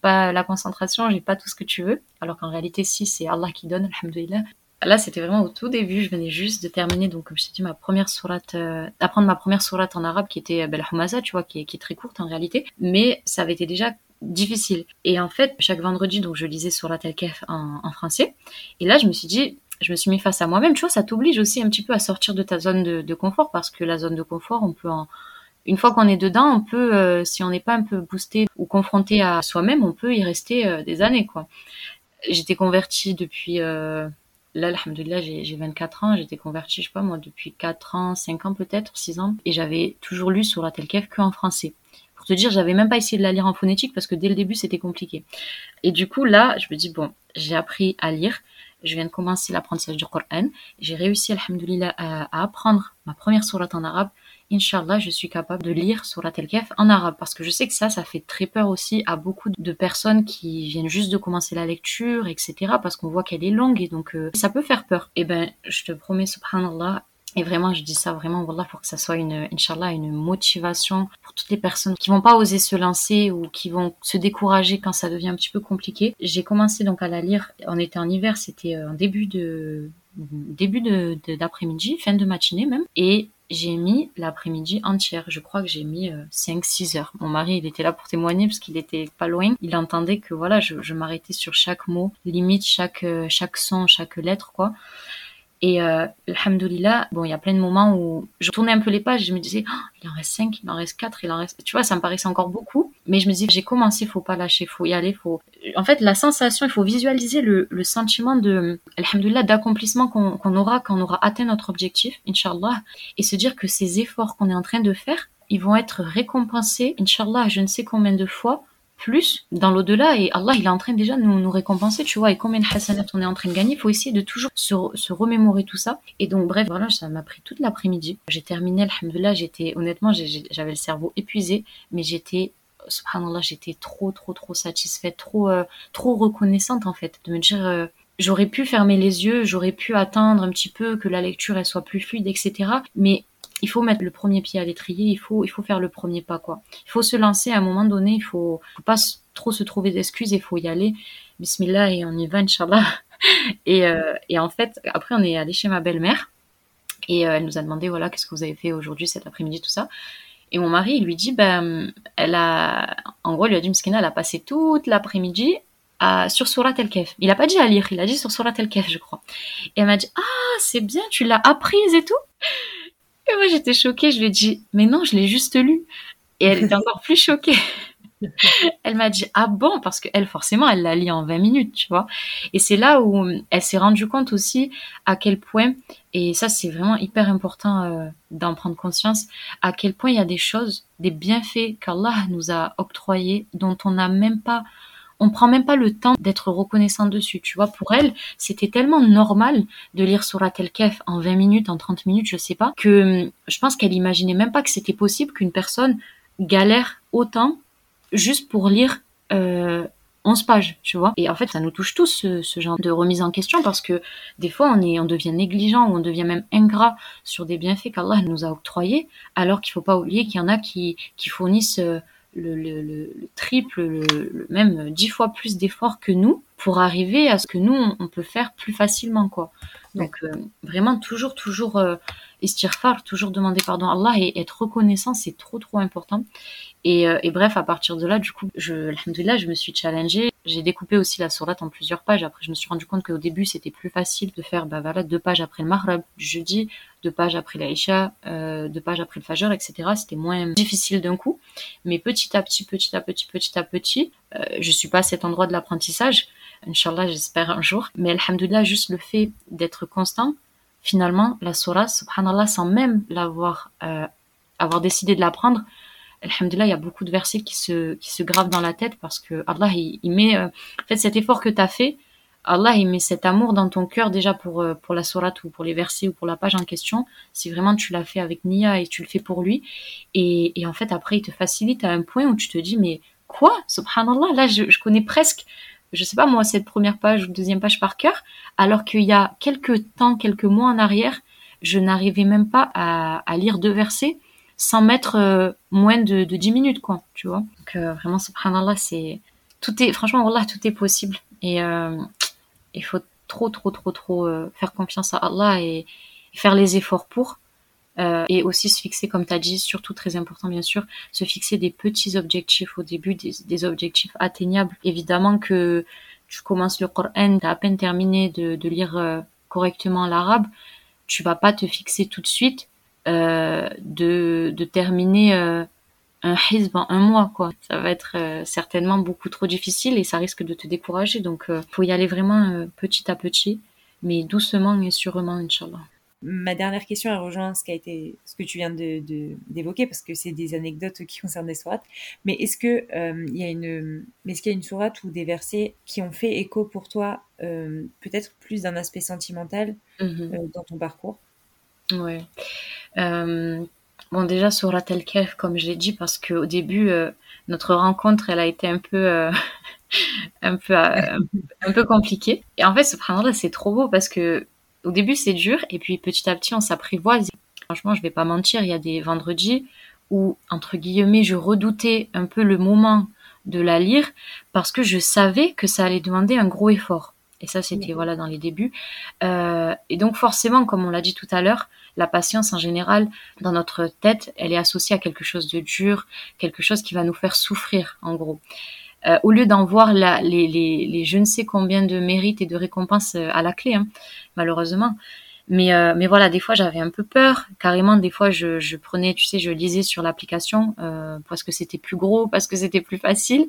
pas la concentration, j'ai pas tout ce que tu veux. Alors qu'en réalité, si, c'est Allah qui donne, alhamdoulilah. Là, c'était vraiment au tout début. Je venais juste de terminer, donc comme je t'ai dit, ma première sourate, euh, d'apprendre ma première sourate en arabe, qui était Bel Humasa, tu vois, qui est, très courte en réalité. Mais ça avait été déjà difficile. Et en fait, chaque vendredi, donc je lisais sur la Kef en, en français. Et là, je me suis dit, je me suis mis face à moi-même. Tu vois, ça t'oblige aussi un petit peu à sortir de ta zone de, de confort, parce que la zone de confort, on peut en une fois qu'on est dedans, on peut, euh, si on n'est pas un peu boosté ou confronté à soi-même, on peut y rester euh, des années, quoi. J'étais convertie depuis euh, Là, alhamdoulilah, j'ai 24 ans, j'étais convertie, je sais pas moi, depuis 4 ans, 5 ans peut-être, 6 ans, et j'avais toujours lu sur la Telkef que en français. Pour te dire, j'avais même pas essayé de la lire en phonétique parce que dès le début, c'était compliqué. Et du coup, là, je me dis, bon, j'ai appris à lire, je viens de commencer l'apprentissage du Coran, j'ai réussi, alhamdoulilah, à, à apprendre ma première sourate en arabe, Inch'Allah, je suis capable de lire Surat al-Kahf en arabe parce que je sais que ça, ça fait très peur aussi à beaucoup de personnes qui viennent juste de commencer la lecture, etc. parce qu'on voit qu'elle est longue et donc euh, ça peut faire peur. Et eh ben, je te promets, subhanallah, et vraiment, je dis ça vraiment, voilà, pour que ça soit une, Inch'Allah, une motivation pour toutes les personnes qui vont pas oser se lancer ou qui vont se décourager quand ça devient un petit peu compliqué. J'ai commencé donc à la lire, on était en hiver, c'était en début de, début de, d'après-midi, fin de matinée même, et j'ai mis l'après-midi entière. Je crois que j'ai mis 5-6 euh, heures. Mon mari, il était là pour témoigner parce qu'il était pas loin. Il entendait que voilà, je, je m'arrêtais sur chaque mot, limite chaque euh, chaque son, chaque lettre quoi. Et euh, alhamdoulilah, bon, il y a plein de moments où je tournais un peu les pages, je me disais, oh, il en reste 5, il en reste 4, il en reste... Tu vois, ça me paraissait encore beaucoup. Mais je me disais, j'ai commencé, faut pas lâcher, faut y aller, faut... En fait, la sensation, il faut visualiser le, sentiment de, d'accomplissement qu'on aura quand on aura atteint notre objectif, inshallah, et se dire que ces efforts qu'on est en train de faire, ils vont être récompensés, inshallah, je ne sais combien de fois, plus dans l'au-delà. Et Allah il est en train déjà de nous, récompenser tu vois. Et combien de hasanat on est en train de gagner. Il faut essayer de toujours se, se remémorer tout ça. Et donc bref voilà ça m'a pris toute l'après-midi. J'ai terminé alhamdoulilah j'étais honnêtement j'avais le cerveau épuisé mais j'étais subhanallah j'étais trop trop trop satisfaite trop euh, trop reconnaissante en fait de me dire euh, j'aurais pu fermer les yeux j'aurais pu attendre un petit peu que la lecture elle soit plus fluide etc mais il faut mettre le premier pied à l'étrier, il faut, il faut faire le premier pas, quoi. Il faut se lancer à un moment donné, il faut, faut pas trop se trouver d'excuses, il faut y aller. Bismillah et on y va, Inch'Allah. <laughs> Et, euh, et en fait, après, on est allé chez ma belle-mère et elle nous a demandé, voilà, qu'est-ce que vous avez fait aujourd'hui, cet après-midi, tout ça. Et mon mari, il lui dit, ben, elle a, en gros, il lui a dit, Mskina, elle a passé toute l'après-midi à, sur Surat El-Kef. Il a pas dit à lire, il a dit sur Surat El-Kef, je crois. Et elle m'a dit, ah, c'est bien, tu l'as apprise et tout. Et moi, j'étais choquée. Je lui ai dit, mais non, je l'ai juste lu. Et elle était <laughs> encore plus choquée. <laughs> elle m'a dit, ah bon, parce qu'elle, forcément, elle l'a lu en 20 minutes, tu vois. Et c'est là où elle s'est rendue compte aussi à quel point, et ça, c'est vraiment hyper important euh, d'en prendre conscience, à quel point il y a des choses, des bienfaits qu'Allah nous a octroyés, dont on n'a même pas on prend même pas le temps d'être reconnaissant dessus, tu vois. Pour elle, c'était tellement normal de lire Surat El-Kef en 20 minutes, en 30 minutes, je sais pas, que hum, je pense qu'elle imaginait même pas que c'était possible qu'une personne galère autant juste pour lire euh, 11 pages, tu vois. Et en fait, ça nous touche tous ce, genre de remise en question parce que des fois, on est, on devient négligent ou on devient même ingrat sur des bienfaits qu'Allah nous a octroyés, alors qu'il faut pas oublier qu'il y en a qui, qui fournissent euh, le, le, le, triple, le, même dix fois plus d'efforts que nous pour arriver à ce que nous on, peut faire plus facilement, quoi. Donc euh, vraiment toujours, toujours euh, istirfar, toujours demander pardon à Allah et être reconnaissant, c'est trop, trop important. Et, euh, bref, à partir de là, du coup, je, je me suis challengée. J'ai découpé aussi la sourate en plusieurs pages. Après, je me suis rendu compte qu'au début, c'était plus facile de faire, bah voilà, deux pages après le Maghreb du jeudi, deux pages après l'Aïcha, euh, deux pages après le Fajr, etc. C'était moins difficile d'un coup. Mais petit à petit, petit à petit, petit à petit, euh, je suis pas à cet endroit de l'apprentissage. Inch'Allah, j'espère un jour. Mais alhamdoulilah, juste le fait d'être constant, finalement, la sourate, subhanallah, sans même l'avoir, euh, avoir décidé de l'apprendre, Alhamdulillah, il y a beaucoup de versets qui se, qui se gravent dans la tête parce que Allah, il, met, euh, fait, cet effort que tu as fait, Allah, il met cet amour dans ton cœur déjà pour, euh, pour la sourate ou pour les versets ou pour la page en question. Si vraiment tu l'as fait avec Nia et tu le fais pour lui. Et, et en fait, après, il te facilite à un point où tu te dis, mais quoi? Subhanallah, là, je connais presque, je sais pas moi, cette première page ou deuxième page par cœur, alors qu'il y a quelques temps, quelques mois en arrière, je n'arrivais même pas à, lire deux versets sans mettre euh, moins de, de 10 minutes, quoi, tu vois. Donc, euh, vraiment, subhanallah, c'est, tout est, franchement, Allah, tout est possible. Et, euh, il faut trop, trop, trop, trop faire confiance à Allah et, faire les efforts pour. Et aussi se fixer, comme tu as dit, surtout très important, bien sûr, se fixer des petits objectifs au début, des, objectifs atteignables. Évidemment que tu commences le Coran, tu as à peine terminé de, lire correctement l'arabe, tu vas pas te fixer tout de suite euh, de, terminer euh, un hizb en un mois, quoi. Ça va être euh, certainement beaucoup trop difficile et ça risque de te décourager. Donc, faut y aller vraiment petit à petit, mais doucement et sûrement, Inch'Allah. Ma dernière question, elle rejoint ce, qui a été, ce que tu viens d'évoquer, de, d'évoquer parce que c'est des anecdotes qui concernent les sourates. Mais est-ce qu'il il y, a une, qu'il y a une sourate ou des versets qui ont fait écho pour toi, peut-être plus d'un aspect sentimental mm-hmm. dans ton parcours? Ouais. Euh, bon, déjà, sur la Kef, comme je l'ai dit, parce qu'au début, euh, notre rencontre, elle a été un peu, euh, <laughs> un, peu un peu compliquée. Et en fait, subhanallah, c'est trop beau parce que au début, c'est dur, et puis petit à petit, on s'apprivoise. Franchement, je vais pas mentir, il y a des vendredis où, entre guillemets, je redoutais un peu le moment de la lire parce que je savais que ça allait demander un gros effort. Et ça, c'était voilà dans les débuts. Euh, et donc forcément, comme on l'a dit tout à l'heure, la patience en général, dans notre tête, elle est associée à quelque chose de dur, quelque chose qui va nous faire souffrir, en gros. Euh, au lieu d'en voir la, les, les, les, je ne sais combien de mérites et de récompenses euh, à la clé, hein, malheureusement. Mais, euh, mais voilà, des fois j'avais un peu peur. Carrément, des fois je, je prenais, tu sais, je lisais sur l'application euh, parce que c'était plus gros, parce que c'était plus facile.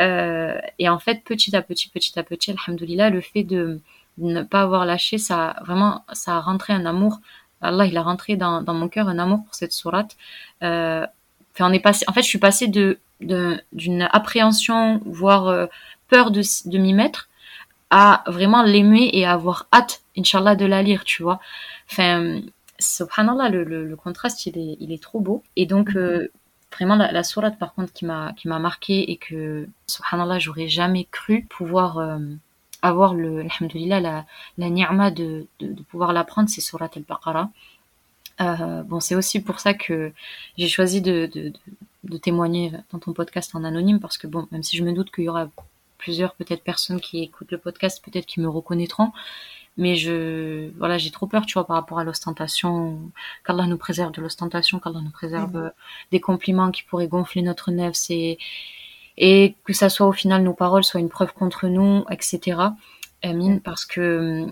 Euh, et en fait, petit à petit, petit à petit, alhamdoulilah, le fait de ne pas avoir lâché, ça vraiment, ça a rentré un amour. Allah, il a rentré dans, dans mon cœur un amour pour cette sourate. Euh, on est passé, en fait, je suis passée de d'une appréhension, voire euh, peur de, de m'y mettre, à vraiment l'aimer et à avoir hâte, inshallah, de la lire, tu vois. Enfin, subhanallah, le, le, le contraste, il est, il est trop beau. Et donc, euh, vraiment, la, la sourate, par contre, qui m'a, qui m'a marqué et que, subhanallah, j'aurais jamais cru pouvoir euh, avoir le, alhamdulillah, la, la ni'ma de, de, pouvoir l'apprendre, c'est surat al-Baqarah. Euh, bon, c'est aussi pour ça que j'ai choisi de, de, témoigner dans ton podcast en anonyme, parce que bon, même si je me doute qu'il y aura plusieurs peut-être personnes qui écoutent le podcast, peut-être qui me reconnaîtront. Mais je, voilà, j'ai trop peur, tu vois, par rapport à l'ostentation. Qu'Allah nous préserve de l'ostentation, qu'Allah nous préserve mhm. euh, des compliments qui pourraient gonfler notre nef, et, et que ça soit au final nos paroles soient une preuve contre nous, etc. Amin, parce que,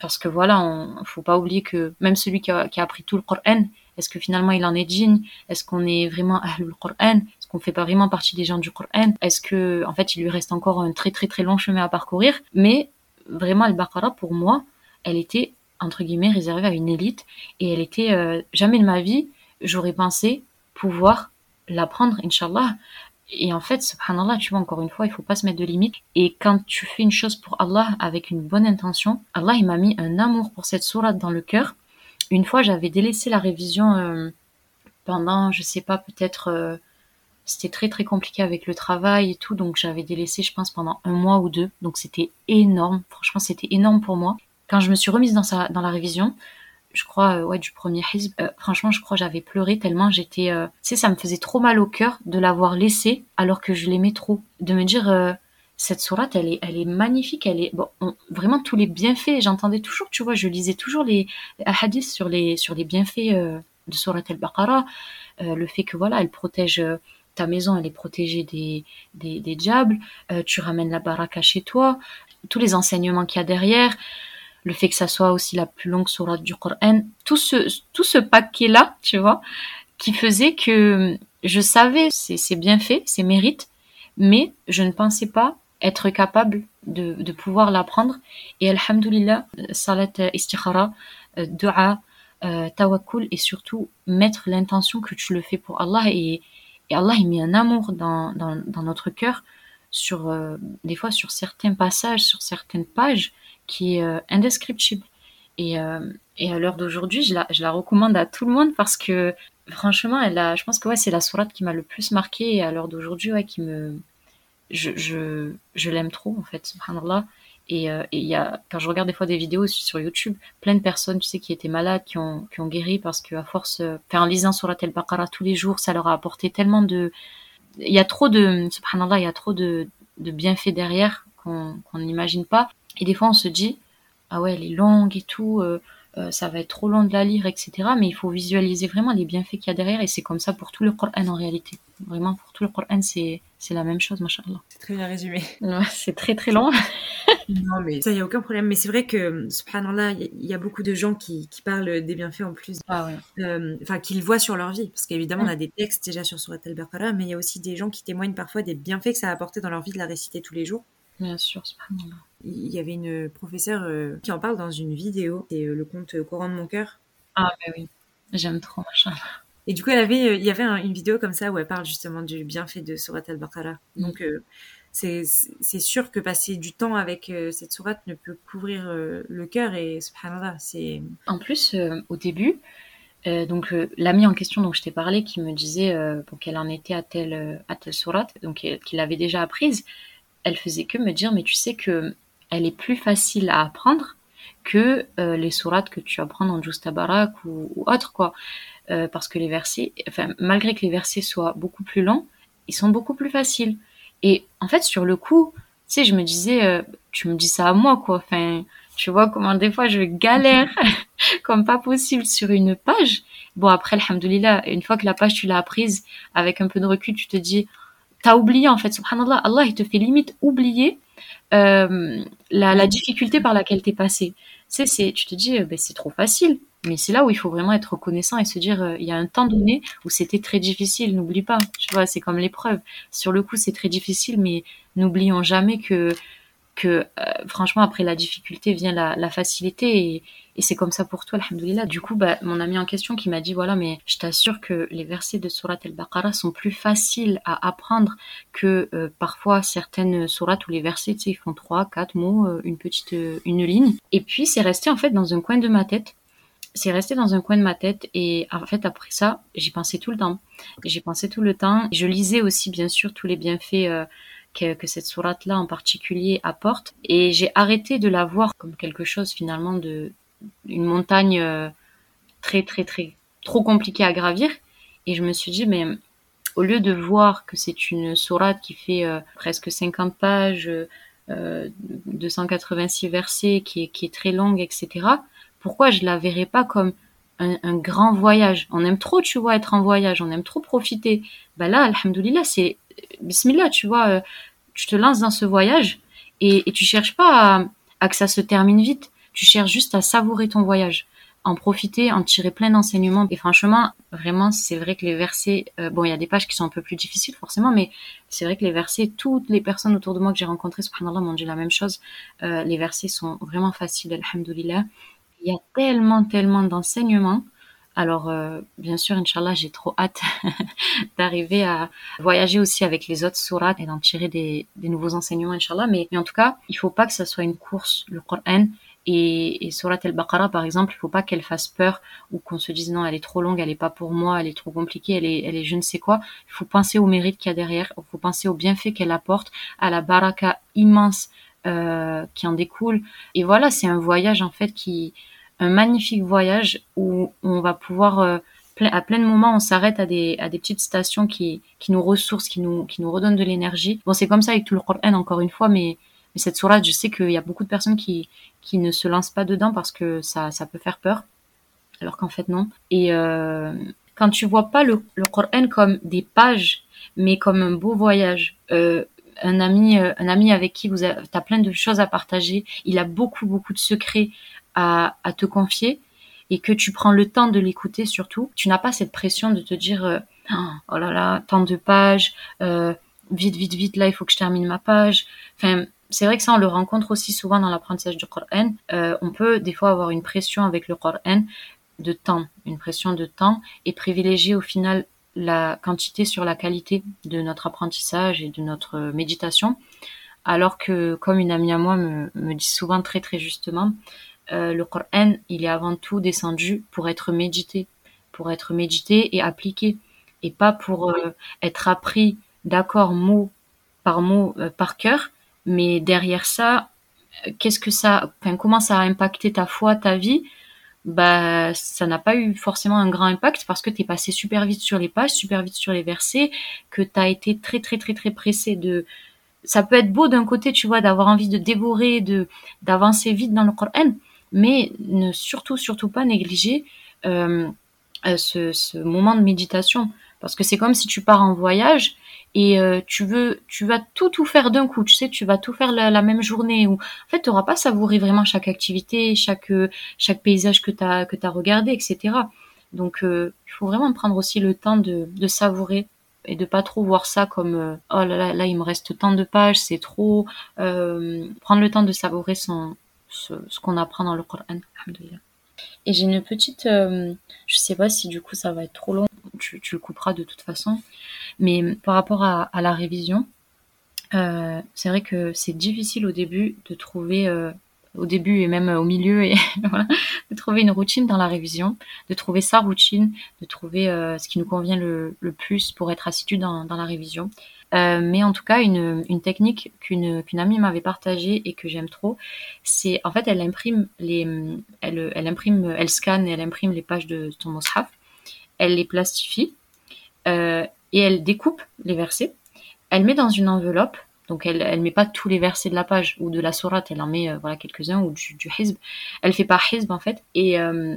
parce que voilà, on, faut pas oublier que même celui qui a, qui a appris tout le Coran, est-ce que finalement il en est digne Est-ce qu'on est vraiment Ahlul Qur'an? Est-ce qu'on fait pas vraiment partie des gens du Qur'an? Est-ce que en fait il lui reste encore un très très très long chemin à parcourir? Mais vraiment Al-Baqarah pour moi, elle était entre guillemets réservée à une élite et elle était euh, jamais de ma vie j'aurais pensé pouvoir l'apprendre inshallah Et en fait, subhanallah, tu vois, encore une fois, il faut pas se mettre de limites. Et quand tu fais une chose pour Allah avec une bonne intention, Allah, il m'a mis un amour pour cette sourate dans le cœur. Une fois, j'avais délaissé la révision euh, pendant, je sais pas, peut-être, euh, c'était très très compliqué avec le travail et tout, donc j'avais délaissé, je pense, pendant un mois ou deux. Donc c'était énorme. Franchement, c'était énorme pour moi. Quand je me suis remise dans, dans la révision, je crois, euh, ouais, du premier hizb. Franchement, je crois j'avais pleuré tellement j'étais, tu sais, ça me faisait trop mal au cœur de l'avoir laissé alors que je l'aimais trop. De me dire, cette sourate, elle est, elle est magnifique, elle est, bon, vraiment tous les bienfaits. J'entendais toujours, tu vois, je lisais toujours les, hadiths sur les, sur les bienfaits de sourate al-Baqarah, le fait que voilà, elle protège ta maison, elle est protégée des, des, diables, tu ramènes la baraka chez toi, tous les enseignements qu'il y a derrière le fait que ça soit aussi la plus longue sourate du Coran, tout ce, tout ce paquet-là, tu vois, qui faisait que je savais c'est bien fait, c'est mérite, mais je ne pensais pas être capable de, de pouvoir l'apprendre. Et alhamdulillah, salat istikhara, euh, dua, euh, tawakkul et surtout mettre l'intention que tu le fais pour Allah et, et Allah il met un amour dans, dans, dans notre cœur sur euh, des fois sur certains passages, sur certaines pages qui est euh, indescriptible. Et, euh, et à l'heure d'aujourd'hui, je la, je la recommande à tout le monde parce que franchement, elle a, je pense que ouais, c'est la sourate qui m'a le plus marqué et à l'heure d'aujourd'hui, ouais, qui me, je, je, je l'aime trop en fait, subhanallah. Et euh, il y a, quand je regarde des fois des vidéos sur YouTube, plein de personnes, tu sais, qui étaient malades, qui ont, qui ont guéri parce qu'à force, enfin, en lisant sur la tel Baqara tous les jours, ça leur a apporté tellement de, il y a trop de, subhanallah, il y a trop de, de bienfaits derrière qu'on qu'on n'imagine pas. Et des fois, on se dit, ah ouais, elle est longue et tout, euh, euh, ça va être trop long de la lire, etc. Mais il faut visualiser vraiment les bienfaits qu'il y a derrière. Et c'est comme ça pour tout le Coran en réalité. Vraiment, pour tout le Coran, c'est, c'est la même chose, machallah. C'est très bien résumé. Ouais, c'est très très long. <laughs> non, mais ça, il n'y a aucun problème. Mais c'est vrai que, subhanallah, il y, a beaucoup de gens qui, qui, parlent des bienfaits en plus. Ah ouais. Euh, enfin, qu'ils voient sur leur vie. Parce qu'évidemment, on a des textes déjà sur Surat al-Baqarah, mais il y a aussi des gens qui témoignent parfois des bienfaits que ça a apporté dans leur vie de la réciter tous les jours. Bien sûr, subhanallah. Il y avait une professeure euh, qui en parle dans une vidéo, c'est euh, le conte Coran de mon cœur. Ah bah oui, j'aime trop, machin. Et du coup, elle avait, euh, il y avait une vidéo comme ça où elle parle justement du bienfait de Surat al-Baqarah. Mm. Donc, c'est sûr que passer du temps avec cette sourate ne peut couvrir le cœur et subhanallah, c'est... En plus, au début, donc l'ami en question dont je t'ai parlé qui me disait pour qu'elle en était à telle, à telle sourate, donc qu'il avait déjà apprise, elle faisait que me dire mais tu sais que elle est plus facile à apprendre que euh, les sourates que tu apprends dans Justabarak ou, ou autre quoi. Euh, parce que les versets, enfin malgré que les versets soient beaucoup plus longs, ils sont beaucoup plus faciles. Et en fait sur le coup, tu sais, je me disais, euh, tu me dis ça à moi quoi. Enfin, tu vois comment des fois je galère <laughs> comme pas possible sur une page. Bon après, alhamdoulilah, une fois que la page tu l'as apprise, avec un peu de recul, tu te dis, t'as oublié en fait, subhanallah, Allah il te fait limite oublier euh, la, difficulté par laquelle t'es passé. C'est, c'est, tu te dis, euh, ben, c'est trop facile. Mais c'est là où il faut vraiment être reconnaissant et se dire, euh, il y a un temps donné où c'était très difficile, n'oublie pas. Tu vois, c'est comme l'épreuve. Sur le coup, c'est très difficile, mais n'oublions jamais que que euh, franchement après la difficulté vient la, facilité et, c'est comme ça pour toi alhamdoulilah. Du coup bah, mon ami en question qui m'a dit voilà mais je t'assure que les versets de surat al-Baqarah sont plus faciles à apprendre que euh, parfois certaines sourates où les versets tu sais ils font trois quatre mots euh, une petite une ligne. Et puis c'est resté en fait dans un coin de ma tête. C'est resté dans un coin de ma tête et en fait après ça j'y pensais tout le temps. J'ai pensé tout le temps. Je lisais aussi bien sûr tous les bienfaits que, cette sourate-là en particulier apporte. Et j'ai arrêté de la voir comme quelque chose finalement de une montagne euh, très très très trop compliquée à gravir. Et je me suis dit, mais au lieu de voir que c'est une sourate qui fait euh, presque 50 pages, euh, 286 versets, qui est, qui est très longue, etc., pourquoi je la verrais pas comme un, un, grand voyage? On aime trop, tu vois, être en voyage, on aime trop profiter. Bah là, alhamdoulilah, c'est bismillah, tu vois, euh, tu te lances dans ce voyage et, tu cherches pas à, que ça se termine vite. Tu cherches juste à savourer ton voyage, en profiter, en tirer plein d'enseignements. Et franchement, vraiment, c'est vrai que les versets, euh, bon, il y a des pages qui sont un peu plus difficiles forcément, mais c'est vrai que les versets, toutes les personnes autour de moi que j'ai rencontrées, subhanallah, m'ont dit la même chose. Euh, les versets sont vraiment faciles, alhamdoulilah. Il y a tellement, tellement d'enseignements Alors, euh, bien sûr, Inch'Allah, j'ai trop hâte <laughs> d'arriver à voyager aussi avec les autres sourates et d'en tirer des, nouveaux enseignements, Inch'Allah. Mais, mais en tout cas, il faut pas que ça soit une course, le Coran. Et, et Surat al-Baqarah, par exemple, il faut pas qu'elle fasse peur ou qu'on se dise non, elle est trop longue, elle est pas pour moi, elle est trop compliquée, elle est, elle est je ne sais quoi. Il faut penser au mérite qu'il y a derrière, il faut penser au bienfait qu'elle apporte, à la baraka immense euh, qui en découle. Et voilà, c'est un voyage en fait qui, un magnifique voyage où on va pouvoir euh, à plein de moments on s'arrête à des à des petites stations qui qui nous ressourcent, qui nous qui nous redonnent de l'énergie. Bon, c'est comme ça avec tout le Coran encore une fois, mais mais cette sourate, je sais qu'il y a beaucoup de personnes qui qui ne se lancent pas dedans parce que ça ça peut faire peur, alors qu'en fait non. Et euh, quand tu vois pas le, le Coran comme des pages, mais comme un beau voyage, euh, un ami, euh, un ami avec qui vous as plein de choses à partager, il a beaucoup beaucoup de secrets à, te confier et que tu prends le temps de l'écouter surtout, tu n'as pas cette pression de te dire euh, oh là là tant de pages, euh, vite vite vite là il faut que je termine ma page. Enfin c'est vrai que ça on le rencontre aussi souvent dans l'apprentissage du Coran. Euh, on peut des fois avoir une pression avec le Coran de temps, une pression de temps et privilégier au final la quantité sur la qualité de notre apprentissage et de notre méditation. Alors que, comme une amie à moi me dit souvent très très justement, euh, le Coran, il est avant tout descendu pour être médité, pour être médité et appliqué, et pas pour euh, être appris d'accord mot par mot euh, par cœur, mais derrière ça, qu'est-ce que ça, enfin, comment ça a impacté ta foi, ta vie? Bah ça n'a pas eu forcément un grand impact parce que tu es passé super vite sur les pages, super vite sur les versets, que tu as été très très très très pressé de ça peut être beau d'un côté, tu vois, d'avoir envie de dévorer, de d'avancer vite dans le Coran, mais ne surtout surtout pas négliger euh, euh ce, moment de méditation. Parce que c'est comme si tu pars en voyage et euh, tu veux tu vas tout tout faire d'un coup. Tu sais tu vas tout faire la, même journée ou en fait tu n'auras pas savouré vraiment chaque activité chaque chaque paysage que tu as regardé etc donc il faut vraiment prendre aussi le temps de, savourer et de pas trop voir ça comme oh là là là il me reste tant de pages c'est trop prendre le temps de savourer son ce, qu'on apprend dans le Coran et j'ai une petite je sais pas si du coup ça va être trop long tu, le couperas de toute façon mais par rapport à, la révision, euh, c'est vrai que c'est difficile au début de trouver, euh, au début et même au milieu, et <laughs> de trouver une routine dans la révision, de trouver sa routine, de trouver euh, ce qui nous convient le, plus pour être assidu dans, la révision. Mais en tout cas, une, technique qu'une qu'une amie m'avait partagée et que j'aime trop, c'est en fait elle imprime les, elle, elle imprime, elle scanne et elle imprime les pages de ton mushaf, elle les plastifie et elle découpe les versets, elle met dans une enveloppe, donc elle elle met pas tous les versets de la page ou de la sourate, elle en met euh, voilà quelques-uns ou du, du hizb. Elle fait pas hizb en fait euh,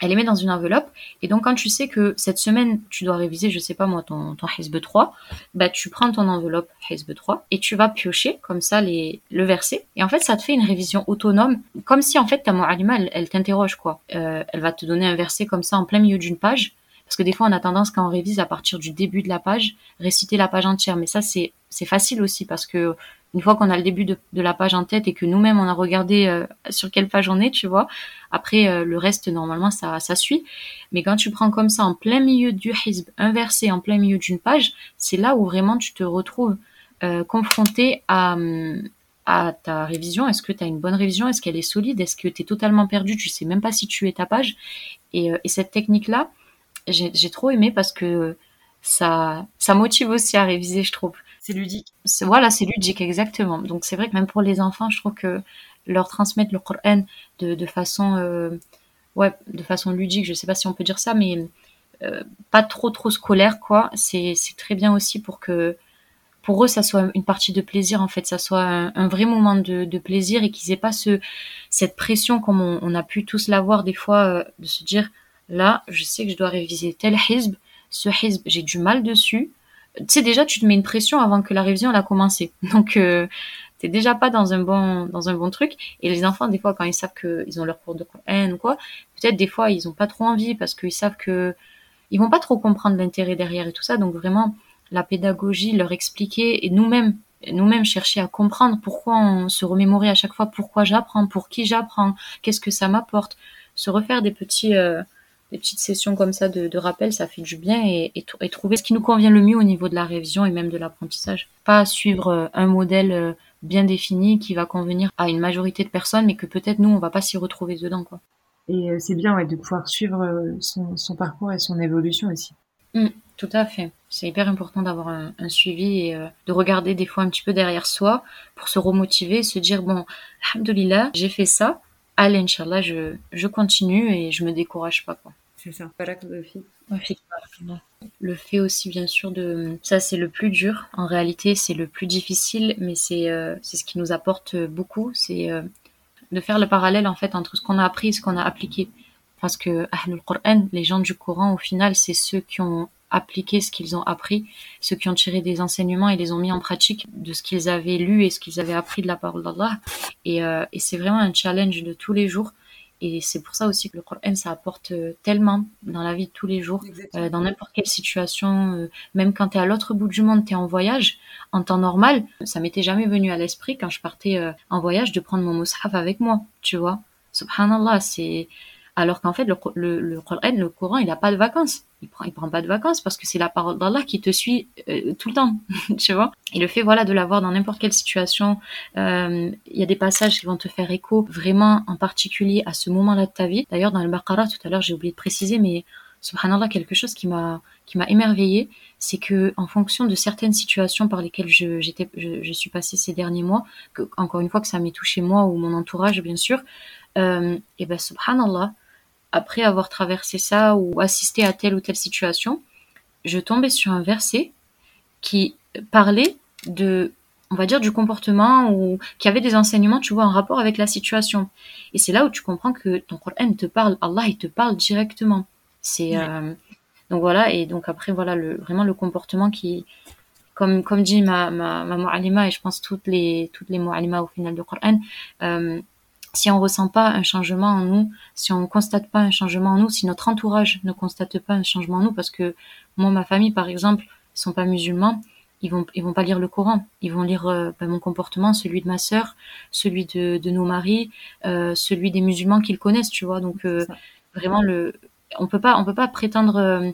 elle les met dans une enveloppe. Et donc quand tu sais que cette semaine tu dois réviser je sais pas moi ton ton hizb 3 bah tu prends ton enveloppe hizb 3 et tu vas piocher comme ça les le verset. Et en fait ça te fait une révision autonome comme si en fait ta mu'allima elle, elle t'interroge quoi. Euh, elle va te donner un verset comme ça en plein milieu d'une page. Parce que des fois, on a tendance, quand on révise à partir du début de la page, réciter la page entière. Mais ça, c'est facile aussi parce que une fois qu'on a le début de, la page en tête et que nous-mêmes, on a regardé euh, sur quelle page on est, tu vois, après, euh, le reste, normalement, ça, suit. Mais quand tu prends comme ça, en plein milieu du hizb, un verset en plein milieu d'une page, c'est là où vraiment tu te retrouves euh, confronté à, ta révision. Est-ce que tu as une bonne révision? Est-ce qu'elle est solide? Est-ce que tu es totalement perdu? Tu sais même pas si tu es ta page. Et, et cette technique-là, j'ai trop aimé parce que ça, ça motive aussi à réviser, je trouve. C'est ludique. Voilà, c'est ludique, exactement. Donc c'est vrai que même pour les enfants, je trouve que leur transmettre le Coran de, euh, façon ludique, je sais pas si on peut dire ça, mais euh, pas trop trop scolaire, quoi. C'est très bien aussi pour que pour eux, ça soit une partie de plaisir, en fait, ça soit un, vrai moment de, plaisir et qu'ils aient pas ce, cette pression comme on, on a pu tous l'avoir des fois, euh, de se dire Là, je sais que je dois réviser tel hizb. Ce hizb, j'ai du mal dessus. Tu sais, déjà, tu te mets une pression avant que la révision elle a commencé. <laughs> Donc, euh, t'es déjà pas dans un bon dans un bon truc. Et les enfants, des fois, quand ils savent qu'ils ont leur cours de Coran ou quoi, peut-être des fois ils ont pas trop envie parce qu'ils savent que ils vont pas trop comprendre l'intérêt derrière et tout ça. Donc vraiment, la pédagogie, leur expliquer et nous-mêmes nous-mêmes chercher à comprendre pourquoi on se remémorer à chaque fois pourquoi j'apprends, pour qui j'apprends, qu'est-ce que ça m'apporte, se refaire des petits euh, des petites sessions comme ça de, rappel, ça fait du bien et, et, trouver ce qui nous convient le mieux au niveau de la révision et même de l'apprentissage. Pas suivre euh, un modèle euh, bien défini qui va convenir à une majorité de personnes, mais que peut-être nous, on va pas s'y retrouver dedans. Quoi. Et euh, c'est bien de pouvoir suivre son, parcours et son évolution aussi. Mmh, tout à fait. C'est hyper important d'avoir un, suivi et de regarder des fois un petit peu derrière soi pour se remotiver, se dire, bon, alhamdoulilah, j'ai fait ça, allez, Inch'Allah, je, je continue et je me décourage pas. Quoi. C'est ça. Le fait aussi, bien sûr, de. Ça, c'est le plus dur. En réalité, c'est le plus difficile, mais c'est euh, ce qui nous apporte beaucoup. C'est euh, de faire le parallèle, en fait, entre ce qu'on a appris et ce qu'on a appliqué. Parce que Ahlul Qur'an, les gens du Coran, au final, c'est ceux qui ont appliqué ce qu'ils ont appris, ceux qui ont tiré des enseignements et les ont mis en pratique de ce qu'ils avaient lu et ce qu'ils avaient appris de la parole d'Allah. Et, euh, et c'est vraiment un challenge de tous les jours et c'est pour ça aussi que le Coran, ça apporte euh, tellement dans la vie de tous les jours, euh, dans n'importe quelle situation, euh, même quand tu es à l'autre bout du monde, tu es en voyage, en temps normal, ça m'était jamais venu à l'esprit quand je partais en voyage de prendre mon mushaf avec moi, tu vois. Subhanallah, c'est alors qu'en fait, le, le, le, Coran, le Coran, il n'a pas de vacances. Il prend, il prend pas de vacances parce que c'est la parole d'Allah qui te suit euh, tout le temps, <laughs> tu vois. Et le fait, voilà, de l'avoir dans n'importe quelle situation, euh, il y a des passages qui vont te faire écho vraiment en particulier à ce moment-là de ta vie. D'ailleurs, dans le Baqarah, tout à l'heure, j'ai oublié de préciser, mais subhanallah, quelque chose qui m'a qui m'a émerveillé, c'est que en fonction de certaines situations par lesquelles je, j'étais, je, suis passée ces derniers mois, encore une fois que ça m'ait touché moi ou mon entourage, bien sûr, euh, et ben subhanallah, après avoir traversé ça ou assisté à telle ou telle situation, je tombais sur un verset qui parlait de, on va dire, du comportement ou qui avait des enseignements, tu vois, en rapport avec la situation. Et c'est là où tu comprends que ton Coran te parle, Allah, il te parle directement. C'est euh, donc voilà et donc après voilà le vraiment le comportement qui comme comme dit ma ma, ma et je pense toutes les toutes les mu'alima au final du Coran euh, si on ressent pas un changement en nous, si on constate pas un changement en nous, si notre entourage ne constate pas un changement en nous, parce que moi, ma famille, par exemple, ils sont pas musulmans, ils vont, ils vont pas lire le Coran, ils vont lire euh, ben, mon comportement, celui de ma sœur, celui de, de nos maris, euh, celui des musulmans qu'ils connaissent, tu vois. Donc euh, vraiment, le, on peut pas, on peut pas prétendre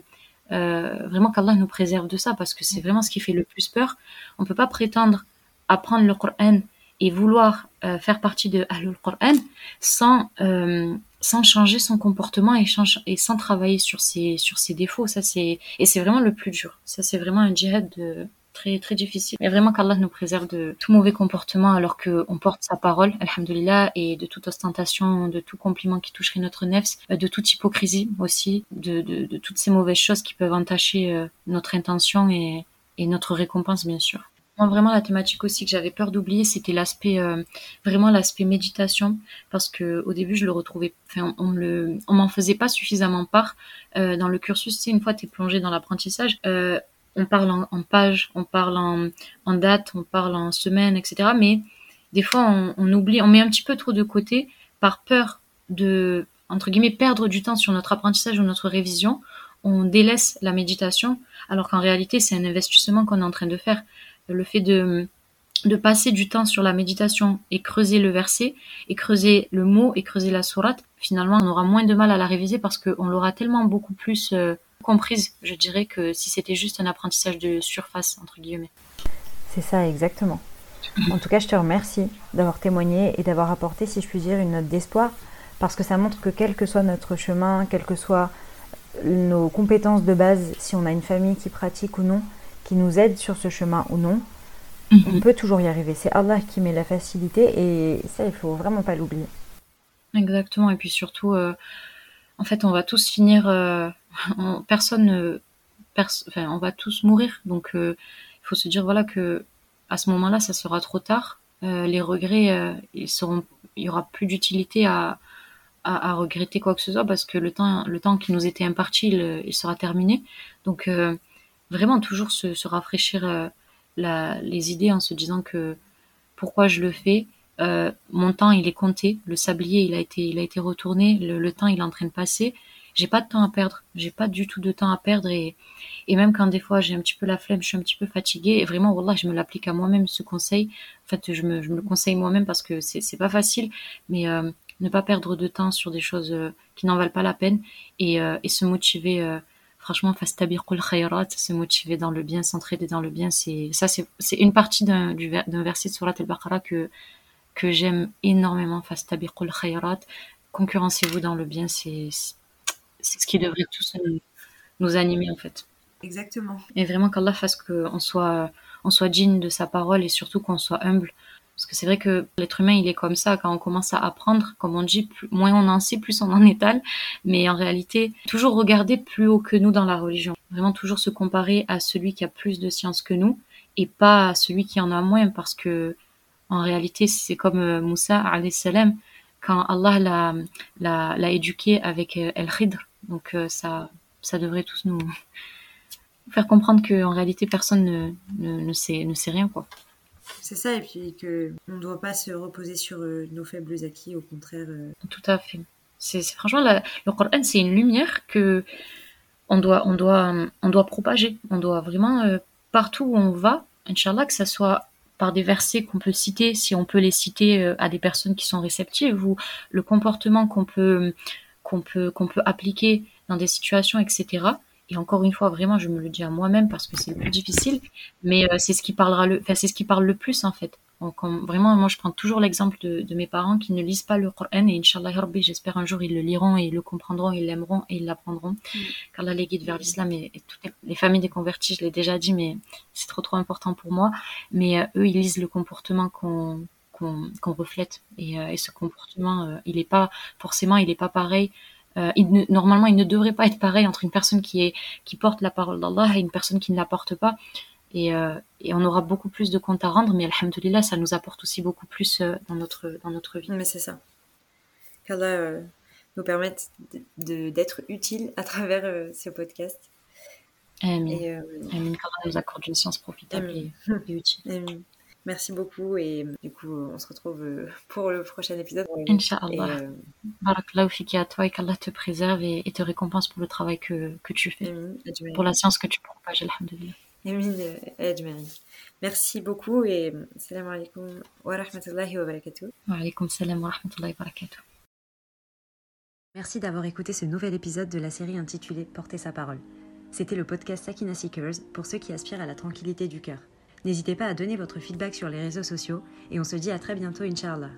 euh, vraiment qu'Allah nous préserve de ça, parce que c'est vraiment ce qui fait le plus peur. On peut pas prétendre apprendre le Coran et vouloir euh, faire partie de Ahlul Qur'an sans euh, sans changer son comportement et, change, et sans travailler sur ses sur ses défauts. Ça c'est et c'est vraiment le plus dur. Ça c'est vraiment un djihad très très difficile. Mais vraiment qu'Allah nous préserve de tout mauvais comportement alors que on porte sa parole alhamdulillah et de toute ostentation de tout compliment qui toucherait notre nefs euh, de toute hypocrisie aussi de, de, de toutes ces mauvaises choses qui peuvent entacher notre intention et, et notre récompense bien sûr moi, vraiment, la thématique aussi que j'avais peur d'oublier, c'était l'aspect, euh, vraiment l'aspect méditation, parce que au début, je le retrouvais, enfin, on, le, on m'en faisait pas suffisamment part euh, dans le cursus. Tu sais, une fois tu es plongé dans l'apprentissage, euh, on parle en, en, page, on parle en, en, date, on parle en semaine, etc. Mais des fois, on, on oublie, on met un petit peu trop de côté par peur de, entre guillemets, perdre du temps sur notre apprentissage ou notre révision. On délaisse la méditation, alors qu'en réalité, c'est un investissement qu'on est en train de faire le fait de, de passer du temps sur la méditation et creuser le verset, et creuser le mot, et creuser la sourate, finalement, on aura moins de mal à la réviser parce qu'on l'aura tellement beaucoup plus euh, comprise, je dirais, que si c'était juste un apprentissage de surface, entre guillemets. C'est ça, exactement. En tout cas, je te remercie d'avoir témoigné et d'avoir apporté, si je puis dire, une note d'espoir, parce que ça montre que quel que soit notre chemin, quelles que soient nos compétences de base, si on a une famille qui pratique ou non, qui nous aide sur ce chemin ou non, mhm. on peut toujours y arriver. C'est Allah qui met la facilité et ça, il faut vraiment pas l'oublier. Exactement. Et puis surtout, euh, en fait, on va tous finir. Euh, <laughs> personne, enfin, on va tous mourir. Donc, euh, il faut se dire voilà que à ce moment-là, ça sera trop tard. les regrets, ils seront, il y aura plus d'utilité à, à, regretter quoi que ce soit parce que le temps, le temps qui nous était imparti, il, il sera terminé. Donc vraiment toujours se, rafraîchir euh, les idées en se disant que pourquoi je le fais, euh, mon temps il est compté, le sablier il a été il a été retourné, le, temps il est en train de passer, j'ai pas de temps à perdre, j'ai pas du tout de temps à perdre. Et, et même quand des fois j'ai un petit peu la flemme, je suis un petit peu fatiguée. Et vraiment wallah je me l'applique à moi-même ce conseil, en fait je me, je me le conseille moi-même parce que c'est c'est pas facile. Mais euh, ne pas perdre de temps sur des choses qui n'en valent pas la peine. Et se motiver franchement khayrat se motiver dans le bien s'entraider dans le bien c'est ça c'est c'est une partie d'un verset de surat al-baqarah que que j'aime énormément khayrat concurrencez-vous dans le bien c'est c'est ce qui devrait tous nous, nous animer en fait. Exactement. Et vraiment qu'Allah fasse qu'on soit on soit digne de sa parole et surtout qu'on soit humble parce que c'est vrai que l'être humain, il est comme ça. Quand on commence à apprendre, comme on dit, moins on en sait, plus on en étale. Mais en réalité, toujours regarder plus haut que nous dans la religion. Vraiment toujours se comparer à celui qui a plus de science que nous et pas à celui qui en a moins parce que en réalité, c'est comme euh, Moussa, salam, quand Allah l'a, l'a, éduqué avec euh, El Khidr. Donc euh, ça, devrait tous nous <laughs> faire comprendre qu'en réalité, personne ne, ne sait rien. quoi. C'est ça, et puis qu'on ne doit pas se reposer sur euh, nos faibles acquis, au contraire. Euh. Tout à fait. C'est, franchement, le Coran, c'est une lumière que on doit, on doit, on doit propager. On doit vraiment, euh, partout où on va, Inch'Allah, que ça soit par des versets qu'on peut citer, si on peut les citer à des personnes qui sont réceptives, ou le comportement qu'on peut, qu'on peut, qu'on peut appliquer dans des situations, etc. Et encore une fois, vraiment, je me le dis à moi-même parce que c'est le plus difficile, mais euh, c'est ce qui parlera le, enfin, c'est ce qui parle le plus en fait. Donc, vraiment, moi, je prends toujours l'exemple de, de, mes parents qui ne lisent pas le Coran et Inch'Allah, j'espère un jour ils le liront et ils le comprendront, ils l'aimeront et ils l'apprendront. Mm. Car là, les guides vers l'islam et, toutes les, familles des convertis, je l'ai déjà dit, mais c'est trop trop important pour moi. Mais euh, eux, ils lisent le comportement qu'on qu'on reflète et, euh, et, ce comportement, il est pas forcément, il est pas pareil euh, il normalement, il ne devrait pas être pareil entre une personne qui, est, qui porte la parole d'Allah et une personne qui ne la porte pas. Et, euh, et, on aura beaucoup plus de comptes à rendre, mais alhamdulillah, ça nous apporte aussi beaucoup plus euh, dans, notre, dans notre vie. Mais c'est ça. Qu'Allah nous permette d'être utile à travers ce podcast. Amen. Et. Qu'Allah nous accorde une science profitable et, et, utile. Amen. Merci beaucoup et du coup on se retrouve euh, <laughs> pour le prochain épisode. Inch'Allah. Euh... Barakallahu fiki à toi et qu'Allah te préserve et, te récompense pour le travail que, que tu fais. Pour la science que tu propages, alhamdulillah. Amin, Merci beaucoup et salam alaikum wa rahmatullahi wa barakatuh. Wa alaikum salam wa rahmatullahi wa barakatuh. Merci d'avoir écouté ce nouvel épisode de la série intitulée Porter sa parole. C'était le podcast Sakina Seekers pour ceux qui aspirent à la tranquillité du cœur. N'hésitez pas à donner votre feedback sur les réseaux sociaux et on se dit à très bientôt, Inch'Allah.